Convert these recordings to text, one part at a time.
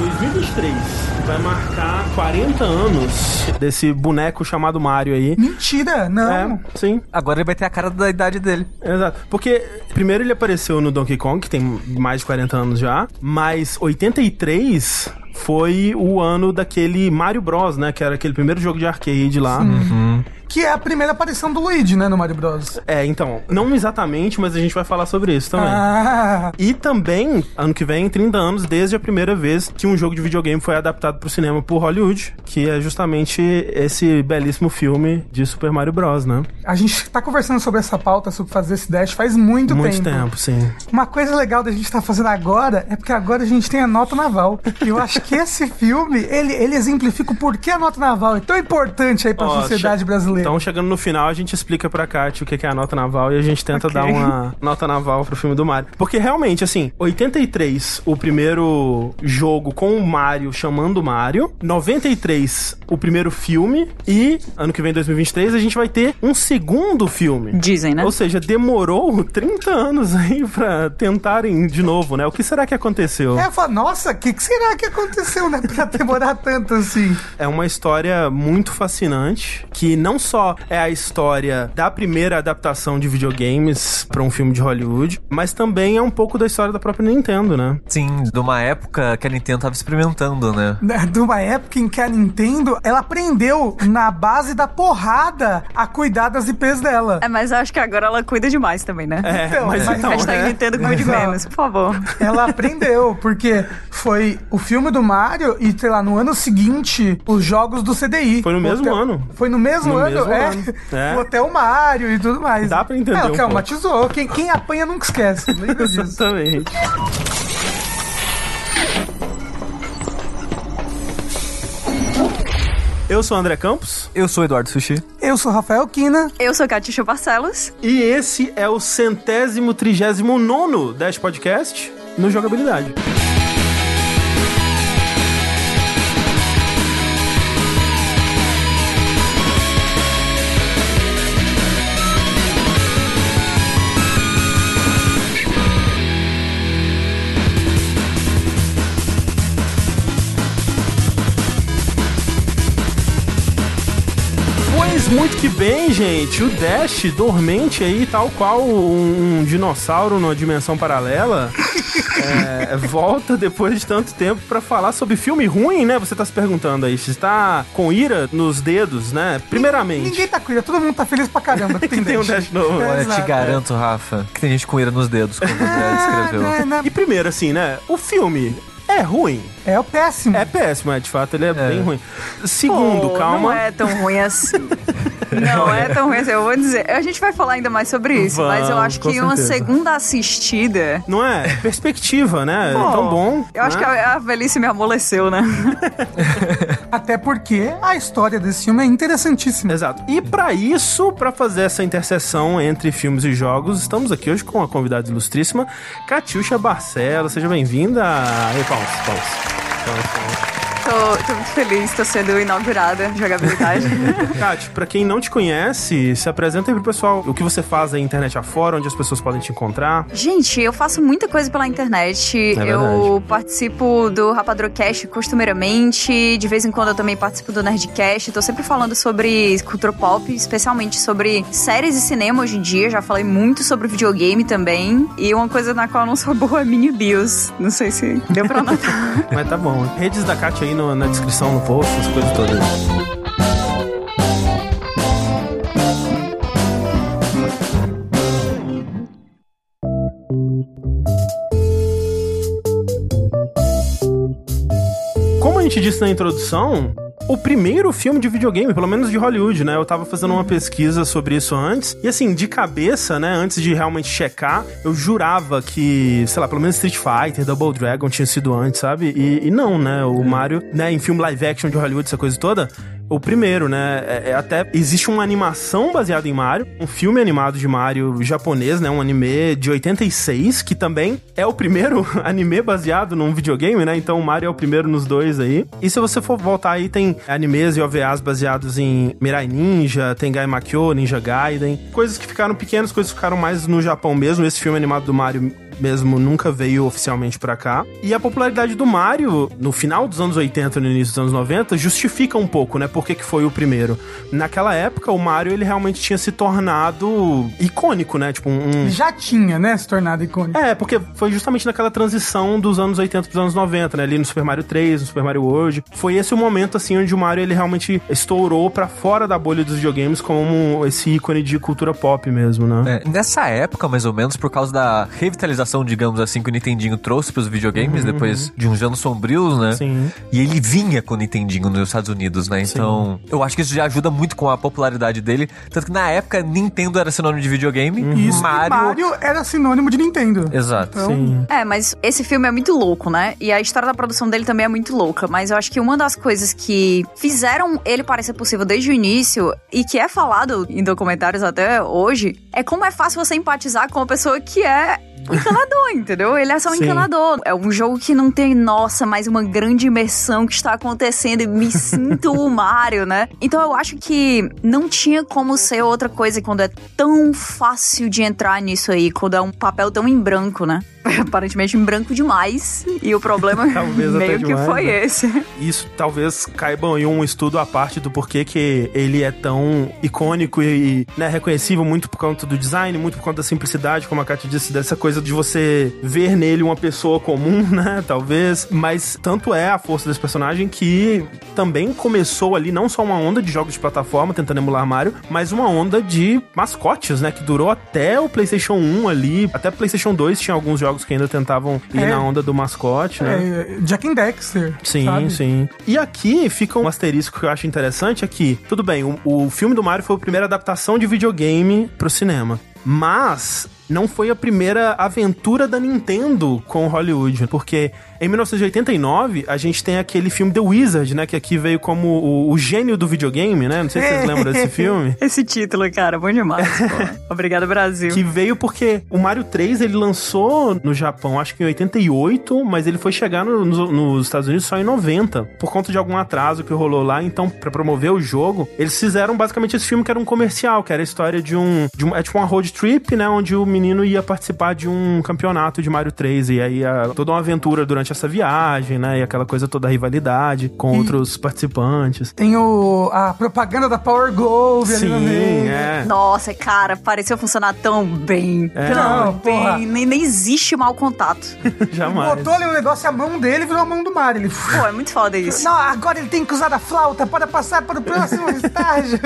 2023 vai marcar 40 anos desse boneco chamado Mario aí. Mentira, não. É, sim. Agora ele vai ter a cara da idade dele. Exato. Porque primeiro ele apareceu no Donkey Kong, que tem mais de 40 anos já, mas 83 foi o ano daquele Mario Bros, né? Que era aquele primeiro jogo de arcade lá. Que é a primeira aparição do Luigi, né, no Mario Bros. É, então, não exatamente, mas a gente vai falar sobre isso também. Ah, E também, ano que vem, 30 anos desde a primeira vez que um jogo de videogame foi adaptado pro cinema por Hollywood, que é justamente esse belíssimo filme de Super Mario Bros, né? a gente tá conversando sobre essa pauta, sobre fazer esse dash faz muito, Muito tempo, sim. Uma coisa legal da gente estar fazendo agora é porque agora a gente tem a nota naval. E eu acho que esse filme, ele, ele exemplifica o porquê a nota naval é tão importante aí pra Ó, sociedade brasileira. Então, chegando no final, a gente explica pra Kátia o que é a nota naval e a gente tenta Ok. dar uma nota naval pro filme do Mario. Porque realmente, assim, 83, o primeiro jogo com o Mario chamando o Mario. 93, o primeiro filme. E ano que vem, 2023, a gente vai ter um segundo filme. Dizem, né? Ou seja, demorou 30 anos aí pra tentarem de novo, né? O que será que aconteceu? É, eu falo, nossa, o que, que será que aconteceu, né? Pra demorar tanto assim. É uma história muito fascinante, que não só é a história da primeira adaptação de videogames para um filme de Hollywood, mas também é um pouco da história da própria Nintendo, né? Sim, de uma época que a Nintendo tava experimentando, né? Né, De uma época em que a Nintendo, ela aprendeu na base da porrada a cuidar das IPs dela. É, mas eu acho que agora ela cuida demais também, né? É, Então, mas mas então, Hashtag né? Nintendo cuide menos, por favor. Ela aprendeu, porque foi o filme do Mario e, sei lá, no ano seguinte, os jogos do CDI. Foi no mesmo ano. Foi no mesmo No ano, é. ano. É. O Hotel Mario e tudo mais. Dá pra entender Ela um traumatizou. Quem, quem apanha nunca esquece. Lembra disso? Exatamente. Eu sou o André Campos Eu sou o Eduardo Sushi. Eu sou Rafael Kina. Eu sou Catixa Barcelos. e esse é o centésimo trigésimo nono Dash Podcast no Jogabilidade. Muito que bem, gente. O Dash dormente aí, tal qual um, um dinossauro numa dimensão paralela, é, volta depois de tanto tempo pra falar sobre filme ruim, né? Você tá se perguntando aí, você está com ira nos dedos, né? Primeiramente. Ninguém tá cuidando, todo mundo tá feliz pra caramba. que que tem um Dash novo. É, Olha, te garanto, Rafa, que tem gente com ira nos dedos, como o descreveu. É, né? E primeiro, assim, né? O filme é ruim. É o péssimo. É péssimo, é, de fato, ele é, bem ruim. Segundo, Pô, calma. Não é tão ruim assim. Não é tão ruim assim. Eu vou dizer. A gente vai falar ainda mais sobre isso, mas eu Vamos, acho que uma certeza. segunda assistida. Não é? Perspectiva, né? Pô, é tão bom. Eu acho né? que a, a velhice me amoleceu, né? Até porque a história desse filme é interessantíssima. Exato. E pra isso, pra fazer essa interseção entre filmes e jogos, estamos aqui hoje com a convidada ilustríssima, Catiuxa Barcelos. Seja bem-vinda. Aí, False, false. False, false. Tô, tô muito feliz, tô sendo inaugurada jogabilidade. Cati, pra quem não te conhece, se apresenta aí pro pessoal o que você faz aí internet afora, onde as pessoas podem te encontrar. Gente, eu faço muita coisa pela internet. É eu participo do Rapadrocast costumeiramente. De vez em quando eu também participo do Nerdcast. Tô sempre falando sobre cultura pop, especialmente sobre séries e cinema hoje em dia. Já falei muito sobre videogame também. E uma coisa na qual eu não sou boa é mini bios. Não sei se deu pra notar. Mas tá bom. Redes da Cati aí no- na descrição, no post, as coisas todas. Como a gente disse na introdução, o primeiro filme de videogame, pelo menos de Hollywood, né? Eu tava fazendo uma pesquisa sobre isso antes. E assim, de cabeça, né? Antes de realmente checar, eu jurava que, sei lá, pelo menos Street Fighter, Double Dragon tinha sido antes, sabe? E, e não, né? O Mario, né? Em filme live action de Hollywood, essa coisa toda. o primeiro, né? É, é até existe uma animação baseada em Mario, um filme animado de Mario japonês, né? Um anime de 86, que também é o primeiro anime baseado num videogame, né? Então o Mario é o primeiro nos dois aí. E se você for voltar aí, tem animes e OVAs baseados em Mirai Ninja, tem Gai Makyo, Ninja Gaiden, coisas que ficaram pequenas, coisas que ficaram mais no Japão mesmo. Esse filme animado do Mario mesmo nunca veio oficialmente para cá. E a popularidade do Mario, no final dos anos 80 e no início dos anos 90, justifica um pouco, né? Por que, que foi o primeiro. Naquela época, o Mario, ele realmente tinha se tornado icônico, né? Tipo, um... Já tinha, né, se tornado icônico. É, porque foi justamente naquela transição dos anos 80 pros anos 90, né? Ali no Super Mario 3, no Super Mario World. Foi esse o momento, assim, onde o Mario, ele realmente estourou para fora da bolha dos videogames como esse ícone de cultura pop mesmo, né? É, nessa época, mais ou menos, por causa da revitalização digamos assim, que o Nintendinho trouxe pros videogames uhum. depois de uns anos sombrios, né? Sim. E ele vinha com o Nintendinho nos Estados Unidos, né? Então, Sim. eu acho que isso já ajuda muito com a popularidade dele. Tanto que na época, Nintendo era sinônimo de videogame. Uhum. Isso, Mario... Mario era sinônimo de Nintendo. Exato. Então... Sim. É, mas esse filme é muito louco, né? E a história da produção dele também é muito louca. Mas eu acho que uma das coisas que fizeram ele parecer possível desde o início e que é falado em documentários até hoje é como é fácil você empatizar com uma pessoa que é encanador, entendeu? Ele é só um Sim. encanador. É um jogo que não tem, nossa, mais uma grande imersão que está acontecendo e me sinto o Mario, né? Então eu acho que não tinha como ser outra coisa quando é tão fácil de entrar nisso aí, quando é um papel tão em branco, né? aparentemente em branco demais. E o problema meio que demais, foi né? esse. Isso talvez caiba em um estudo à parte do porquê que ele é tão icônico e né, reconhecível muito por conta do design, muito por conta da simplicidade, como a Katy disse, dessa coisa de você ver nele uma pessoa comum, né? Talvez. Mas tanto é a força desse personagem que também começou ali não só uma onda de jogos de plataforma tentando emular Mario, mas uma onda de mascotes, né? Que durou até o PlayStation 1 ali, até o PlayStation 2 tinha alguns jogos que ainda tentavam ir é. na onda do mascote, né? É, Jack and Dexter. Sim, sabe? sim. E aqui fica um asterisco que eu acho interessante aqui. Tudo bem, o, o filme do Mario foi a primeira adaptação de videogame pro cinema. Mas não foi a primeira aventura da Nintendo com Hollywood, porque em 1989 a gente tem aquele filme The Wizard, né, que aqui veio como o, o gênio do videogame, né? Não sei se vocês lembram desse filme. Esse título, cara, bom demais. Obrigado, Brasil. Que veio porque o Mario 3 ele lançou no Japão, acho que em 88, mas ele foi chegar no, no, nos Estados Unidos só em 90, por conta de algum atraso que rolou lá. Então, para promover o jogo, eles fizeram basicamente esse filme que era um comercial, que era a história de um, de um é tipo uma road trip, né, onde o menino ia participar de um campeonato de Mario 3 e aí a, toda uma aventura durante essa viagem, né? E aquela coisa toda a rivalidade com e outros participantes. Tem o, a propaganda da Power Glove Sim, ali no meio. É. Nossa, cara, pareceu funcionar tão bem. É. Tão Não, bem. Nem, nem existe mau contato. Jamais. Botou ali um negócio, a mão dele virou a mão do Mario. Ele... Pô, é muito foda isso. Não, agora ele tem que usar a flauta para passar para o próximo estágio.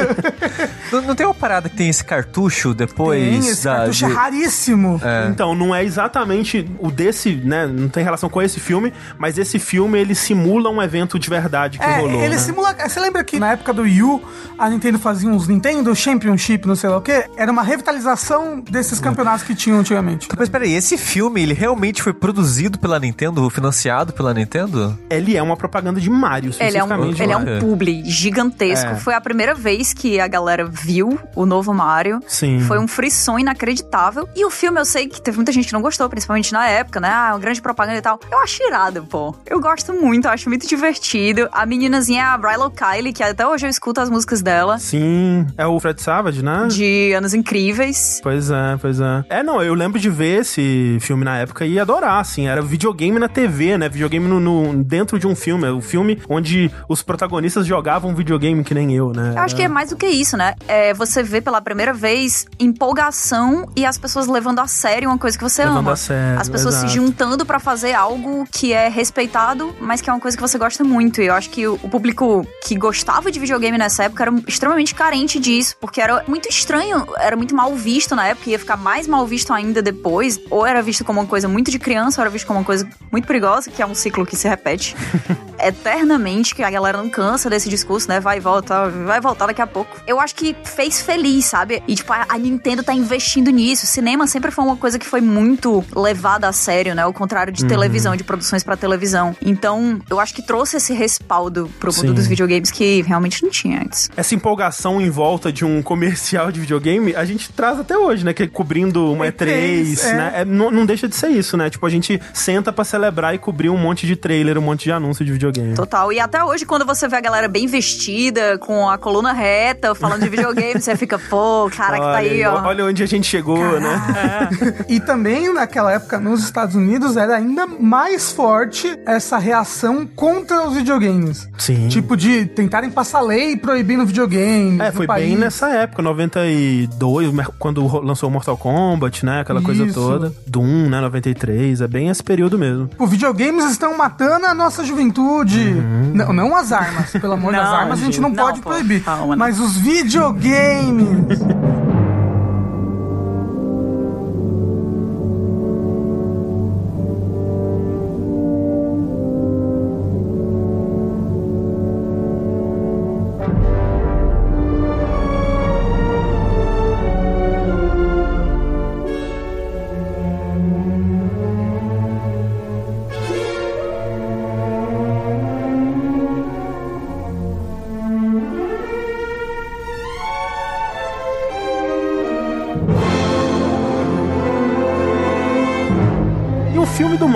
Não, não, tem uma parada que tem esse cartucho depois? Tem, esse da, cartucho é raríssimo. É. Então, não é exatamente o desse, né? Não tem relação com esse filme, mas esse filme ele simula um evento de verdade que é, rolou. Ele né? simula. Você lembra que na época do Yu, a Nintendo fazia uns Nintendo Championship, não sei lá o quê? Era uma revitalização desses campeonatos que tinham antigamente. Mas peraí, esse filme, ele realmente foi produzido pela Nintendo, financiado pela Nintendo? Ele é uma propaganda de Mario, ele é um, Ele é um publi gigantesco. É. Foi a primeira vez que a galera viu o novo Mario. Sim. Foi um frisson inacreditável. E o filme filme eu sei que teve muita gente que não gostou, principalmente na época, né? Ah, uma grande propaganda e tal. Eu acho irado, pô. Eu gosto muito, acho muito divertido. A meninazinha é a Rilo Kylie, que até hoje eu escuto as músicas dela. Sim, é o Fred Savage, né? De Anos Incríveis. Pois é, pois é. É, não, eu lembro de ver esse filme na época e adorar, assim. Era videogame na TV, né? Videogame no, no dentro de um filme. O um filme onde os protagonistas jogavam videogame que nem eu, né? Eu acho que é mais do que isso, né? É você vê pela primeira vez empolgação e as pessoas levando a sério uma coisa que você Levando ama. A sério, As pessoas exato. se juntando para fazer algo que é respeitado, mas que é uma coisa que você gosta muito. E eu acho que o, o público que gostava de videogame nessa época era extremamente carente disso, porque era muito estranho, era muito mal visto na época, ia ficar mais mal visto ainda depois, ou era visto como uma coisa muito de criança, ou era visto como uma coisa muito perigosa, que é um ciclo que se repete. eternamente, que a galera não cansa desse discurso, né? Vai e volta, vai voltar daqui a pouco. Eu acho que fez feliz, sabe? E, tipo, a, Nintendo tá investindo nisso. Cinema sempre foi uma coisa que foi muito levada a sério, né? Ao contrário de televisão, de produções pra televisão. Então, eu acho que trouxe esse respaldo pro mundo Sim. dos videogames que realmente não tinha antes. Essa empolgação em volta de um comercial de videogame, a gente traz até hoje, né? Que é cobrindo uma E3, E3, é. né? É, não, não deixa de ser isso, né? Tipo, a gente senta pra celebrar e cobrir um monte de trailer, um monte de anúncio de videogame. Total. E até hoje, quando você vê a galera bem vestida, com a coluna reta, falando de videogame, você fica, pô, cara que tá aí, ó. Olha onde a gente chegou, né? E também naquela época nos Estados Unidos era ainda mais forte essa reação contra os videogames. Sim. Tipo de tentarem passar lei proibindo videogames. É, no foi país. bem nessa época, 92, mer- quando lançou Mortal Kombat, né? Aquela coisa Isso. toda. Doom, né? 93. É bem esse período mesmo. Os videogames estão matando a nossa juventude. Não, não as armas, pelo amor das armas a gente não, não, pode pô, proibir. calma, mas os videogames.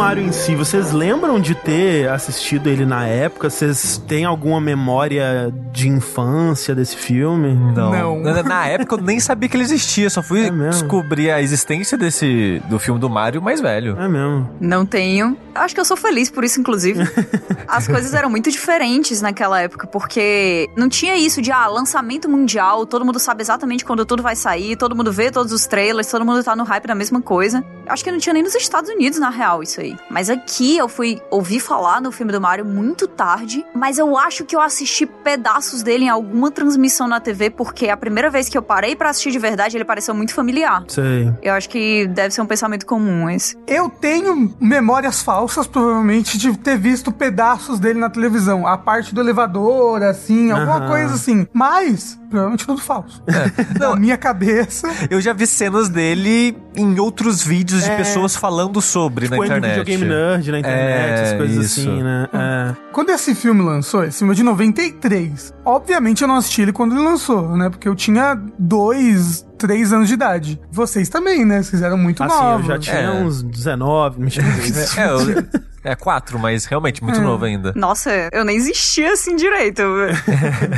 Mario em si, vocês lembram de ter assistido ele na época? Vocês têm alguma memória de infância desse filme? Não. Não. Na, na época eu nem sabia que ele existia, só fui É descobrir a existência desse do filme do Mario mais velho. É mesmo. Não tenho. Acho que eu sou feliz por isso, inclusive. As coisas eram muito diferentes naquela época, porque não tinha isso de, ah, lançamento mundial, todo mundo sabe exatamente quando tudo vai sair, todo mundo vê todos os trailers, todo mundo tá no hype da mesma coisa. Acho que não tinha nem nos Estados Unidos, na real, isso aí. Mas aqui eu fui ouvir falar no filme do Mario muito tarde, mas eu acho que eu assisti pedaços dele em alguma transmissão na TV, porque a primeira vez que eu parei pra assistir de verdade, ele pareceu muito familiar. Sei. Eu acho que deve ser um pensamento comum esse. Eu tenho memórias falsas, provavelmente, de ter visto pedaços dele na televisão. A parte do elevador, assim, alguma coisa assim. Mas, provavelmente tudo falso. Na minha cabeça. Eu já vi cenas dele em outros vídeos de É. pessoas falando sobre na Tipo, internet. videogame nerd na internet, É, essas coisas isso. assim, né? É. Quando esse filme lançou, esse filme é de 93. Obviamente eu não assisti ele quando ele lançou, né? Porque eu tinha dois, três anos de idade. Vocês também, né? Vocês eram muito Assim, novos. eu já tinha É. uns 19, mentira. É, é, eu- é quatro, mas realmente muito novo ainda. Nossa, eu nem existia assim direito.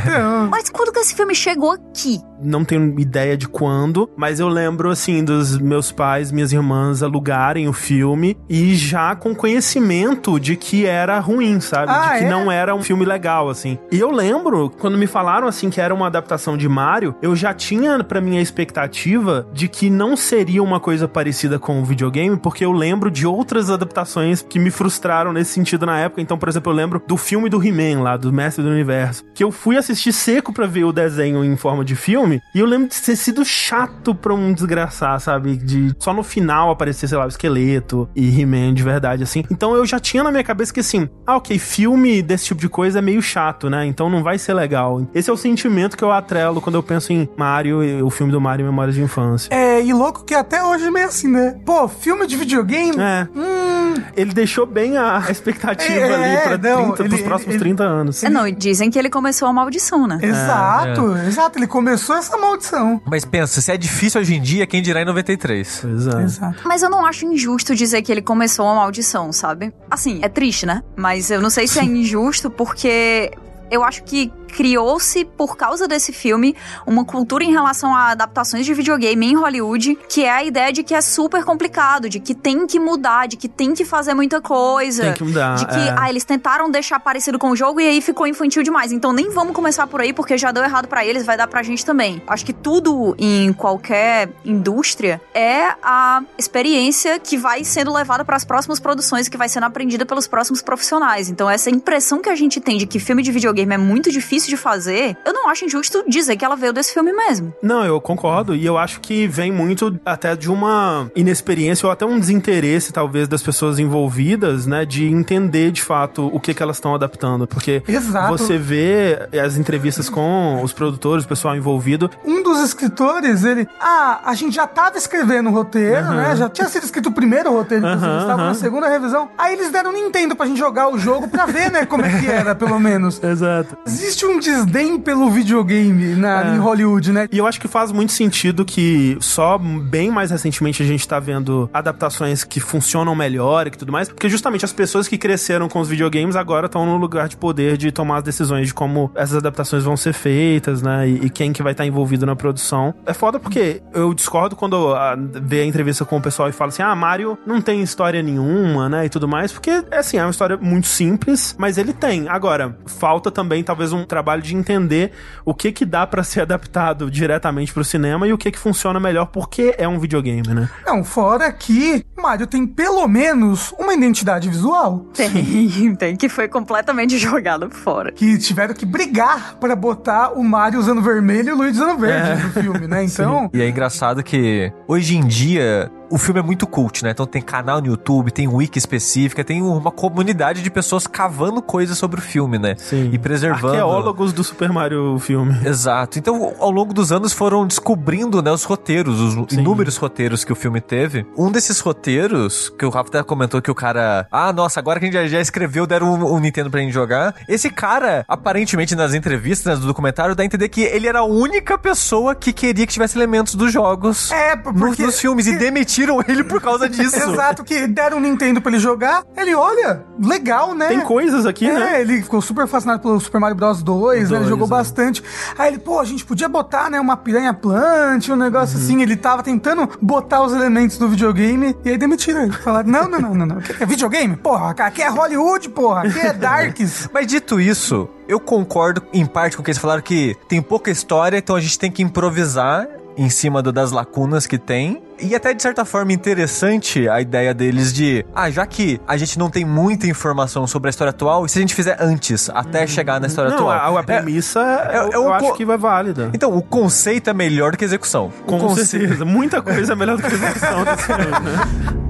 Então, Mas quando que esse filme chegou aqui? Não tenho ideia de quando, mas eu lembro, assim, dos meus pais, minhas irmãs alugarem o filme e já com conhecimento de que era ruim, sabe? Ah, de que é? não era um filme legal, assim. E eu lembro, quando me falaram, assim, que era uma adaptação de Mario, eu já tinha pra minha expectativa de que não seria uma coisa parecida com o videogame, porque eu lembro de outras adaptações que me frustraram nesse sentido na época. Então, por exemplo, eu lembro do filme do He-Man lá, do Mestre do Universo, que eu fui assistir seco pra ver o desenho em forma de filme, e eu lembro de ter sido chato pra um desgraçar, sabe? De só no final aparecer, sei lá, o esqueleto e He-Man de verdade, assim. Então eu já tinha na minha cabeça que assim, ah, ok, filme desse tipo de coisa é meio chato, né? Então não vai ser legal. Esse é o sentimento que eu atrelo quando eu penso em Mario, e o filme do Mario Memórias de Infância. é, e louco que até hoje é meio assim, né? Pô, filme de videogame? É. Hum, Ele deixou bem a expectativa É, ali pra não, 30, ele- pros próximos ele- 30 anos. É, não, e dizem que ele começou a maldição, né? exato, exato. Ele começou essa maldição. Mas pensa, se é difícil hoje em dia, quem dirá em 93? Pois é. Exato. Mas eu não acho injusto dizer que ele começou uma maldição, sabe? Assim, é triste, né? Mas eu não sei se é injusto porque eu acho que criou-se, por causa desse filme, uma cultura em relação a adaptações de videogame em Hollywood, que é a ideia de que é super complicado, de que tem que mudar, de que tem que fazer muita coisa. Tem que mudar, De que, é. ah, eles tentaram deixar parecido com o jogo e aí ficou infantil demais. Então nem vamos começar por aí, porque já deu errado pra eles, vai dar pra gente também. Acho que tudo em qualquer indústria é a experiência que vai sendo levada para as próximas produções, que vai sendo aprendida pelos próximos profissionais. Então essa impressão que a gente tem de que filme de videogame é muito difícil difícil de fazer, eu não acho injusto dizer que ela veio desse filme mesmo. Não, eu concordo. E eu acho que vem muito até de uma inexperiência ou até um desinteresse, talvez, das pessoas envolvidas, né? De entender de fato o que, que elas estão adaptando. Porque Exato. você vê as entrevistas com os produtores, o pessoal envolvido. Um dos escritores, ele. Ah, a gente já tava escrevendo o roteiro, Aham. né? Já tinha sido escrito o primeiro roteiro, inclusive, Aham, estava na aham. segunda revisão. Aí eles deram Nintendo pra gente jogar o jogo pra ver, né? Como é que era, pelo menos. Exato. Existe um desdém pelo videogame na, É. em Hollywood, né? E eu acho que faz muito sentido que só bem mais recentemente a gente tá vendo adaptações que funcionam melhor e que tudo mais, porque justamente as pessoas que cresceram com os videogames agora estão no lugar de poder de tomar as decisões de como essas adaptações vão ser feitas, né? E, e quem que vai estar envolvido na produção. É foda porque eu discordo quando ah, vê a entrevista com o pessoal e fala assim: ah, Mario não tem história nenhuma, né? E tudo mais, porque é assim, é uma história muito simples, mas ele tem. Agora, falta também talvez um trabalho de entender o que que dá pra ser adaptado diretamente pro cinema e o que que funciona melhor porque é um videogame, né? Não, fora que Mario tem pelo menos uma identidade visual. Tem, tem, que foi completamente jogado fora. Que tiveram que brigar pra botar o Mario usando vermelho e o Luigi usando verde É. no filme, né? Então, E é engraçado que hoje em dia o filme é muito cult, né? Então tem canal no YouTube, tem wiki específica, tem uma comunidade de pessoas cavando coisas sobre o filme, né? Sim. E preservando. Arqueólogos do Super Mario filme. Exato. Então, ao longo dos anos foram descobrindo, né, os roteiros, os Sim. inúmeros roteiros que o filme teve. Um desses roteiros, que o Rafa até comentou que o cara, ah, nossa, agora que a gente já, escreveu, deram um, um Nintendo pra gente jogar. Esse cara, aparentemente nas entrevistas, do documentário, dá a entender que ele era a única pessoa que queria que tivesse elementos dos jogos é, nos, porque... nos filmes e demitiram ele por causa disso. Exato, que deram um Nintendo pra ele jogar. Ele, olha, legal, né? Tem coisas aqui, é, né? ele ficou super fascinado pelo Super Mario Bros 2, né? Ele jogou é. bastante. Aí ele, pô, a gente podia botar, né, uma piranha plant, um negócio Uhum. assim. Ele tava tentando botar os elementos do videogame e aí demitiram ele. Falaram, não, não, não, não, não. É videogame? Porra, aqui é Hollywood, porra. Aqui é Darks. Mas dito isso, eu concordo em parte com o que eles falaram que tem pouca história, então a gente tem que improvisar em cima do- das lacunas que tem. E até de certa forma interessante a ideia deles de, ah, já que a gente não tem muita informação sobre a história atual, e se a gente fizer antes, até chegar na história Não, atual? a, a É, premissa é- eu, é eu um acho que é válida. então, o conceito é melhor do que a execução. O Com conce- certeza. Muita coisa é melhor do que a execução desse filme, né?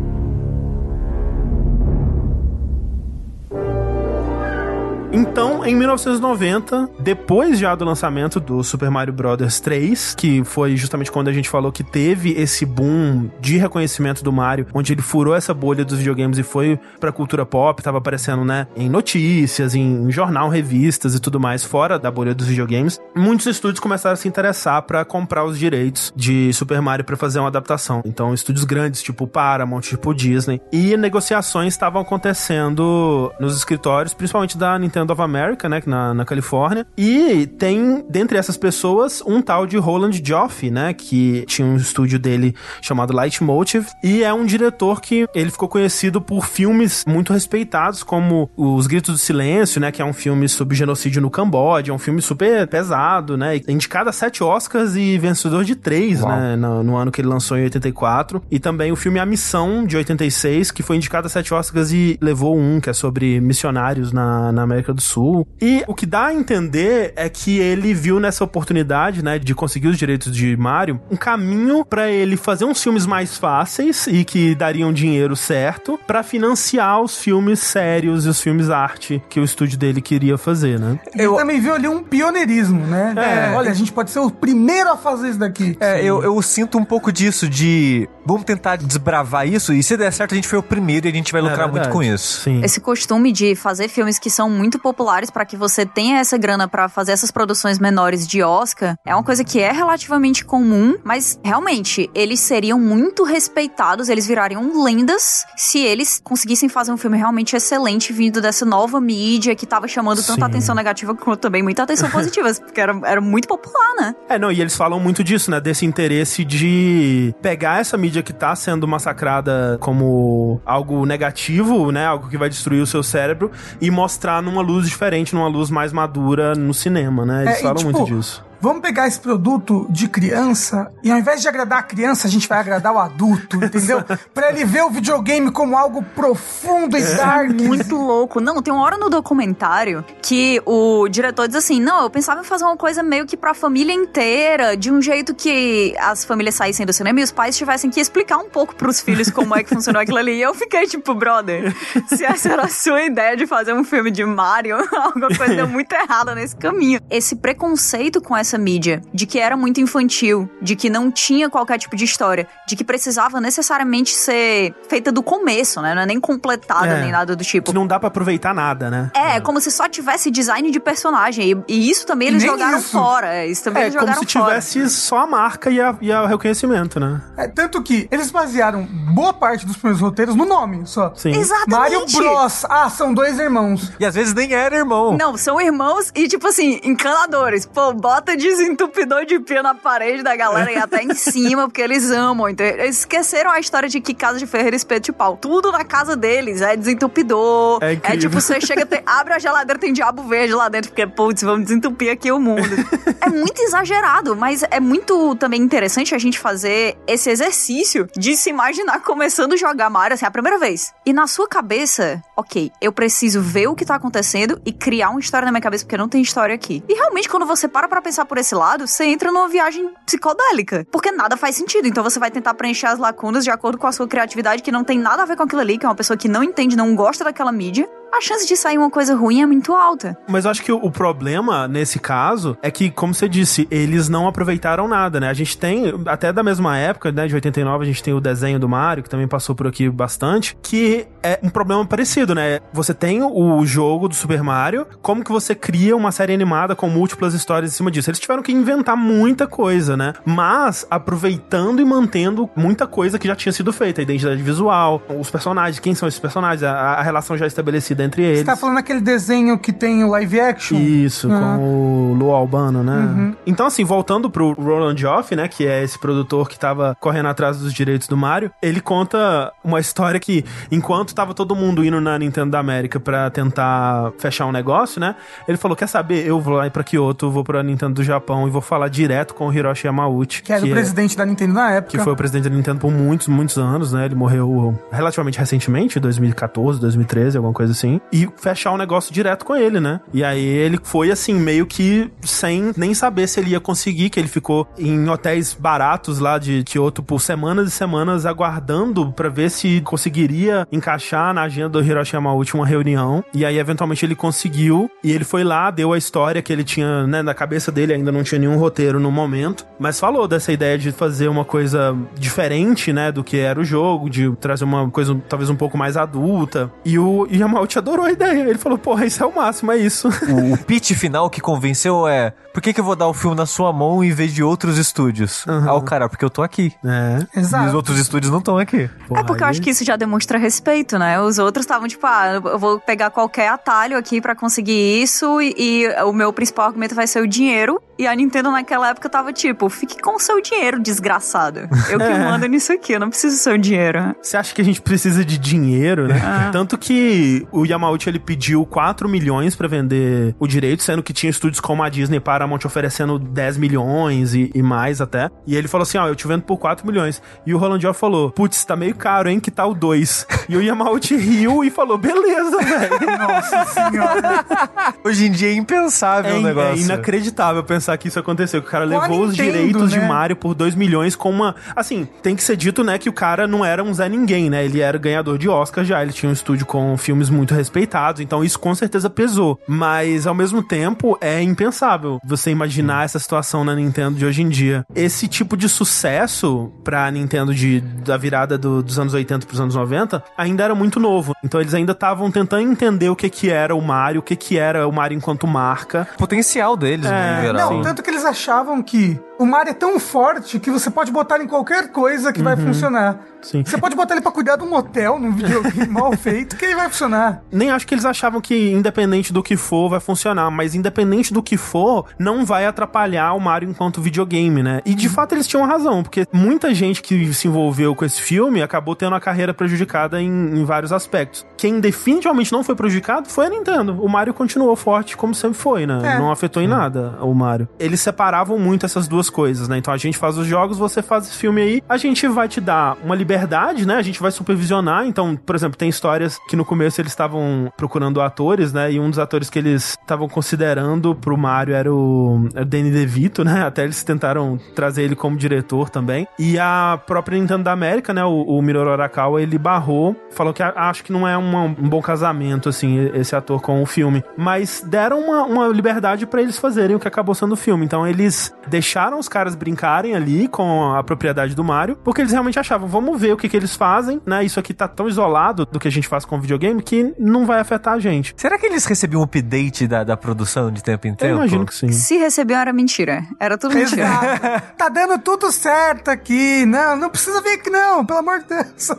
Então, em 1990, depois já do lançamento do Super Mario Bros 3, que foi justamente quando a gente falou que teve esse boom de reconhecimento do Mario, onde ele furou essa bolha dos videogames e foi pra cultura pop, tava aparecendo, né, em notícias, em jornal, revistas e tudo mais, fora da bolha dos videogames, muitos estúdios começaram a se interessar pra comprar os direitos de Super Mario pra fazer uma adaptação. Então, estúdios grandes, tipo Paramount, tipo Disney, e negociações estavam acontecendo nos escritórios, principalmente da Nintendo of America, né, na, na Califórnia. E tem, dentre essas pessoas, um tal de Roland Joffe, né, que tinha um estúdio dele chamado Lightmotive, e é um diretor que ele ficou conhecido por filmes muito respeitados, como Os Gritos do Silêncio, né, que é um filme sobre genocídio no Camboja, é um filme super pesado, né, indicado a sete Oscars e vencedor de três, Uau. né, no, no ano que ele lançou em 84, e também o filme A Missão, de 86, que foi indicado a sete Oscars e levou um, que é sobre missionários na, na América do Sul. E o que dá a entender é que ele viu nessa oportunidade, né, de conseguir os direitos de Mario, um caminho pra ele fazer uns filmes mais fáceis e que dariam dinheiro certo pra financiar os filmes sérios e os filmes arte que o estúdio dele queria fazer, né? Ele também viu ali um pioneirismo, né? É. Olha, a gente pode ser o primeiro a fazer isso daqui. É, eu, eu sinto um pouco disso de vamos tentar desbravar isso e se der certo a gente foi o primeiro e a gente vai lucrar muito É com isso. Sim. Esse costume de fazer filmes que são muito populares pra que você tenha essa grana pra fazer essas produções menores de Oscar é uma coisa que é relativamente comum, mas realmente eles seriam muito respeitados, eles virariam lendas se eles conseguissem fazer um filme realmente excelente vindo dessa nova mídia que tava chamando tanta atenção negativa quanto também muita atenção positiva, porque era, era muito popular, né? É, não, e eles falam muito disso, né? Desse interesse de pegar essa mídia que tá sendo massacrada como algo negativo, né? Algo que vai destruir o seu cérebro e mostrar numa luz diferente, numa luz mais madura no cinema, né? Eles É, e, falam tipo, muito disso. Vamos pegar esse produto de criança e ao invés de agradar a criança, a gente vai agradar o adulto, entendeu? pra ele ver o videogame como algo profundo e dark. Muito louco. Não, tem uma hora no documentário que o diretor diz assim: não, eu pensava em fazer uma coisa meio que pra família inteira, de um jeito que as famílias saíssem do cinema e os pais tivessem que explicar um pouco pros filhos como é que funcionou aquilo ali. E eu fiquei tipo, brother, se essa era a sua ideia de fazer um filme de Mario, alguma coisa deu muito errada nesse caminho. Esse preconceito com essa mídia, de que era muito infantil, de que não tinha qualquer tipo de história, de que precisava necessariamente ser feita do começo, né? Não é nem completada, É. nem nada do tipo. Que não dá pra aproveitar nada, né? É, como se só tivesse design de personagem. E, e isso também eles Nem jogaram isso. fora. É, Isso também É eles como jogaram se fora. tivesse só a marca e, a, e o reconhecimento, né? É, tanto que eles basearam boa parte dos primeiros roteiros no nome só. Sim. Exatamente. Mario Bros. Ah, são dois irmãos. E às vezes nem era irmão. Não, são irmãos e, tipo assim, encanadores. Pô, bota desentupidor de pia na parede da galera e até em cima, porque eles amam. Então, eles esqueceram a história de que casa de ferreiro espeto de pau. Tudo na casa deles é desentupidor. É incrível. tipo, você chega, tem- abre a geladeira, tem diabo verde lá dentro, porque, putz, vamos desentupir aqui o mundo. é muito exagerado, mas é muito também interessante a gente fazer esse exercício de se imaginar começando a jogar Mario, assim, a primeira vez. E na sua cabeça, ok, eu preciso ver o que tá acontecendo e criar uma história na minha cabeça, porque não tem história aqui. E realmente, quando você para pra pensar por esse lado, você entra numa viagem psicodélica. Porque nada faz sentido. Então você vai tentar preencher as lacunas de acordo com a sua criatividade, que não tem nada a ver com aquilo ali, que é uma pessoa que não entende, não gosta daquela mídia. A chance de sair uma coisa ruim é muito alta. Mas eu acho que o, problema, nesse caso, é que, como você disse, eles não aproveitaram nada, né? A gente tem, até da mesma época, né, de 89, a gente tem o desenho do Mario, que também passou por aqui bastante, que é um problema parecido, né? Você tem o jogo do Super Mario, como que você cria uma série animada com múltiplas histórias em cima disso? Eles tiveram que inventar muita coisa, né? Mas aproveitando e mantendo muita coisa que já tinha sido feita, a identidade visual, os personagens, quem são esses personagens, a, a relação já estabelecida entre eles. Você tá falando aquele desenho que tem o live action? Isso, Ah. com o Lu Albano, né? Então, assim, voltando pro Roland Joff, né? Que é esse produtor que tava correndo atrás dos direitos do Mario, ele conta uma história que, enquanto tava todo mundo indo na Nintendo da América pra tentar fechar um negócio, né? Ele falou: Quer saber? Eu vou lá pra Kyoto, vou pra Nintendo do Japão e vou falar direto com o Hiroshi Yamauchi. Que era o é- presidente da Nintendo na época. que foi o presidente da Nintendo por muitos, muitos anos, né? Ele morreu relativamente recentemente, 2014, 2013, alguma coisa assim. E fechar o negócio direto com ele, né? E aí ele foi assim, meio que sem nem saber se ele ia conseguir, que ele ficou em hotéis baratos lá de Kyoto por semanas e semanas aguardando pra ver se conseguiria encaixar na agenda do Hiroshi Yamauchi uma reunião. E aí, eventualmente, ele conseguiu. E ele foi lá, deu a história que ele tinha, né, na cabeça dele, ainda não tinha nenhum roteiro no momento. Mas falou dessa ideia de fazer uma coisa diferente, né, do que era o jogo, de trazer uma coisa talvez um pouco mais adulta. E o Yamauchi adorou a ideia. Ele falou, porra, isso é o máximo, é isso. O, o pitch final que convenceu é: por que, que eu vou dar o filme na sua mão em vez de outros estúdios? Ah, o cara, porque eu tô aqui. é. E os Exato. outros estúdios não estão aqui. É porque eu acho que isso já demonstra respeito, né? Os outros estavam tipo, ah, eu vou pegar qualquer atalho aqui pra conseguir isso e, e o meu principal argumento vai ser o dinheiro. E a Nintendo naquela época tava tipo, fique com o seu dinheiro, desgraçado. Eu que mando nisso aqui, eu não preciso do seu dinheiro. Você acha que a gente precisa de dinheiro, né? Ah. Tanto que o Yamauchi ele pediu 4 milhões pra vender o direito, sendo que tinha estúdios como a Disney e Paramount oferecendo 10 milhões e, e mais até. E ele falou assim: Ó, eu te vendo por 4 milhões. E o Roland Joff falou: Putz, tá meio caro, hein? Que tal 2? E o Yamauchi riu e falou: Beleza, velho. Nossa senhora. Hoje em dia é impensável É, o in- negócio. é inacreditável pensar que isso aconteceu. Que o cara a levou os Nintendo, direitos de né? Mario por 2 milhões com uma. Assim, tem que ser dito, né, que o cara não era um Zé Ninguém, né? Ele era ganhador de Oscar já. Ele tinha um estúdio com filmes muito respeitados. Então isso com certeza pesou. Mas ao mesmo tempo é impensável você imaginar essa situação na Nintendo de hoje em dia. Esse tipo de sucesso pra Nintendo de, da virada do- dos anos 80 pros anos 90 ainda era muito novo. Então eles ainda estavam tentando entender o que que era o Mario, o que que era o Mario enquanto marca. O potencial deles, É, né, em geral. Não, tanto que eles achavam que O Mario é tão forte que você pode botar ele em qualquer coisa que vai funcionar. Sim. Você pode botar ele pra cuidar de um motel num videogame mal feito que ele vai funcionar. Nem acho que eles achavam que, independente do que for, vai funcionar, mas independente do que for, não vai atrapalhar o Mario enquanto videogame, né? E de fato eles tinham razão, porque muita gente que se envolveu com esse filme acabou tendo a carreira prejudicada em, em vários aspectos. Quem definitivamente não foi prejudicado foi a Nintendo. O Mario continuou forte como sempre foi, né? É. Não afetou em nada o Mario. Eles separavam muito essas duas coisas, né? Então a gente faz os jogos, você faz esse filme aí, a gente vai te dar uma liberdade, né? A gente vai supervisionar. Então, por exemplo, tem histórias que no começo eles estavam procurando atores, né? E um dos atores que eles estavam considerando pro Mario era o, Danny DeVito, né? Até eles tentaram trazer ele como diretor também. E a própria Nintendo da América, né? O, o Minoru Arakawa, ele barrou, falou que a- acho que não é uma- um bom casamento, assim, esse ator com o filme. Mas deram uma, uma liberdade pra eles fazerem o que acabou sendo o filme. Então eles deixaram os caras brincarem ali com a propriedade do Mario, porque eles realmente achavam, vamos ver o que, que eles fazem, né? Isso aqui tá tão isolado do que a gente faz com o videogame que não vai afetar a gente. Será que eles recebiam um update da, da produção de tempo em Eu tempo? imagino que sim. Se recebiam era mentira. Era tudo mentira. Tá dando tudo certo aqui. Não, não precisa vir aqui não, pelo amor de Deus.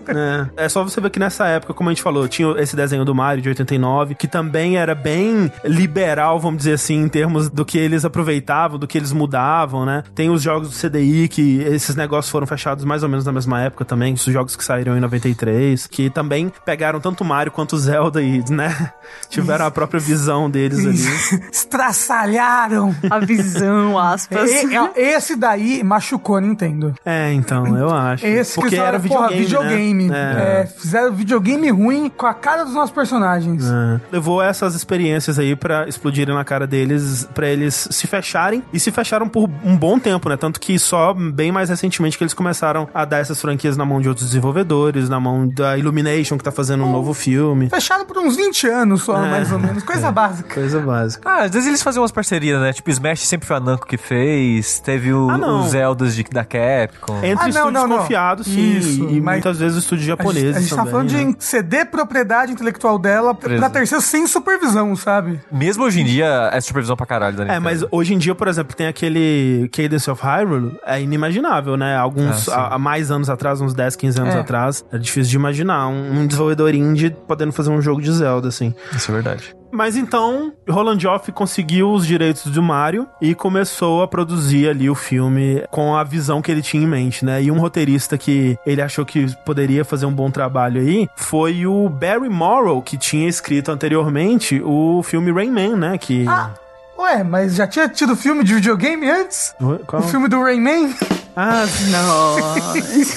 É, é só você ver que nessa época, como a gente falou, tinha esse desenho do Mario de 89, que também era bem liberal, vamos dizer assim, em termos do que eles aproveitavam, do que eles mudavam, né? Tem os jogos do CDI, que esses negócios foram fechados mais ou menos na mesma época também, os jogos que saíram em 93, que também pegaram tanto o Mario quanto o Zelda e, né, tiveram a própria visão deles ali. Estraçalharam. A visão, aspas. E- e- esse daí machucou a Nintendo. É, então, eu acho. Esse Porque que era porra, videogame, videogame. né? É, fizeram videogame ruim com a cara dos nossos personagens. É. Levou essas experiências aí pra explodirem na cara deles, pra eles se fecharem e se fecharam por um bom tempo, né? Tanto que só bem mais recentemente que eles começaram a dar essas franquias na mão de outros desenvolvedores, na mão da Illumination que tá fazendo um novo filme. Fechado por uns 20 anos só, É. mais ou menos. Coisa básica. Coisa básica. Ah, às vezes eles faziam umas parcerias, né? Tipo, Smash sempre foi a Namco que fez. Teve o, Ah, não. os Zeldas de, da Capcom. Entre Ah, não, estúdios não, não. confiados, sim. Isso, e mas- muitas vezes estúdios A gente, japoneses a gente tá também, falando né? de ceder propriedade intelectual dela pra Preso. terceiro sem supervisão, sabe? Mesmo hoje em dia, é supervisão pra caralho da É, mas hoje em dia, por exemplo, tem aquele Cadence of Hyrule, é inimaginável, né? Alguns, sim. há, há mais anos atrás, uns 10, 15 anos É. atrás, é difícil de imaginar um, um desenvolvedor indie podendo fazer um jogo de Zelda, assim. Isso é verdade. Mas então, Roland Joff conseguiu os direitos do Mario e começou a produzir ali o filme com a visão que ele tinha em mente, né? E um roteirista que ele achou que poderia fazer um bom trabalho aí foi o Barry Morrow, que tinha escrito anteriormente o filme Rain Man, né? Que... Ah, ué, mas já tinha tido filme de videogame antes? Qual? O filme do Rayman? Ah, Não.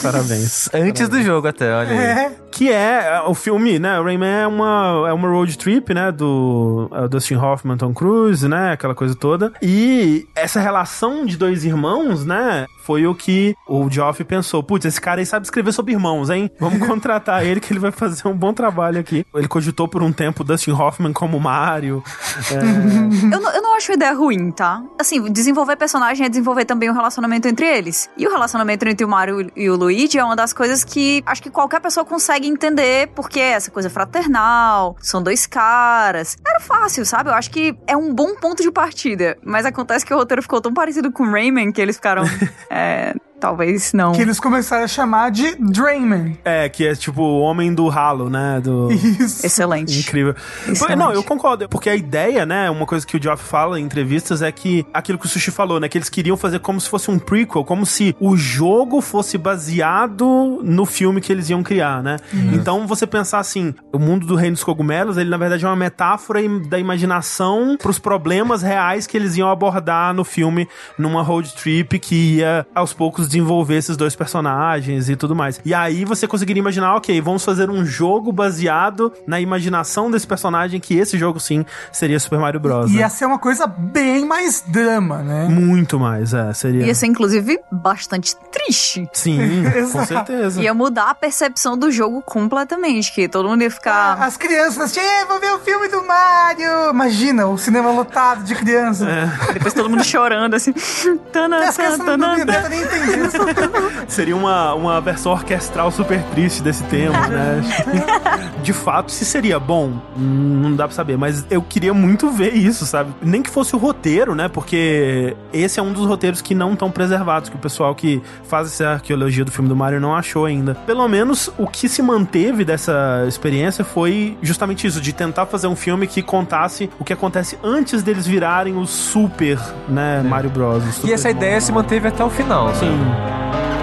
parabéns. Antes do jogo até, olha aí. É. Que é o filme, né? O Rayman é uma, é uma road trip, né? Do é Dustin Hoffman, Tom Cruise, né? Aquela coisa toda. E essa relação de dois irmãos, né? Foi o que o Geoff pensou. Putz, esse cara aí sabe escrever sobre irmãos, hein? Vamos contratar ele que ele vai fazer um bom trabalho aqui. Ele cogitou por um tempo Dustin Hoffman como Mario. É, Eu não, eu não acho a ideia ruim, tá? Assim, desenvolver personagem é desenvolver também o relacionamento entre eles. E o relacionamento entre o Mario e o Luigi é uma das coisas que acho que qualquer pessoa consegue entender, porque é essa coisa fraternal, são dois caras. Era fácil, sabe? Eu acho que é um bom ponto de partida. Mas acontece que o roteiro ficou tão parecido com Rayman que eles ficaram. é, talvez não. Que eles começaram a chamar de Drayman. é, que é tipo o homem do ralo, né? Do... Isso. Excelente. Incrível. Excelente. Não, eu concordo. Porque a ideia, né, uma coisa que o Geoff fala em entrevistas é que aquilo que o Sushi falou, né, que eles queriam fazer como se fosse um prequel, como se o jogo fosse baseado no filme que eles iam criar, né? Então você pensar assim, o mundo do Reino dos Cogumelos, ele na verdade é uma metáfora da imaginação pros problemas reais que eles iam abordar no filme numa road trip que ia aos poucos desenvolver esses dois personagens e tudo mais. E aí você conseguiria imaginar, ok, vamos fazer um jogo baseado na imaginação desse personagem, que esse jogo sim seria Super Mario Bros. né? Ia ser uma coisa bem mais drama, né? Muito mais, é, seria. Ia ser, inclusive, bastante triste. Sim, com certeza. Ia mudar a percepção do jogo completamente, que todo mundo ia ficar. As crianças, "Tchê, vou ver o filme do Mario! Imagina, o cinema lotado de crianças. É. Depois todo mundo chorando, assim. Tana, As crianças não, tana, não devem nem entender isso. Seria uma, uma versão orquestral super triste desse tema, né? De fato, se seria bom, não dá pra saber, mas eu queria muito ver isso, sabe? Nem que fosse o roteiro, né? Porque esse é um dos roteiros que não estão preservados, que o pessoal que faz essa arqueologia do filme do Mario não achou ainda. Pelo menos o que se manteve dessa experiência foi justamente isso, de tentar fazer um filme que contasse o que acontece antes deles virarem os super, né, Mario Bros. os E essa ideia se manteve até o final. né? Sim.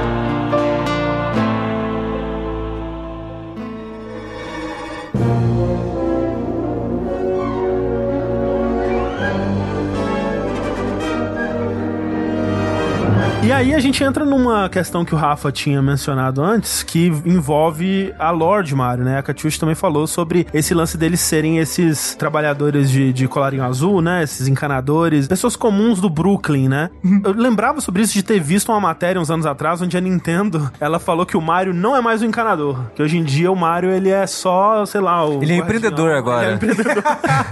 Aí a gente entra numa questão que o Rafa tinha mencionado antes, que envolve a Lord Mario, né? A Catiuxa também falou sobre esse lance deles serem esses trabalhadores de, de colarinho azul, né? Esses encanadores, pessoas comuns do Brooklyn, né? Eu lembrava sobre isso de ter visto uma matéria uns anos atrás, onde a Nintendo, ela falou que o Mario não é mais um encanador, que hoje em dia o Mario, ele é só, sei lá... O Ele é empreendedor agora. Ele é empreendedor.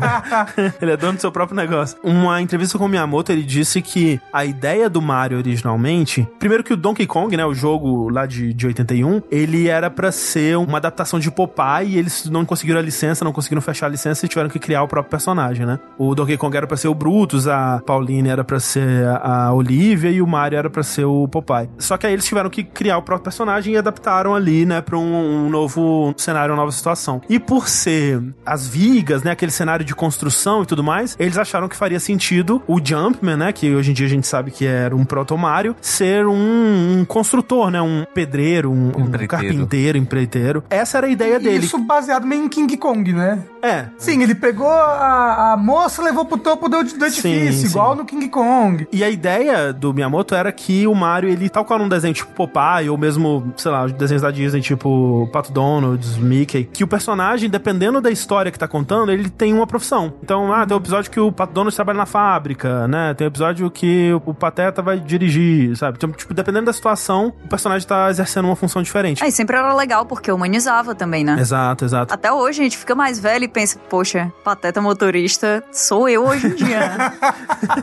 ele é dono do seu próprio negócio. Uma entrevista com o Miyamoto, ele disse que a ideia do Mario originalmente, primeiro que o Donkey Kong, né, o jogo lá de, de 81, ele era pra ser uma adaptação de Popeye e eles não conseguiram a licença, não conseguiram fechar a licença e tiveram que criar o próprio personagem, né? O Donkey Kong era pra ser o Brutus, a Pauline era pra ser a Olivia e o Mario era pra ser o Popeye. Só que aí eles tiveram que criar o próprio personagem e adaptaram ali, né, pra um, um novo cenário, uma nova situação. E por ser as vigas, né, aquele cenário de construção e tudo mais, eles acharam que faria sentido o Jumpman, né, que hoje em dia a gente sabe que era um proto-Mario, ser um, um construtor, né, um pedreiro, um, um carpinteiro, empreiteiro. Essa era a ideia dele. Isso baseado meio em King Kong, né? É. Sim, ele pegou a, a moça, levou pro topo do, do edifício, Sim, igual sim. no King Kong. E a ideia do Miyamoto era que o Mario, ele, tal qual num desenho tipo Popeye, ou mesmo, sei lá, desenhos da Disney, tipo Pato Donald, Mickey, que o personagem, dependendo da história que tá contando, ele tem uma profissão. Então, ah, tem um episódio que o Pato Donald trabalha na fábrica, né? Tem um episódio que o Pateta vai dirigir, sabe? Então, tipo, dependendo da situação, o personagem tá exercendo uma função diferente. Aí sempre era legal, porque humanizava também, né? Exato, exato. Até hoje a gente fica mais velho e pensa, poxa, pateta motorista sou eu hoje em dia. né?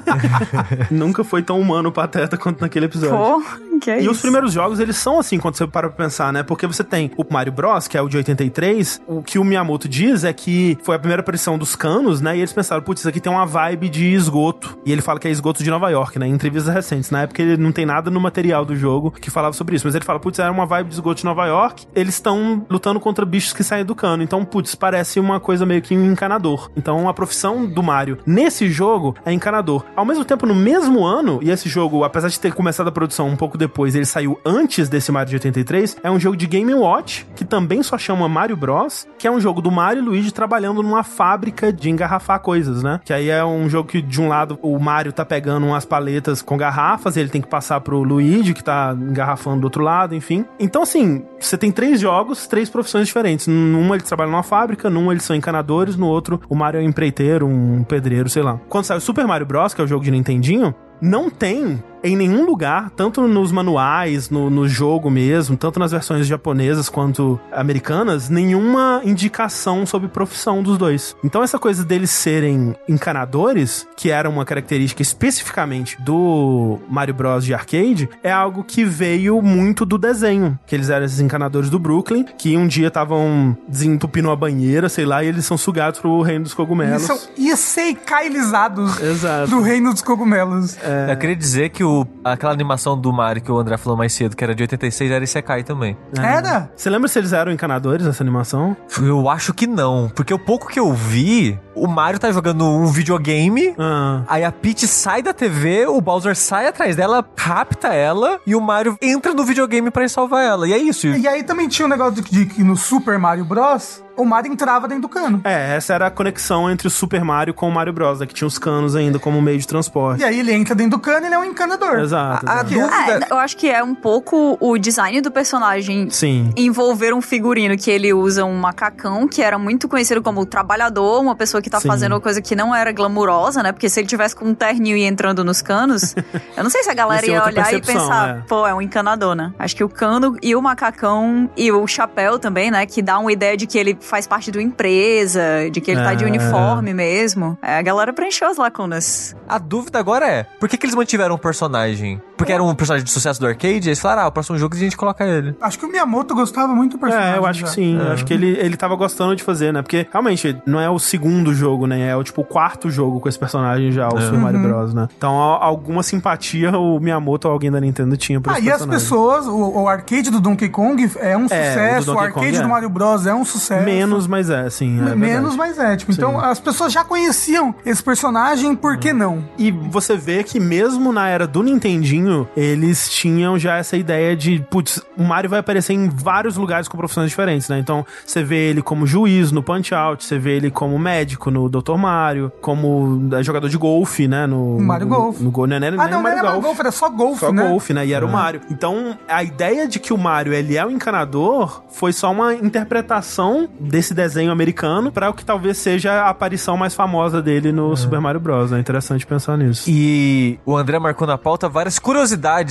Nunca foi tão humano o Pateta quanto naquele episódio. Pô, que é E isso? os primeiros jogos, eles são assim, quando você para pra pensar, né? Porque você tem o Mario Bros, que é o de 83, o que o Miyamoto diz é que foi a primeira aparição dos canos, né? E eles pensaram, putz, isso aqui tem uma vibe de esgoto. E ele fala que é esgoto de Nova York, né? Em entrevistas recentes. Na época ele não tem nada no material do jogo que falava sobre isso. Mas ele fala, putz, era uma vibe de esgoto de Nova York. Eles estão lutando contra bichos que saem do cano. Então, putz, parece uma coisa meio que um encanador. Então, a profissão do Mario nesse jogo é encanador. Ao mesmo tempo, no mesmo ano, e esse jogo, apesar de ter começado a produção um pouco depois, ele saiu antes desse Mario de 83, é um jogo de Game Watch, que também só chama Mario Bros, que é um jogo do Mario e Luigi trabalhando numa fábrica de engarrafar coisas, né? Que aí é um jogo que, de um lado, o Mario tá pegando umas paletas com garrafas, ele tem que passar pro Luigi, que tá engarrafando do outro lado, enfim. Então, assim, você tem três jogos, três profissões diferentes. Numa eles trabalham numa fábrica, num eles são encanadores, no outro o Mario é um empreiteiro, um pedreiro, sei lá. Quando sai o Super Mario Bros, que é o jogo de Nintendinho, não tem em nenhum lugar, tanto nos manuais, no, no jogo mesmo, tanto nas versões japonesas quanto americanas, nenhuma indicação sobre profissão dos dois. Então essa coisa deles serem encanadores, que era uma característica especificamente do Mario Bros de arcade, é algo que veio muito do desenho, que eles eram esses encanadores do Brooklyn, que um dia estavam desentupindo uma banheira, sei lá, e eles são sugados pro reino dos cogumelos. Eles são iseikailizados Exato. do reino dos cogumelos. Eu queria dizer que o, aquela animação do Mario que o André falou mais cedo, que era de 86, era Isekai também. Era? Você lembra se eles eram encanadores nessa animação? Eu acho que não, porque o pouco que eu vi, o Mario tá jogando um videogame, Ah. aí a Peach sai da TV, o Bowser sai atrás dela, rapta ela, e o Mario entra no videogame pra ir salvar ela. E é isso. E aí também tinha um negócio de, de que no Super Mario Bros. O Mario entrava dentro do cano. É, essa era a conexão entre o Super Mario com o Mario Bros, né, que tinha os canos ainda como meio de transporte. E aí ele entra dentro do cano e ele é um encanador. Exato. A- a dúvida- É, eu acho que é um pouco o design do personagem Sim. envolver um figurino que ele usa um macacão, que era muito conhecido como trabalhador, uma pessoa que tá Sim. fazendo uma coisa que não era glamurosa, né? Porque se ele tivesse com um terninho e entrando nos canos, eu não sei se a galera Ia ser ia olhar e pensar, é. pô, é um encanador, né? Acho que o cano e o macacão e o chapéu também, né? Que dá uma ideia de que ele faz parte de uma empresa, de que ele tá de É. uniforme mesmo. É, a galera preencheu as lacunas. A dúvida agora é, por que, que eles mantiveram o personagem? Porque era um personagem de sucesso do arcade, eles falaram, ah, o próximo jogo a gente coloca ele. Acho que o Miyamoto gostava muito do personagem. É, eu acho já. que sim. Eu acho que ele, ele tava gostando de fazer, né? Porque realmente não é o segundo jogo, né? É o tipo o quarto jogo com esse personagem já, o Super Mario Bros, né? Então alguma simpatia o Miyamoto ou alguém da Nintendo tinha por Ah, esse e as personagem. pessoas, o, o arcade do Donkey Kong é um É, o do sucesso, o, Donkey arcade Kong é. do Mario Bros é um sucesso. Menos, mas é, sim. É Menos, mas é. Tipo, então as pessoas já conheciam esse personagem, por que não? E você vê que mesmo na era do Nintendinho, eles tinham já essa ideia de, putz, o Mario vai aparecer em vários lugares com profissões diferentes, né? Então, você vê ele como juiz no Punch-Out, você vê ele como médico no Dr. Mario, como eh, jogador de golfe, né? No Mario no, Golf. No, no, não, não, Ah, não, não Mario era Golf. golfe, era só golfe, Só né? golfe, né? E era o Mario. Então, a ideia de que o Mario ele é o encanador foi só uma interpretação desse desenho americano para o que talvez seja a aparição mais famosa dele no Super Mario Bros. É interessante pensar nisso. E o André marcou na pauta várias curiosidades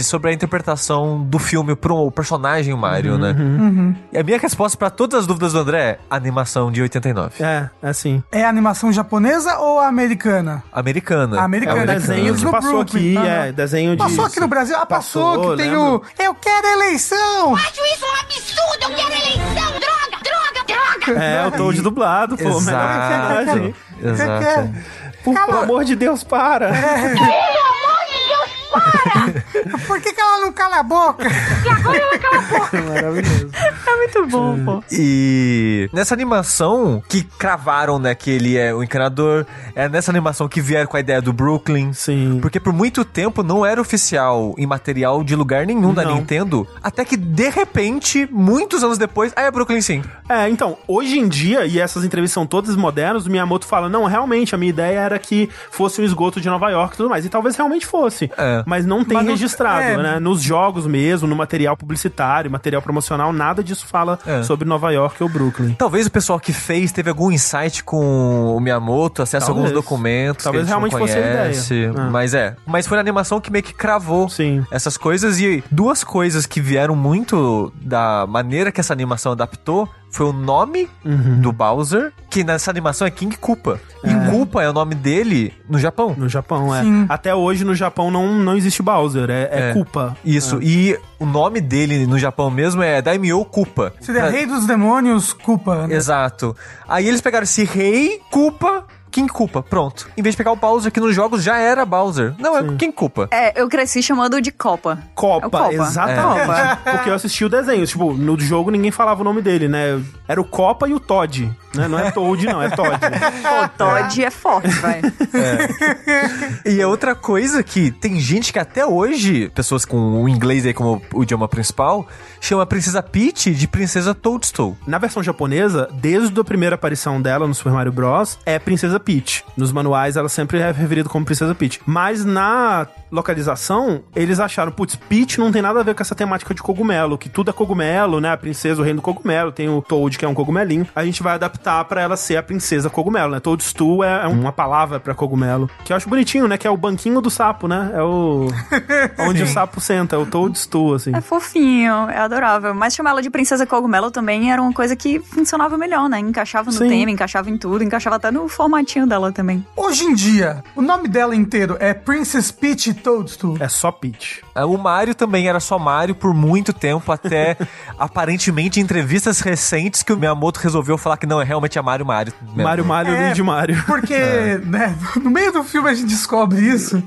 sobre a interpretação do filme pro personagem Mario, né? E a minha resposta pra todas as dúvidas do André é animação de 89. É, é assim. É a animação japonesa ou americana? Americana. Americana. É desenho que passou Brooklyn. aqui, é, desenho de... Passou aqui no Brasil? Ah, passou, Passou, que tem lembro. o... Eu quero eleição! Acho isso um absurdo! Eu quero eleição! Droga! Droga! Droga! É, o Toad dublado, pô. melhor personagem. Exato. Por, pelo amor de Deus, para. É. Por que, que ela não cala a boca? Maravilhoso. É muito bom, pô. E nessa animação que cravaram, né, que ele é o encanador, é nessa animação que vieram com a ideia do Brooklyn. Sim. Porque por muito tempo não era oficial em material de lugar nenhum da Não. Nintendo, até que de repente, muitos anos depois, aí é Brooklyn sim. É, então, hoje em dia, e essas entrevistas são todas modernas, o Miyamoto fala, não, realmente, a minha ideia era que fosse um esgoto de Nova York e tudo mais. E talvez realmente fosse. É. Mas não tem Mas registrado, é. né? Nos jogos mesmo, no material publicitário, material promocional, nada disso fala É. sobre Nova York ou Brooklyn. Talvez o pessoal que fez teve algum insight com o Miyamoto, acesso a alguns documentos Talvez realmente não fosse a conhece. ideia. É. Mas é. Mas foi a animação que meio que cravou Sim. essas coisas. E duas coisas que vieram muito da maneira que essa animação adaptou foi o nome Uhum. do Bowser, que nessa animação é King Koopa. E Koopa é o nome dele no Japão. No Japão, é. Sim. Até hoje no Japão não, não existe Bowser, é, é, É. culpa. Isso. E o nome dele no Japão mesmo é Daimyo Koopa. Seria Pra- Rei dos Demônios, culpa. né? Exato. Aí eles pegaram esse rei, Koopa, King Koopa, pronto. Em vez de pegar o Bowser, que nos jogos já era Bowser. Não, é King Koopa. É, eu cresci chamando de Copa. Copa, É o Copa. exatamente. É. Porque eu assisti o desenho. Tipo, no jogo ninguém falava o nome dele, né? Era o Copa e o Todd. Né? Não é Toad, não, é Todd. Pô, Todd é forte, vai. E a outra coisa que tem gente que até hoje, pessoas com o inglês aí como o idioma principal, chama a Princesa Peach de Princesa Toadstool. Na versão japonesa, desde a primeira aparição dela no Super Mario Bros, é Princesa Peach. Nos manuais ela sempre é referida como Princesa Peach. Mas na localização, eles acharam, putz, Peach não tem nada a ver com essa temática de cogumelo, que tudo é cogumelo, né? A princesa, o reino do cogumelo, tem o Toad, que é um cogumelinho. A gente vai adaptar pra ela ser a princesa cogumelo, né? Toadstool é é uma palavra pra cogumelo. Que eu acho bonitinho, né? Que é o banquinho do sapo, né? É o... onde o sapo senta, é o Toadstool, assim. É fofinho, é adorável. Mas chamar ela de Princesa Cogumelo também era uma coisa que funcionava melhor, né? Encaixava no Sim. tema, encaixava em tudo, encaixava até no formatinho dela também. Hoje em dia, o nome dela inteiro é Princess Peach Toadstool. É só Peach. Ah, O Mario também era só Mario por muito tempo, até aparentemente em entrevistas recentes que o Miyamoto resolveu falar que não, é realmente a Mario Mario. mesmo. Mario, Mario, É, Luigi Mario. Porque, né, no meio do filme a gente descobre isso,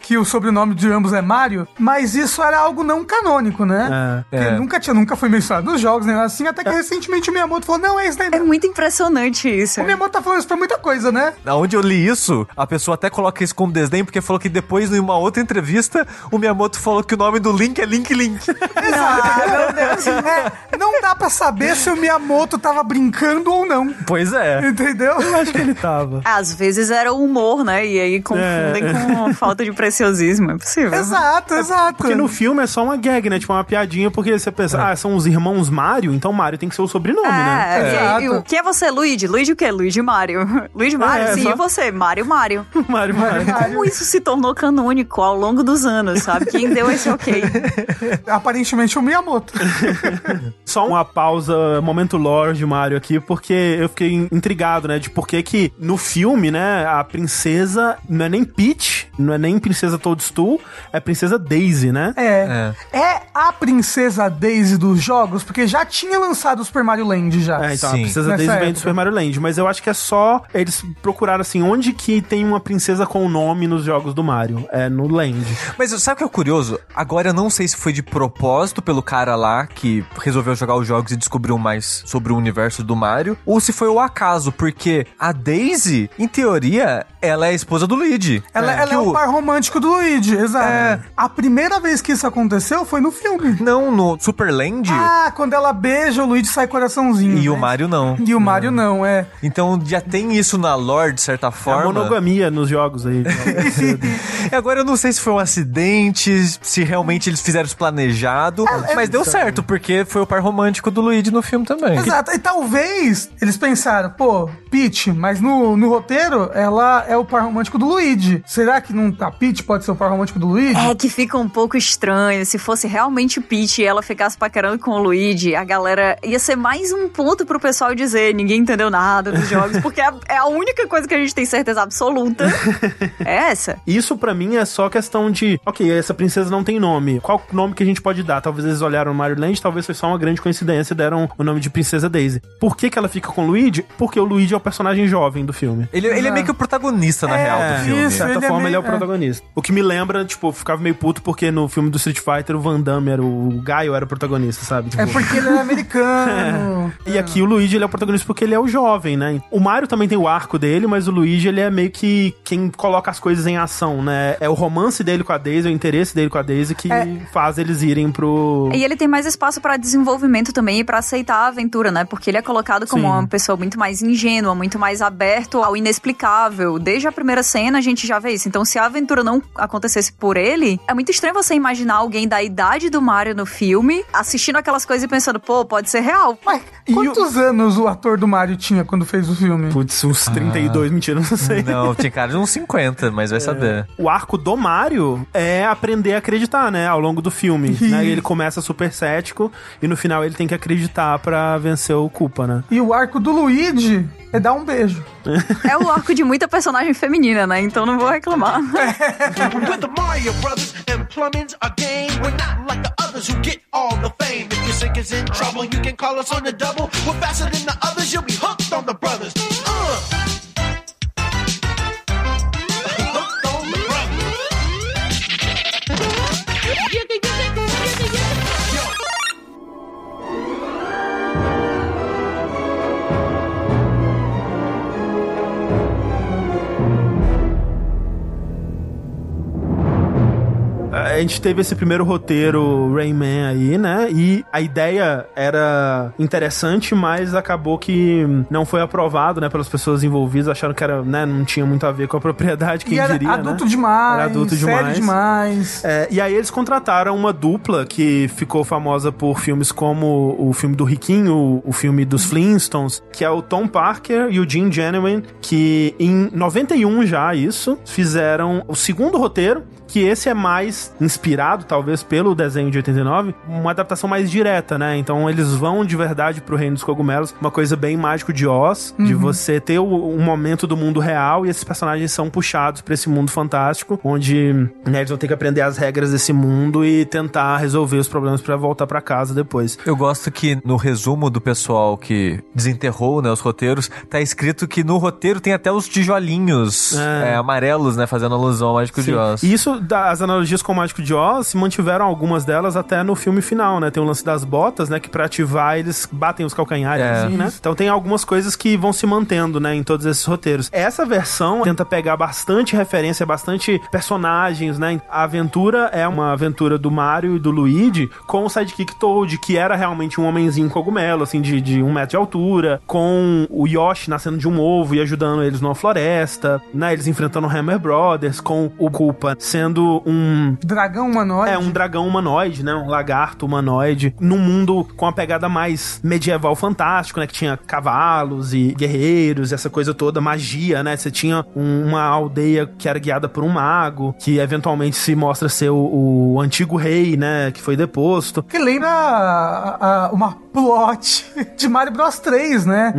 que o sobrenome de ambos é Mario, mas isso era algo não canônico, né? É. Porque É. nunca tinha, nunca foi mencionado nos jogos, nem nada assim, até que recentemente o Miyamoto falou, não, é isso daí É não. muito impressionante isso. O Miyamoto tá falando isso pra muita coisa, né? Onde eu li isso, a pessoa até coloca isso com desdém, porque falou que depois, em uma outra entrevista, o Miyamoto falou que o nome do Link é Link Link. Ah, meu Deus. É, não dá pra saber se o Miyamoto tava brincando ou não. pois é. Entendeu? Acho que ele tava. Às vezes era o humor, né? E aí confundem É. com falta de preciosismo. É possível. Exato, exato. Porque no filme é só uma gag, né? Tipo, uma piadinha, porque você pensa, ah, são os irmãos Mario, então Mario tem que ser o sobrenome, né? É, e Exato. o que é você, Luigi? Luigi o quê? Luigi Mario. Luigi Mario? É, Sim, só- e você? Mario Mario. Mario, Mario. Como isso se tornou canônico ao longo dos anos, sabe? Quem deu esse ok? Aparentemente o Miyamoto. Só uma pausa, momento lore de Mario aqui, porque eu fiquei intrigado, né? De por que que no filme, né, a princesa não é nem Peach, Não é nem Princesa Toadstool, é Princesa Daisy, né? É. é. a princesa Daisy dos jogos, porque já tinha lançado o Super Mario Land já. É, então Sim. a Princesa Nessa Daisy vem do Super Mario Land, mas eu acho que é só eles procuraram assim, onde que tem uma princesa com o nome nos jogos do Mario? É no Land. Mas sabe o que é curioso? Agora eu não sei se foi de propósito pelo cara lá que resolveu jogar os jogos e descobriu mais sobre o universo do Mario, ou se foi o acaso, porque a Daisy, em teoria, ela é a esposa do Luigi. Ela, ela Que é o par romântico do Luigi, exato. É. A primeira vez que isso aconteceu foi no filme. Não, no Super Land Ah, quando ela beija, o Luigi sai coraçãozinho. e né? o Mario não. E o Mario não, é. Então já tem isso na lore, de certa É a forma. monogamia nos jogos aí. E agora eu não sei se foi um acidente, se realmente eles fizeram isso planejado, é mas deu certo, porque foi o par romântico do Luigi no filme também. Exato. E talvez eles pensaram, pô, Peach, mas no, no roteiro ela é o par romântico do Luigi. Será que não a Peach pode ser o par romântico do Luigi? É que fica um pouco estranho. Se fosse realmente o Peach e ela ficasse paquerando com o Luigi, a galera ia ser mais um ponto pro pessoal dizer ninguém entendeu nada dos jogos, porque é a- é a única coisa que a gente tem certeza absoluta. É essa. Isso pra mim é só questão de, ok, essa princesa não tem nome. Qual nome que a gente pode dar? Talvez eles olharam Mario Land, talvez foi só uma grande coincidência e deram o nome de Princesa Daisy. Por que que ela fica com o Luigi? Porque o Luigi é o personagem jovem do filme. Ele, ele é meio que o protagonista, na É, real, do filme. De isso. certa ele é forma, meio- ele é o é. protagonista. O que me lembra, tipo, eu ficava meio puto porque no filme do Street Fighter o Van Damme era o, o Gaio era o protagonista, sabe? Tipo, É porque ele é americano. E aqui o Luigi ele é o protagonista porque ele é o jovem, né? O Mario também tem o arco dele, mas o Luigi ele é meio que quem coloca as coisas em ação, né? É o romance dele com a Daisy, é o interesse dele com a Daisy que É. faz eles irem pro. E ele tem mais espaço pra desenvolvimento também e pra aceitar a aventura, né? Porque ele é colocado como Sim. uma pessoa muito mais ingênua, muito mais aberto ao inexplicável. Desde a primeira cena a gente já vê isso. Então, se a aventura não acontecesse por ele, é muito estranho você imaginar alguém da idade do Mario no filme assistindo aquelas coisas e pensando, pô, pode ser real. Mas quantos anos o ator do Mario tinha quando fez o filme? Putz, uns 32, mentira, não sei. Não, tinha cara de uns 50, mas vai saber. O arco do Mario é aprender a acreditar, né? Ao longo do filme. né? Ele começa super cético e no final ele tem que acreditar pra vencer o culpa, né? E o arco do Luigi é dar um beijo. É o arco de muita personagem feminina, né? Então não vou reclamar. With the Mario Brothers and plumbing's a game. We're not like the others who get all the fame. If your sink is in trouble, you can call us on the double. We're faster than the others, you'll be hooked on the brothers. A gente teve esse primeiro roteiro Rayman aí, né? E a ideia era interessante, mas acabou que não foi aprovado, né? Pelas pessoas envolvidas, acharam que era, né? Não tinha muito a ver com a propriedade, quem e era diria, adulto né? demais. Era adulto sério demais. demais. É, e aí eles contrataram uma dupla que ficou famosa por filmes como o filme do Riquinho, o, o filme dos Flintstones, que é o Tom Parker e o Jim Genuine, que em 91 já isso, fizeram o segundo roteiro, que esse é mais inspirado, talvez, pelo desenho de 89, uma adaptação mais direta, né? Então eles vão de verdade pro Reino dos Cogumelos, uma coisa bem mágico de Oz, de você ter o, um momento do mundo real e esses personagens são puxados pra esse mundo fantástico, onde né, eles vão ter que aprender as regras desse mundo e tentar resolver os problemas pra voltar pra casa depois. Eu gosto que no resumo do pessoal que desenterrou né, os roteiros, tá escrito que no roteiro tem até os tijolinhos É. é, amarelos, né? Fazendo alusão ao Mágico de Sim. Oz. E isso, das analogias com o Mágico de Oz, se mantiveram algumas delas até no filme final, né? Tem o lance das botas, né? Que pra ativar eles batem os calcanhares, É. assim, né? Então tem algumas coisas que vão se mantendo, né? Em todos esses roteiros. Essa versão tenta pegar bastante referência, bastante personagens, né? A aventura é uma aventura do Mario e do Luigi com o sidekick Toad, que era realmente um homenzinho cogumelo, assim, de, de um metro de altura, com o Yoshi nascendo de um ovo e ajudando eles numa floresta, né? Eles enfrentando o Hammer Brothers, com o Koopa sendo um dragão humanoide. É um dragão humanoide, né? Um lagarto humanoide. Num mundo com a pegada mais medieval fantástico, né? Que tinha cavalos e guerreiros, essa coisa toda, magia, né? Você tinha um- uma aldeia que era guiada por um mago, que eventualmente se mostra ser o, o antigo rei, né? Que foi deposto. Que lembra a- a- uma plot de Mario Bros 3, né?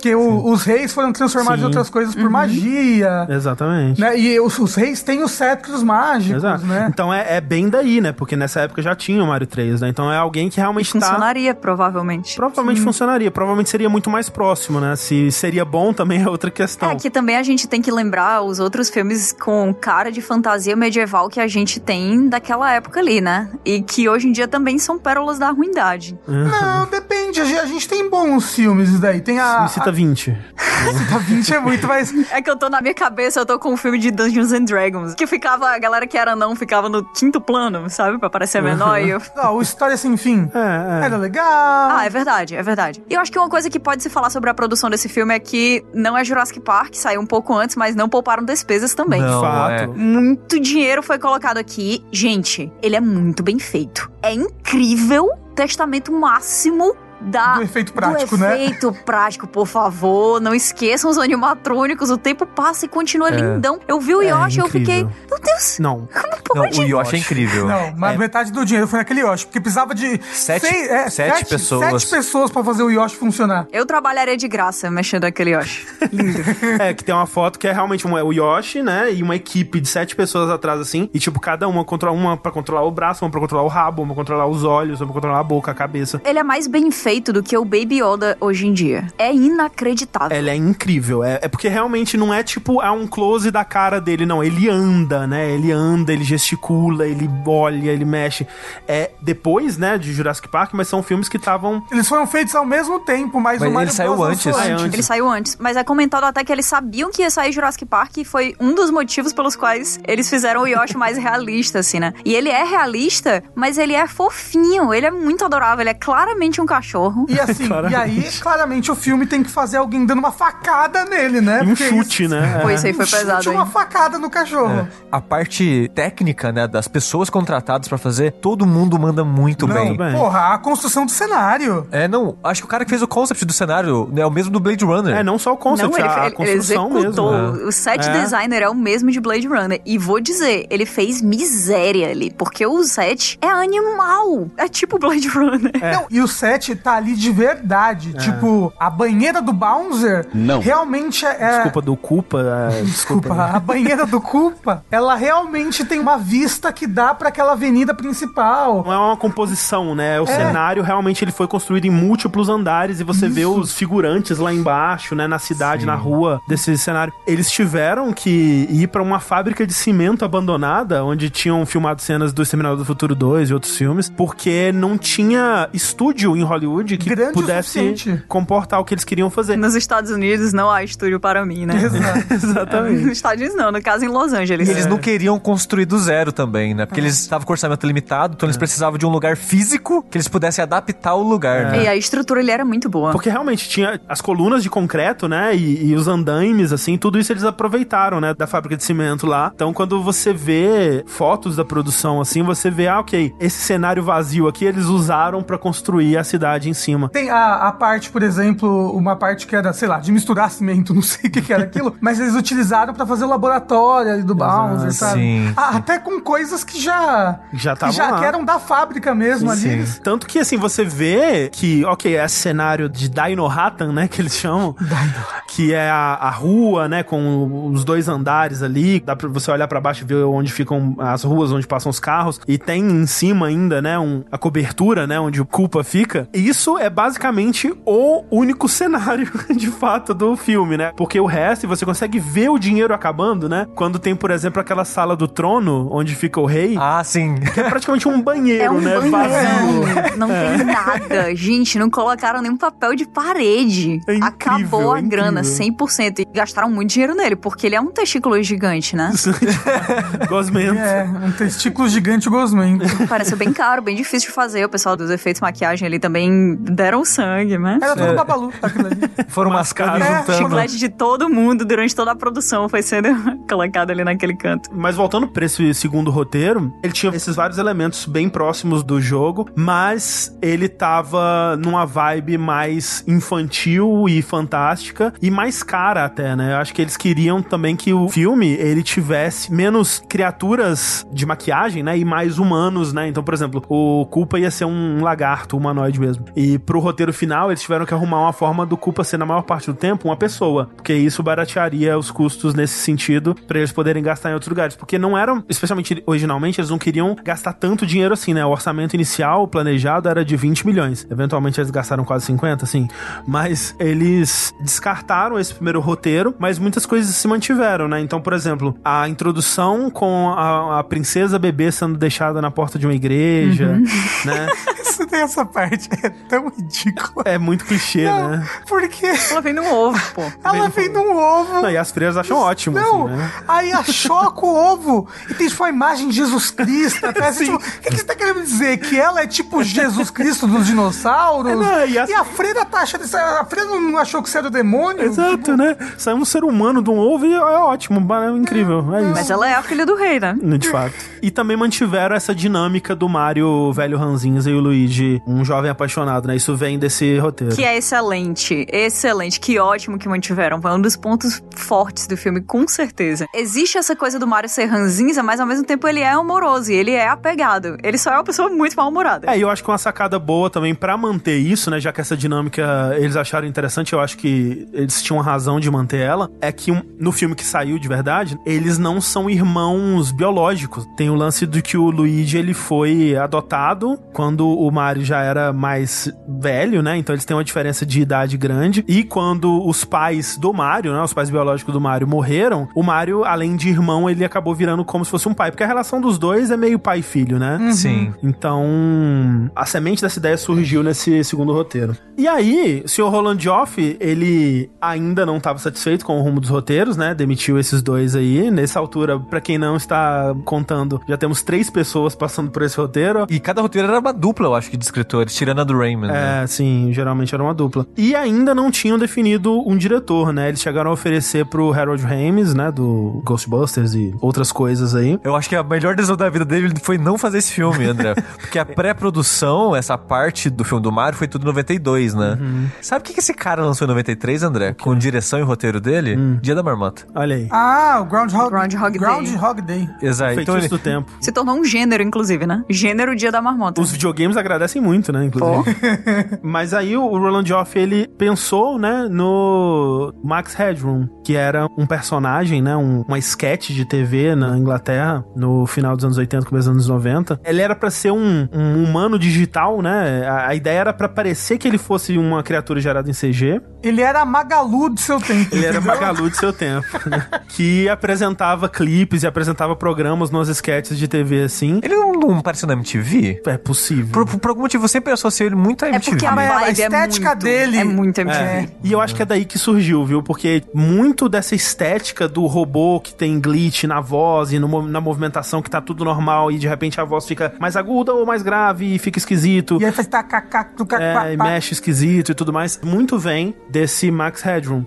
que o- os reis foram transformados Sim. em outras coisas por magia. Exatamente. Né? E os, os reis têm os cetros mágicos, Exato. né? Então é, é bem daí, né? Porque nessa época já tinha o Mario 3, né? Então é alguém que realmente tá. Funcionaria, provavelmente. Provavelmente funcionaria. Provavelmente seria muito mais próximo, né? Se seria bom também é outra questão. É que também a gente tem que lembrar os outros filmes com cara de fantasia medieval que a gente tem daquela época ali, né? E que hoje em dia também são pérolas da ruindade. Não, depende. A gente, tem bons filmes isso daí. Tem a. Me cita 20. a, a 20 é muito, mas. É que eu tô na minha cabeça, eu tô com um filme de Dungeons and Dragons, que ficava, a galera que era não ficava no quinto plano, sabe? Pra parecer menor e eu... Não, o História Sem Fim É, é. era legal. Ah, é verdade, é verdade. E eu acho que uma coisa que pode se falar sobre a produção desse filme é que não é Jurassic Park, saiu um pouco antes, mas não pouparam despesas também. Não, fato. é. Muito dinheiro foi colocado aqui. Gente, ele é muito bem feito. É incrível. Testamento máximo da, Do efeito prático, do né? efeito prático, por favor. Não esqueçam os animatrônicos. O tempo passa e continua lindão. Eu vi o É Yoshi e eu fiquei, incrível. meu Deus, Não. Não, pode? o Yoshi é incrível. Não, mas metade do dinheiro foi naquele Yoshi, porque precisava de Sete- seis- é, sete pessoas. Sete pessoas pra fazer o Yoshi funcionar. Eu trabalharia de graça mexendo naquele Yoshi. Lindo. É, que tem uma foto que é realmente uma, o Yoshi, né? E uma equipe de sete pessoas atrás, assim. E, tipo, cada uma controla uma pra controlar o braço, uma pra controlar o rabo, uma pra controlar os olhos, uma pra controlar a boca, a cabeça. Ele é mais bem feito do que o Baby Yoda hoje em dia. É inacreditável. Ela é incrível. É, é porque realmente não é tipo, é um close da cara dele, não. Ele anda, né? Ele anda, ele gesticula, ele olha, ele mexe. É depois, né, de Jurassic Park, mas são filmes que estavam. Eles foram feitos ao mesmo tempo, mas, Mas o Mario ele saiu antes. antes. Ele saiu antes, mas é comentado até que eles sabiam que ia sair Jurassic Park e foi um dos motivos pelos quais eles fizeram o Yoshi mais realista, assim, né? E ele é realista, mas ele é fofinho, ele é muito adorável, ele é claramente um cachorro. E assim, e aí, claramente, o filme tem que fazer alguém dando uma facada nele, né? E um Porque chute, isso- né? Pô, isso aí Um foi chute, pesado, uma hein? facada no cachorro. A parte técnica, né, das pessoas contratadas pra fazer, todo mundo manda muito Não, bem. bem. porra, a construção do cenário. É, não, acho que o cara que fez o concept do cenário né, é o mesmo do Blade Runner. É, não só o concept, Não, ele, a, a ele- ele construção executou. mesmo. né? O set É. designer é o mesmo de Blade Runner. E vou dizer, ele fez miséria ali, porque o set é animal. É tipo Blade Runner. Não, e o set tá ali de verdade. É. Tipo, a banheira do Bowser Não. realmente é. é- Desculpa do culpa. é, Desculpa, desculpa. a banheira do Culpa, ela realmente tem uma vista que dá pra aquela avenida principal. Não é uma composição, né? O cenário realmente ele foi construído em múltiplos andares e você vê os figurantes lá embaixo, né? Na cidade, na rua desse cenário. Eles tiveram que ir pra uma fábrica de cimento abandonada, onde tinham filmado cenas do Exterminador do Futuro 2 e outros filmes, porque não tinha estúdio em Hollywood que Grande pudesse comportar o que eles queriam fazer. Nos Estados Unidos não há estúdio para mim, né? Exato. Exatamente. Nos Estados Unidos não, no caso em Los Angeles. E eles não queriam construir do zero também, né? Porque eles estavam com orçamento limitado, então eles precisavam de um lugar físico que eles pudessem adaptar o lugar, né? E a estrutura ele era muito boa. Porque realmente tinha as colunas de concreto, né? E, e os andaimes, assim, tudo isso eles aproveitaram, né? Da fábrica de cimento lá. Então, quando você vê fotos da produção, assim, você vê, ah, ok, esse cenário vazio aqui eles usaram pra construir a cidade em cima. Tem a, a parte, por exemplo, uma parte que era, sei lá, de misturar cimento, não sei o que, que era aquilo, mas eles utilizaram pra fazer o laboratório ali do Bowser, sabe? sim, Ah, Até com coisas que já. Já que tavam já lá. que eram da fábrica mesmo ali. sim. Tanto que, assim, você vê que, ok, esse cenário de Dinohatan, né, que eles chamam, que é a, a rua, né, com os dois andares ali, dá pra você olhar pra baixo e ver onde ficam as ruas, onde passam os carros, e tem em cima ainda, né, um, a cobertura, né, onde o Culpa fica. Isso é basicamente o único cenário, de fato, do filme, né, porque o resto, você consegue ver o dinheiro acabando, né, quando tem, por exemplo, aquela sala do trono, onde fica o rei, Ah, sim. que é praticamente um banheiro, É um né, vazio. banheirão. Não tem nada. Gente, não colocaram nenhum papel de parede. É incrível, Acabou a é grana, incrível. 100%. E gastaram muito dinheiro nele, porque ele é um testículo gigante, né? Gosmento. É, um testículo gigante gosmento. Parece bem caro, bem difícil de fazer. O pessoal dos efeitos maquiagem ali também assim, deram sangue, né? Era tudo babalu, aquilo ali. Foram mascados É, juntando. Chiclete de todo mundo durante toda a produção foi sendo colocado ali naquele canto. Mas voltando pra esse segundo roteiro, ele tinha esses vários elementos bem próximos do jogo, mas ele tava numa vibe mais infantil e fantástica e mais cara até, né? Eu acho que eles queriam também que o filme ele tivesse menos criaturas de maquiagem, né? E mais humanos, né? Então, por exemplo, o Culpa ia ser um lagarto humanoide mesmo. E pro roteiro final, eles tiveram que arrumar uma forma do Culpa ser na maior parte do tempo uma pessoa, porque isso baratearia os custos nesse sentido pra eles poderem gastar em outros lugares, porque não eram, especialmente originalmente, eles não queriam gastar tanto dinheiro assim, né? O orçamento inicial planejado era de 20 milhões. Eventualmente eles gastaram quase 50, assim, mas eles descartaram esse primeiro roteiro, mas muitas coisas se mantiveram, né? Então, por exemplo, a introdução com a, a princesa bebê sendo deixada na porta de uma igreja, né? Isso tem essa parte. É tão ridícula. É muito clichê, né? Porque Ela vem num ovo, pô. ela vem num ovo. Não, e as freiras acham ótimo, Não, assim, né? aí achoca o ovo e tem tipo a imagem de Jesus Cristo. atrás. Tipo, o que, que você tá querendo dizer? Que ela é tipo Jesus Cristo dos dinossauros? É, não, e e, as- a freira tá achando isso. A freira não achou que você era o demônio? Exato, né? Sai um ser humano de um ovo e é ótimo, é incrível. É isso. Mas ela é a filha do rei, né? De fato. E também mantiveram essa dinâmica do Mario velho ranzinza e o Luigi, um jovem apaixonado, né? Isso vem desse roteiro. Que é excelente, excelente, que ótimo que mantiveram. Foi um dos pontos fortes do filme, com certeza. Existe essa coisa do Mario ser ranzinza, mas ao mesmo tempo ele é amoroso e ele é apegado. Ele só é uma pessoa muito mal-humorada. É, e eu acho que uma sacada boa também pra manter isso, né? Já que essa dinâmica eles acharam interessante, eu acho que eles tinham razão de manter ela. É que no filme que saiu de verdade, eles não são irmãos biológicos. Tem o lance do que o Luigi ele foi adotado quando o Mario já era mais velho, né? Então eles têm uma diferença de idade grande. E quando os pais do Mario, né? Os pais biológicos do Mario morreram, o Mario, além de irmão, ele acabou virando como se fosse um pai. Porque a relação dos dois é meio pai e filho, né? Sim. Então, a semente dessa ideia surgiu nesse segundo roteiro. E aí, o senhor Roland Joff, ele ainda não estava satisfeito com o rumo dos roteiros, né? Demitiu esses dois aí. Nessa altura, pra quem não está contando, já temos três pessoas passando por esse roteiro. E cada roteiro era uma dupla, eu acho que, de escritores, tirando a do Raymond. né? É, sim, geralmente era uma dupla. E ainda não tinham definido um diretor, né? Eles chegaram a oferecer pro Harold Ramis, né? Do Ghostbusters e outras coisas aí. Eu acho que a melhor decisão da vida dele foi não fazer esse filme, André. Porque a pré-produção, essa parte do filme do Mario, foi tudo em 92, né? Sabe o que que esse cara lançou em 93, André? Com direção e roteiro dele? Dia da Marmota. Olha aí. Ah, o Groundhog, Groundhog Day. Groundhog Day. Exato. Então Feitiço ele... do tempo. Se tornou um gênero, inclusive, né? Gênero Dia da Marmota. Os videogames agradecem muito, né, inclusive. Mas aí o Roland Joff, ele pensou, né, no Max Headroom, que era um personagem, né, um, uma sketch de TV na Inglaterra, no final dos anos 80, começo dos anos 90. Ele era pra ser um, um humano digital, né, a, a ideia era pra parecer que ele fosse uma criatura gerada em CG. Ele era Magalu do seu tempo. Ele era? Magalu de seu tempo, né, que apresentava clipes e apresentava programas nos sketches de TV, assim. Ele não, não apareceu na MTV? É possível. Por, por algum motivo, eu sempre associei ele muito É MTV. porque a Mas a vibe estética é muito, dele- É muito MTV. É. E eu acho que é daí que surgiu, viu? Porque muito dessa estética do robô que tem glitch na voz e no na movimentação que tá tudo normal e de repente a voz fica mais aguda ou mais grave e fica esquisito. E aí faz tacacá, É, e mexe esquisito e tudo mais. Muito vem desse Max Headroom.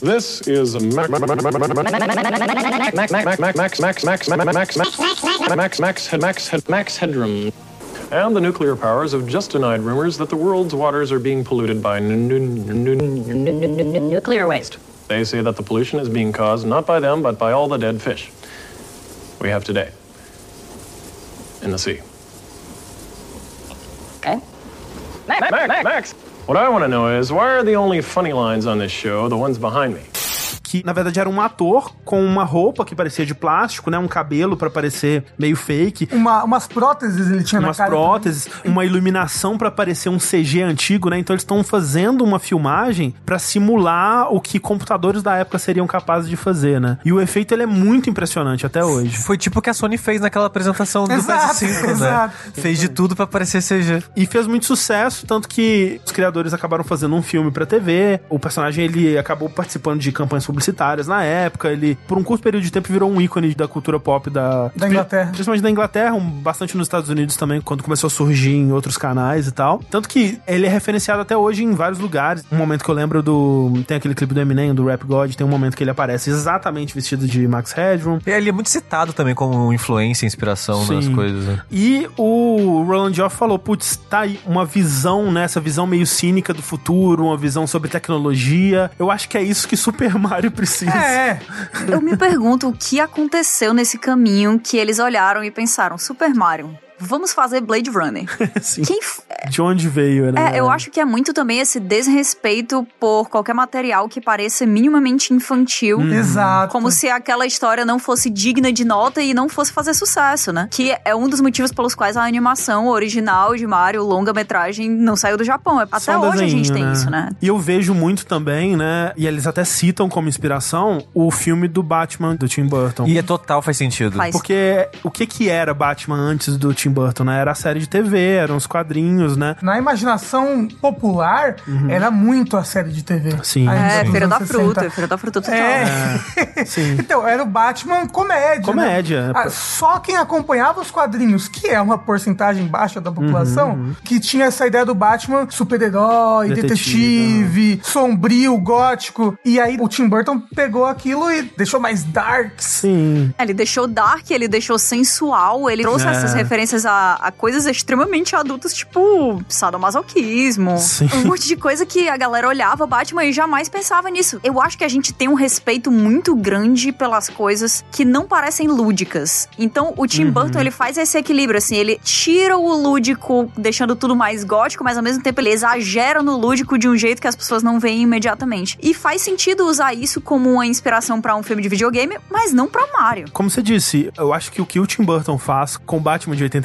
This is Max Max Max Max Max Max Max Max Max Max Max Max Headroom. And the nuclear powers have just denied rumors that the world's waters are being polluted by nu- nu- nu- nu- Nuclear waste. They say that the pollution is being caused not by them, but by all the dead fish we have today in the sea. Okay. Max, Max, what I want to know is why are the only funny lines on this show the ones behind me? Que na verdade era um ator com uma roupa que parecia de plástico, né? Um cabelo pra parecer meio fake. Uma, umas próteses ele tinha umas na cara. próteses, uma iluminação pra parecer um CG antigo, né? Então eles estão fazendo uma filmagem pra simular o que computadores da época seriam capazes de fazer, né? E o efeito ele é muito impressionante até hoje. Foi tipo o que a Sony fez naquela apresentação do Exato, PS5, né? exato. Fez de tudo pra parecer CG. E fez muito sucesso, tanto que os criadores acabaram fazendo um filme pra TV. O personagem ele acabou participando de campanhas publicitárias publicitárias na época. Ele, por um curto período de tempo, virou um ícone da cultura pop da, Da Inglaterra. Principalmente da Inglaterra, um, bastante nos Estados Unidos também, quando começou a surgir em outros canais e tal. Tanto que ele é referenciado até hoje em vários lugares. Um momento que eu lembro do. Tem aquele clipe do Eminem, do Rap God, tem um momento que ele aparece exatamente vestido de Max Headroom. E ele é muito citado também como influência, inspiração nas Sim. coisas. né? E o Roland Joff falou: putz, tá aí uma visão, né? Essa visão meio cínica do futuro, uma visão sobre tecnologia. Eu acho que é isso que Super Mario precisa. É, Eu me pergunto o que aconteceu nesse caminho que eles olharam e pensaram: Super Mario, vamos fazer Blade Runner. Sim. Quem f- De onde veio, né? É, eu acho que é muito também esse desrespeito por qualquer material que pareça minimamente infantil. exato. Como se aquela história não fosse digna de nota e não fosse fazer sucesso, né? Que é um dos motivos pelos quais a animação original de Mario, longa-metragem, não saiu do Japão. Até Só hoje a gente desenho, tem isso, né? E eu vejo muito também, né? E eles até citam como inspiração o filme do Batman do Tim Burton. E é total faz sentido. Faz. Porque o que que era Batman antes do Tim Burton, né? Era a série de TV, eram os quadrinhos, né? Na imaginação popular, era muito a série de TV. Uhum. Sim. Aí, É, Feira da anos 60. Fruta, Feira da Fruta total. É. Sim. então, era o Batman comédia. Comédia. né? Ah, só quem acompanhava os quadrinhos, que é uma porcentagem baixa da população, que tinha essa ideia do Batman super-herói, Detetive, detetive, sombrio, gótico. E aí o Tim Burton pegou aquilo e deixou mais darks. Sim. É, Ele deixou dark, ele deixou sensual, ele trouxe É. essas referências a, a coisas extremamente adultas, tipo sadomasoquismo. Sim. Um monte de coisa que a galera olhava Batman e jamais pensava nisso. Eu acho que a gente tem um respeito muito grande pelas coisas que não parecem lúdicas. Então, o Uhum. Tim Burton, ele faz esse equilíbrio, assim, ele tira o lúdico, deixando tudo mais gótico, mas ao mesmo tempo ele exagera no lúdico de um jeito que as pessoas não veem imediatamente. E faz sentido usar isso como uma inspiração pra um filme de videogame, mas não pra Mario. Como você disse, eu acho que o que o Tim Burton faz com Batman de 89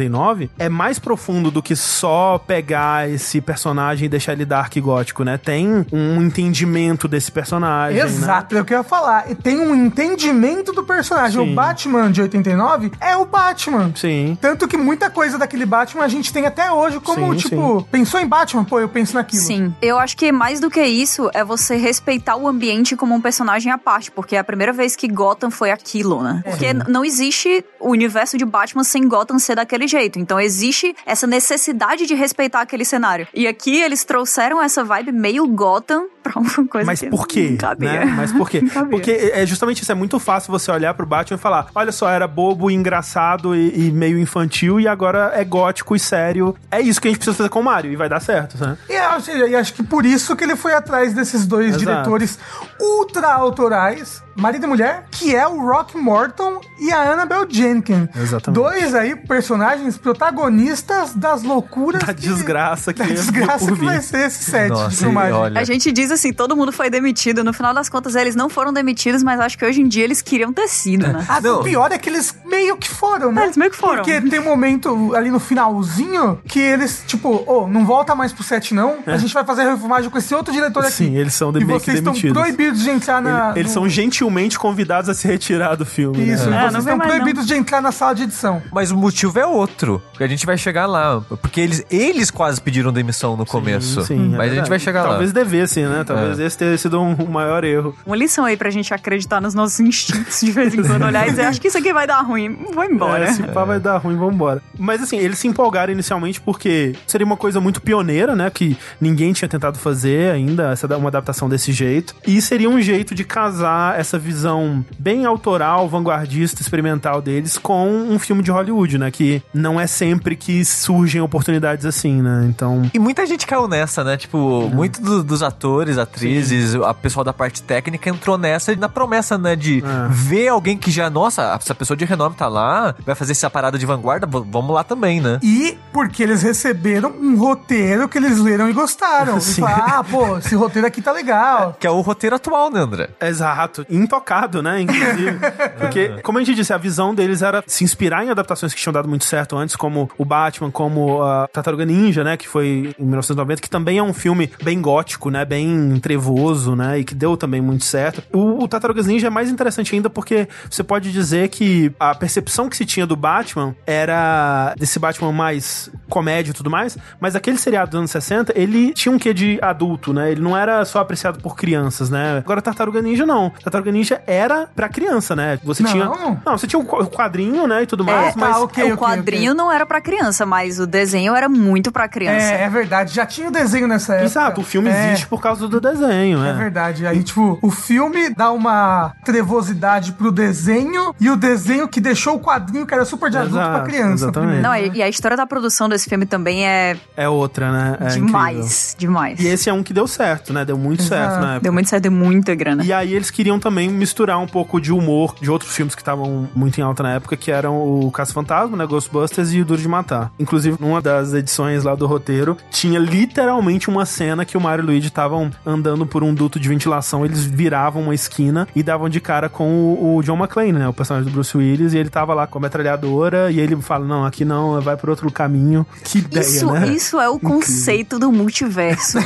é mais profundo do que só pegar esse personagem e deixar ele dark e gótico, né? Tem um entendimento desse personagem, né? Exato, é o que eu ia falar. E tem um entendimento do personagem. Sim. O Batman de 89 é o Batman. Sim. Tanto que muita coisa daquele Batman a gente tem até hoje, como, Sim, tipo, pensou em Batman? Pô, eu penso naquilo. Sim. Eu acho que mais do que isso é você respeitar o ambiente como um personagem à parte, porque é a primeira vez que Gotham foi aquilo, né? Porque n- não existe o universo de Batman sem Gotham ser daquele jeito. Então existe essa necessidade de respeitar aquele cenário. E aqui eles trouxeram essa vibe meio Gotham pra uma coisa Mas que por quê? Né? Mas por quê? Porque é justamente isso. É muito fácil você olhar pro Batman e falar: olha só, era bobo, engraçado e, e meio infantil, e agora é gótico e sério. É isso que a gente precisa fazer com o Mario, e vai dar certo, né? E, seja, e acho que por isso que ele foi atrás desses dois Exato. diretores ultra autorais, marido e mulher, que é o Rock Morton e a Annabelle Jenkins. Exatamente. Dois aí personagens protagonistas das loucuras. Da que- desgraça que da é desgraça que vai ser esse set de Nossa, filmagem. e olha. A gente diz assim, todo mundo foi demitido. No final das contas, eles não foram demitidos, mas acho que hoje em dia eles queriam ter sido, né? Ah, Não. o pior é que eles meio que foram, né? É, eles meio que foram. Porque tem um momento ali no finalzinho que eles, tipo, ô, não volta mais pro set, não. A gente vai fazer a refilmagem com esse outro diretor aqui. É. Sim, eles são de- E meio que vocês estão demitidos. proibidos de entrar na. Eles no- são gentilmente convidados a se retirar do filme. Isso, né? É, vocês não estão proibidos de entrar na sala de edição. Mas o motivo é outro. Porque a gente vai chegar lá. Porque eles, eles quase pediram demissão no começo. Sim, é mas a verdade. gente vai chegar Talvez lá. devesse, né? Talvez É. esse tenha sido um, um maior erro. Uma lição aí pra gente acreditar nos nossos instintos de vez em quando, olhar e dizer, acho que isso aqui vai dar ruim, vou embora. É, esse pá vai dar ruim, vambora. Mas assim, eles se empolgaram inicialmente porque seria uma coisa muito pioneira, né? Que ninguém tinha tentado fazer ainda, essa uma adaptação desse jeito. E seria um jeito de casar essa visão bem autoral, vanguardista, experimental deles com um filme de Hollywood, né? Que não é sempre que surgem oportunidades assim, né? Então. E muita gente caiu nessa, né? Tipo, muito do- dos atores, atrizes, a pessoal da parte técnica entrou nessa na promessa, né? De É. ver alguém que já, nossa, essa pessoa de renome tá lá, vai fazer essa parada de vanguarda, vamos lá também, né? E porque eles receberam um roteiro que eles leram e gostaram. E falaram, ah, pô, esse roteiro aqui tá legal. Que é o roteiro atual, né, André? Exato. Intocado, né? Inclusive. Porque, como a gente disse, a visão deles era se inspirar em adaptações que tinham dado muito certo antes, como o Batman, como a Tartaruga Ninja, né? Que foi em 1990, que também é um filme bem gótico, né? Bem bem trevoso, né? E que deu também muito certo. O, o Tartarugas Ninja é mais interessante ainda porque você pode dizer que a percepção que se tinha do Batman era desse Batman mais comédia e tudo mais, mas aquele seriado dos anos 60, ele tinha um quê de adulto, né? Ele não era só apreciado por crianças, né? Agora Tartaruga Ninja não. Tartaruga Ninja era pra criança, né? Você Não. tinha. Não, você tinha o o quadrinho, né? E tudo mais, É, mas. ah, ok, o ok, quadrinho não era pra criança, mas o desenho era muito pra criança. É, é verdade. Já tinha o desenho nessa época. Exato, o filme É. existe por causa do desenho, É né? verdade. Aí, tipo, o filme dá uma trevosidade pro desenho e o desenho que deixou o quadrinho que era super de adulto Exato, pra criança. exatamente. primeiro. Não, e e a história da produção desse filme também é É outra, né? É incrível. demais, demais. E esse é um que deu certo, né? Deu muito Exato. certo na época. Deu muito certo, deu muita grana. E aí eles queriam também misturar um pouco de humor de outros filmes que estavam muito em alta na época, que eram o Caça Fantasma, né, Ghostbusters e o Duro de Matar. Inclusive, numa das edições lá do roteiro, tinha literalmente uma cena que o Mario e o Luigi estavam andando por um duto de ventilação, eles viravam uma esquina e davam de cara com o, o John McClane, né, o personagem do Bruce Willis, e ele tava lá com a metralhadora e ele fala, não, aqui não, vai por outro caminho. Que ideia, Isso, né? isso é o conceito do multiverso.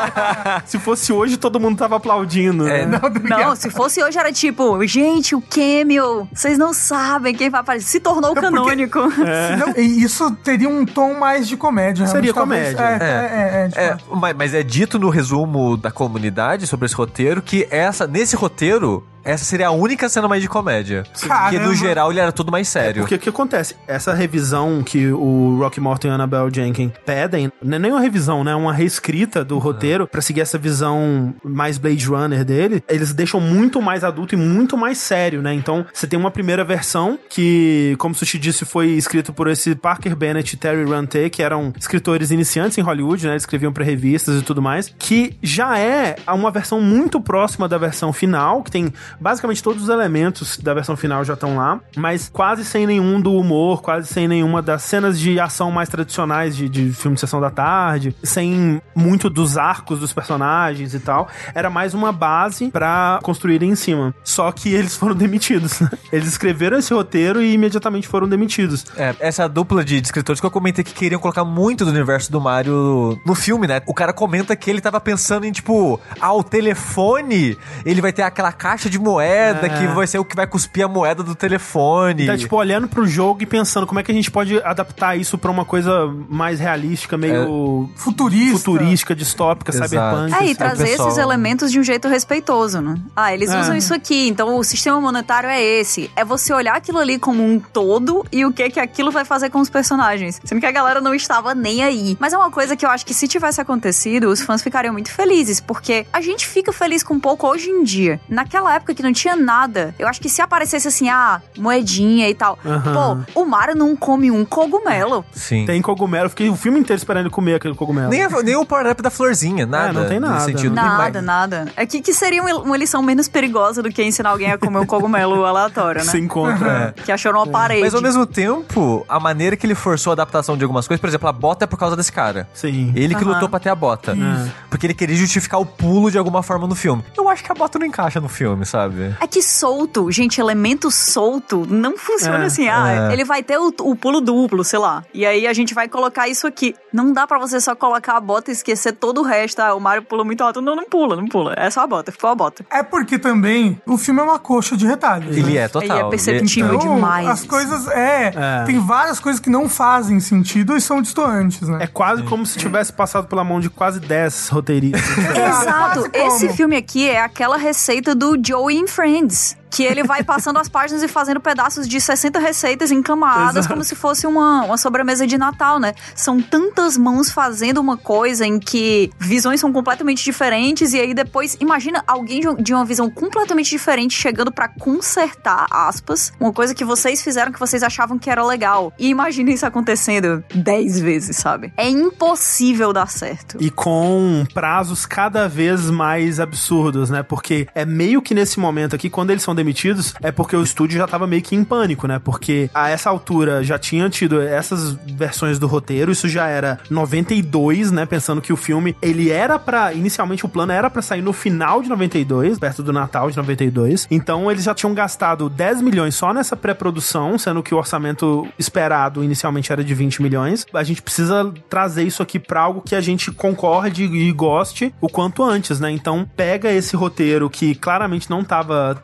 Se fosse hoje, todo mundo tava aplaudindo. É, né? Não, se fosse hoje era tipo, gente, o Cameo, vocês não sabem quem vai aparecer. Se tornou porque- canônico. Não, e isso teria um tom mais de comédia. Seria talvez. comédia. É, é, é, É, fato. mas, mas é dito no resumo da comunidade sobre esse roteiro que essa, nesse roteiro, essa seria a única cena mais de comédia. Porque Caramba. no geral ele era tudo mais sério. Porque o que acontece? Essa revisão que o Rocky Morton e Annabelle Jenkins pedem, não é nem uma revisão, né? É uma reescrita do roteiro pra seguir essa visão mais Blade Runner dele. Eles deixam muito mais adulto e muito mais sério, né? Então, você tem uma primeira versão que, como o Sushi disse, foi escrito por esse Parker Bennett e Terry Rante, que eram escritores iniciantes em Hollywood, né? Eles escreviam pra revistas e tudo mais, que já é uma versão muito próxima da versão final, que tem basicamente todos os elementos da versão final já estão lá, mas quase sem nenhum do humor, quase sem nenhuma das cenas de ação mais tradicionais de, de filme de sessão da tarde, sem muito dos arcos dos personagens e tal. Era mais uma base pra construir em cima. Só que eles foram demitidos, né? Eles escreveram esse roteiro e imediatamente foram demitidos. É, essa dupla de escritores que eu comentei que queriam colocar muito do universo do Mario no filme, né? O cara comenta que ele tava pensando em, tipo, ah, o telefone, ele vai ter aquela caixa de moeda É. que vai ser o que vai cuspir a moeda do telefone. Tá, tipo, olhando pro jogo e pensando como é que a gente pode adaptar isso pra uma coisa mais realística, meio Futurista. futurística, distópica, Exato. cyberpunk. É, e trazer pessoal- esses elementos de um jeito respeitoso, né? Ah, eles É. usam isso aqui, então o sistema monetário é esse. É você olhar aquilo ali como um todo e o que que aquilo vai fazer com os personagens. Sendo que a galera não estava nem aí. Mas é uma coisa que eu acho que se tivesse acontecido, os fãs ficariam muito felizes, porque a gente fica feliz com pouco hoje em dia. Naquela época que não tinha nada, eu acho que se aparecesse assim, ah, moedinha e tal. Aham. Pô, o Mario não come um cogumelo. Sim. Tem cogumelo, eu fiquei o filme inteiro esperando ele comer aquele cogumelo. Nem, a- nem o power-up da florzinha, nada. não tem nada, sentido. Nada, nada. É que, que seria uma, lição menos perigosa do que ensinar alguém a comer um cogumelo aleatório, né? Se encontra. Que achou numa parede. Mas ao mesmo tempo, a maneira que ele forçou a adaptação de algumas coisas, por exemplo, a bota é por causa desse cara. Sim. Ele que Aham. lutou pra ter a bota. Isso. Porque ele queria justificar o pulo de alguma forma no filme. Eu acho que a bota não encaixa no filme, sabe? É que solto, gente, elemento solto não funciona É, assim. Ah, é. ele vai ter o, o pulo duplo, sei lá. E aí a gente vai colocar isso aqui. Não dá pra você só colocar a bota e esquecer todo o resto. Ah, o Mario pula muito alto. Não, não pula, não pula. É só a bota, ficou a bota. É porque também o filme é uma coxa de retalhos. Ele né? é total. Ele é perceptível Ele- Então, demais. As coisas, é, É. Tem várias coisas que não fazem sentido e são distoantes, né? É quase como se tivesse passado pela mão de quase 10 roteiristas. Exato. quase como. Esse filme aqui é aquela receita do Joey em Friends. Que ele vai passando as páginas e fazendo pedaços de 60 receitas encamadas, Exato. como se fosse uma, uma sobremesa de Natal, né? São tantas mãos fazendo uma coisa em que visões são completamente diferentes, e aí depois, imagina alguém de um- uma visão completamente diferente chegando pra consertar, aspas, uma coisa que vocês fizeram que vocês achavam que era legal. E imagina isso acontecendo 10 vezes, sabe? É impossível dar certo. E com prazos cada vez mais absurdos, né? Porque é meio que nesse momento aqui, quando eles são demitidos, é porque o estúdio já tava meio que em pânico, né? Porque a essa altura já tinha tido essas versões do roteiro, isso já era 92, né? Pensando que o filme, ele era pra. Inicialmente o plano era pra sair no final de 92, perto do Natal de 92. Então eles já tinham gastado 10 milhões só nessa pré-produção, sendo que o orçamento esperado inicialmente era de 20 milhões. A gente precisa trazer isso aqui pra algo que a gente concorde e goste o quanto antes, né? Então pega esse roteiro que claramente não estava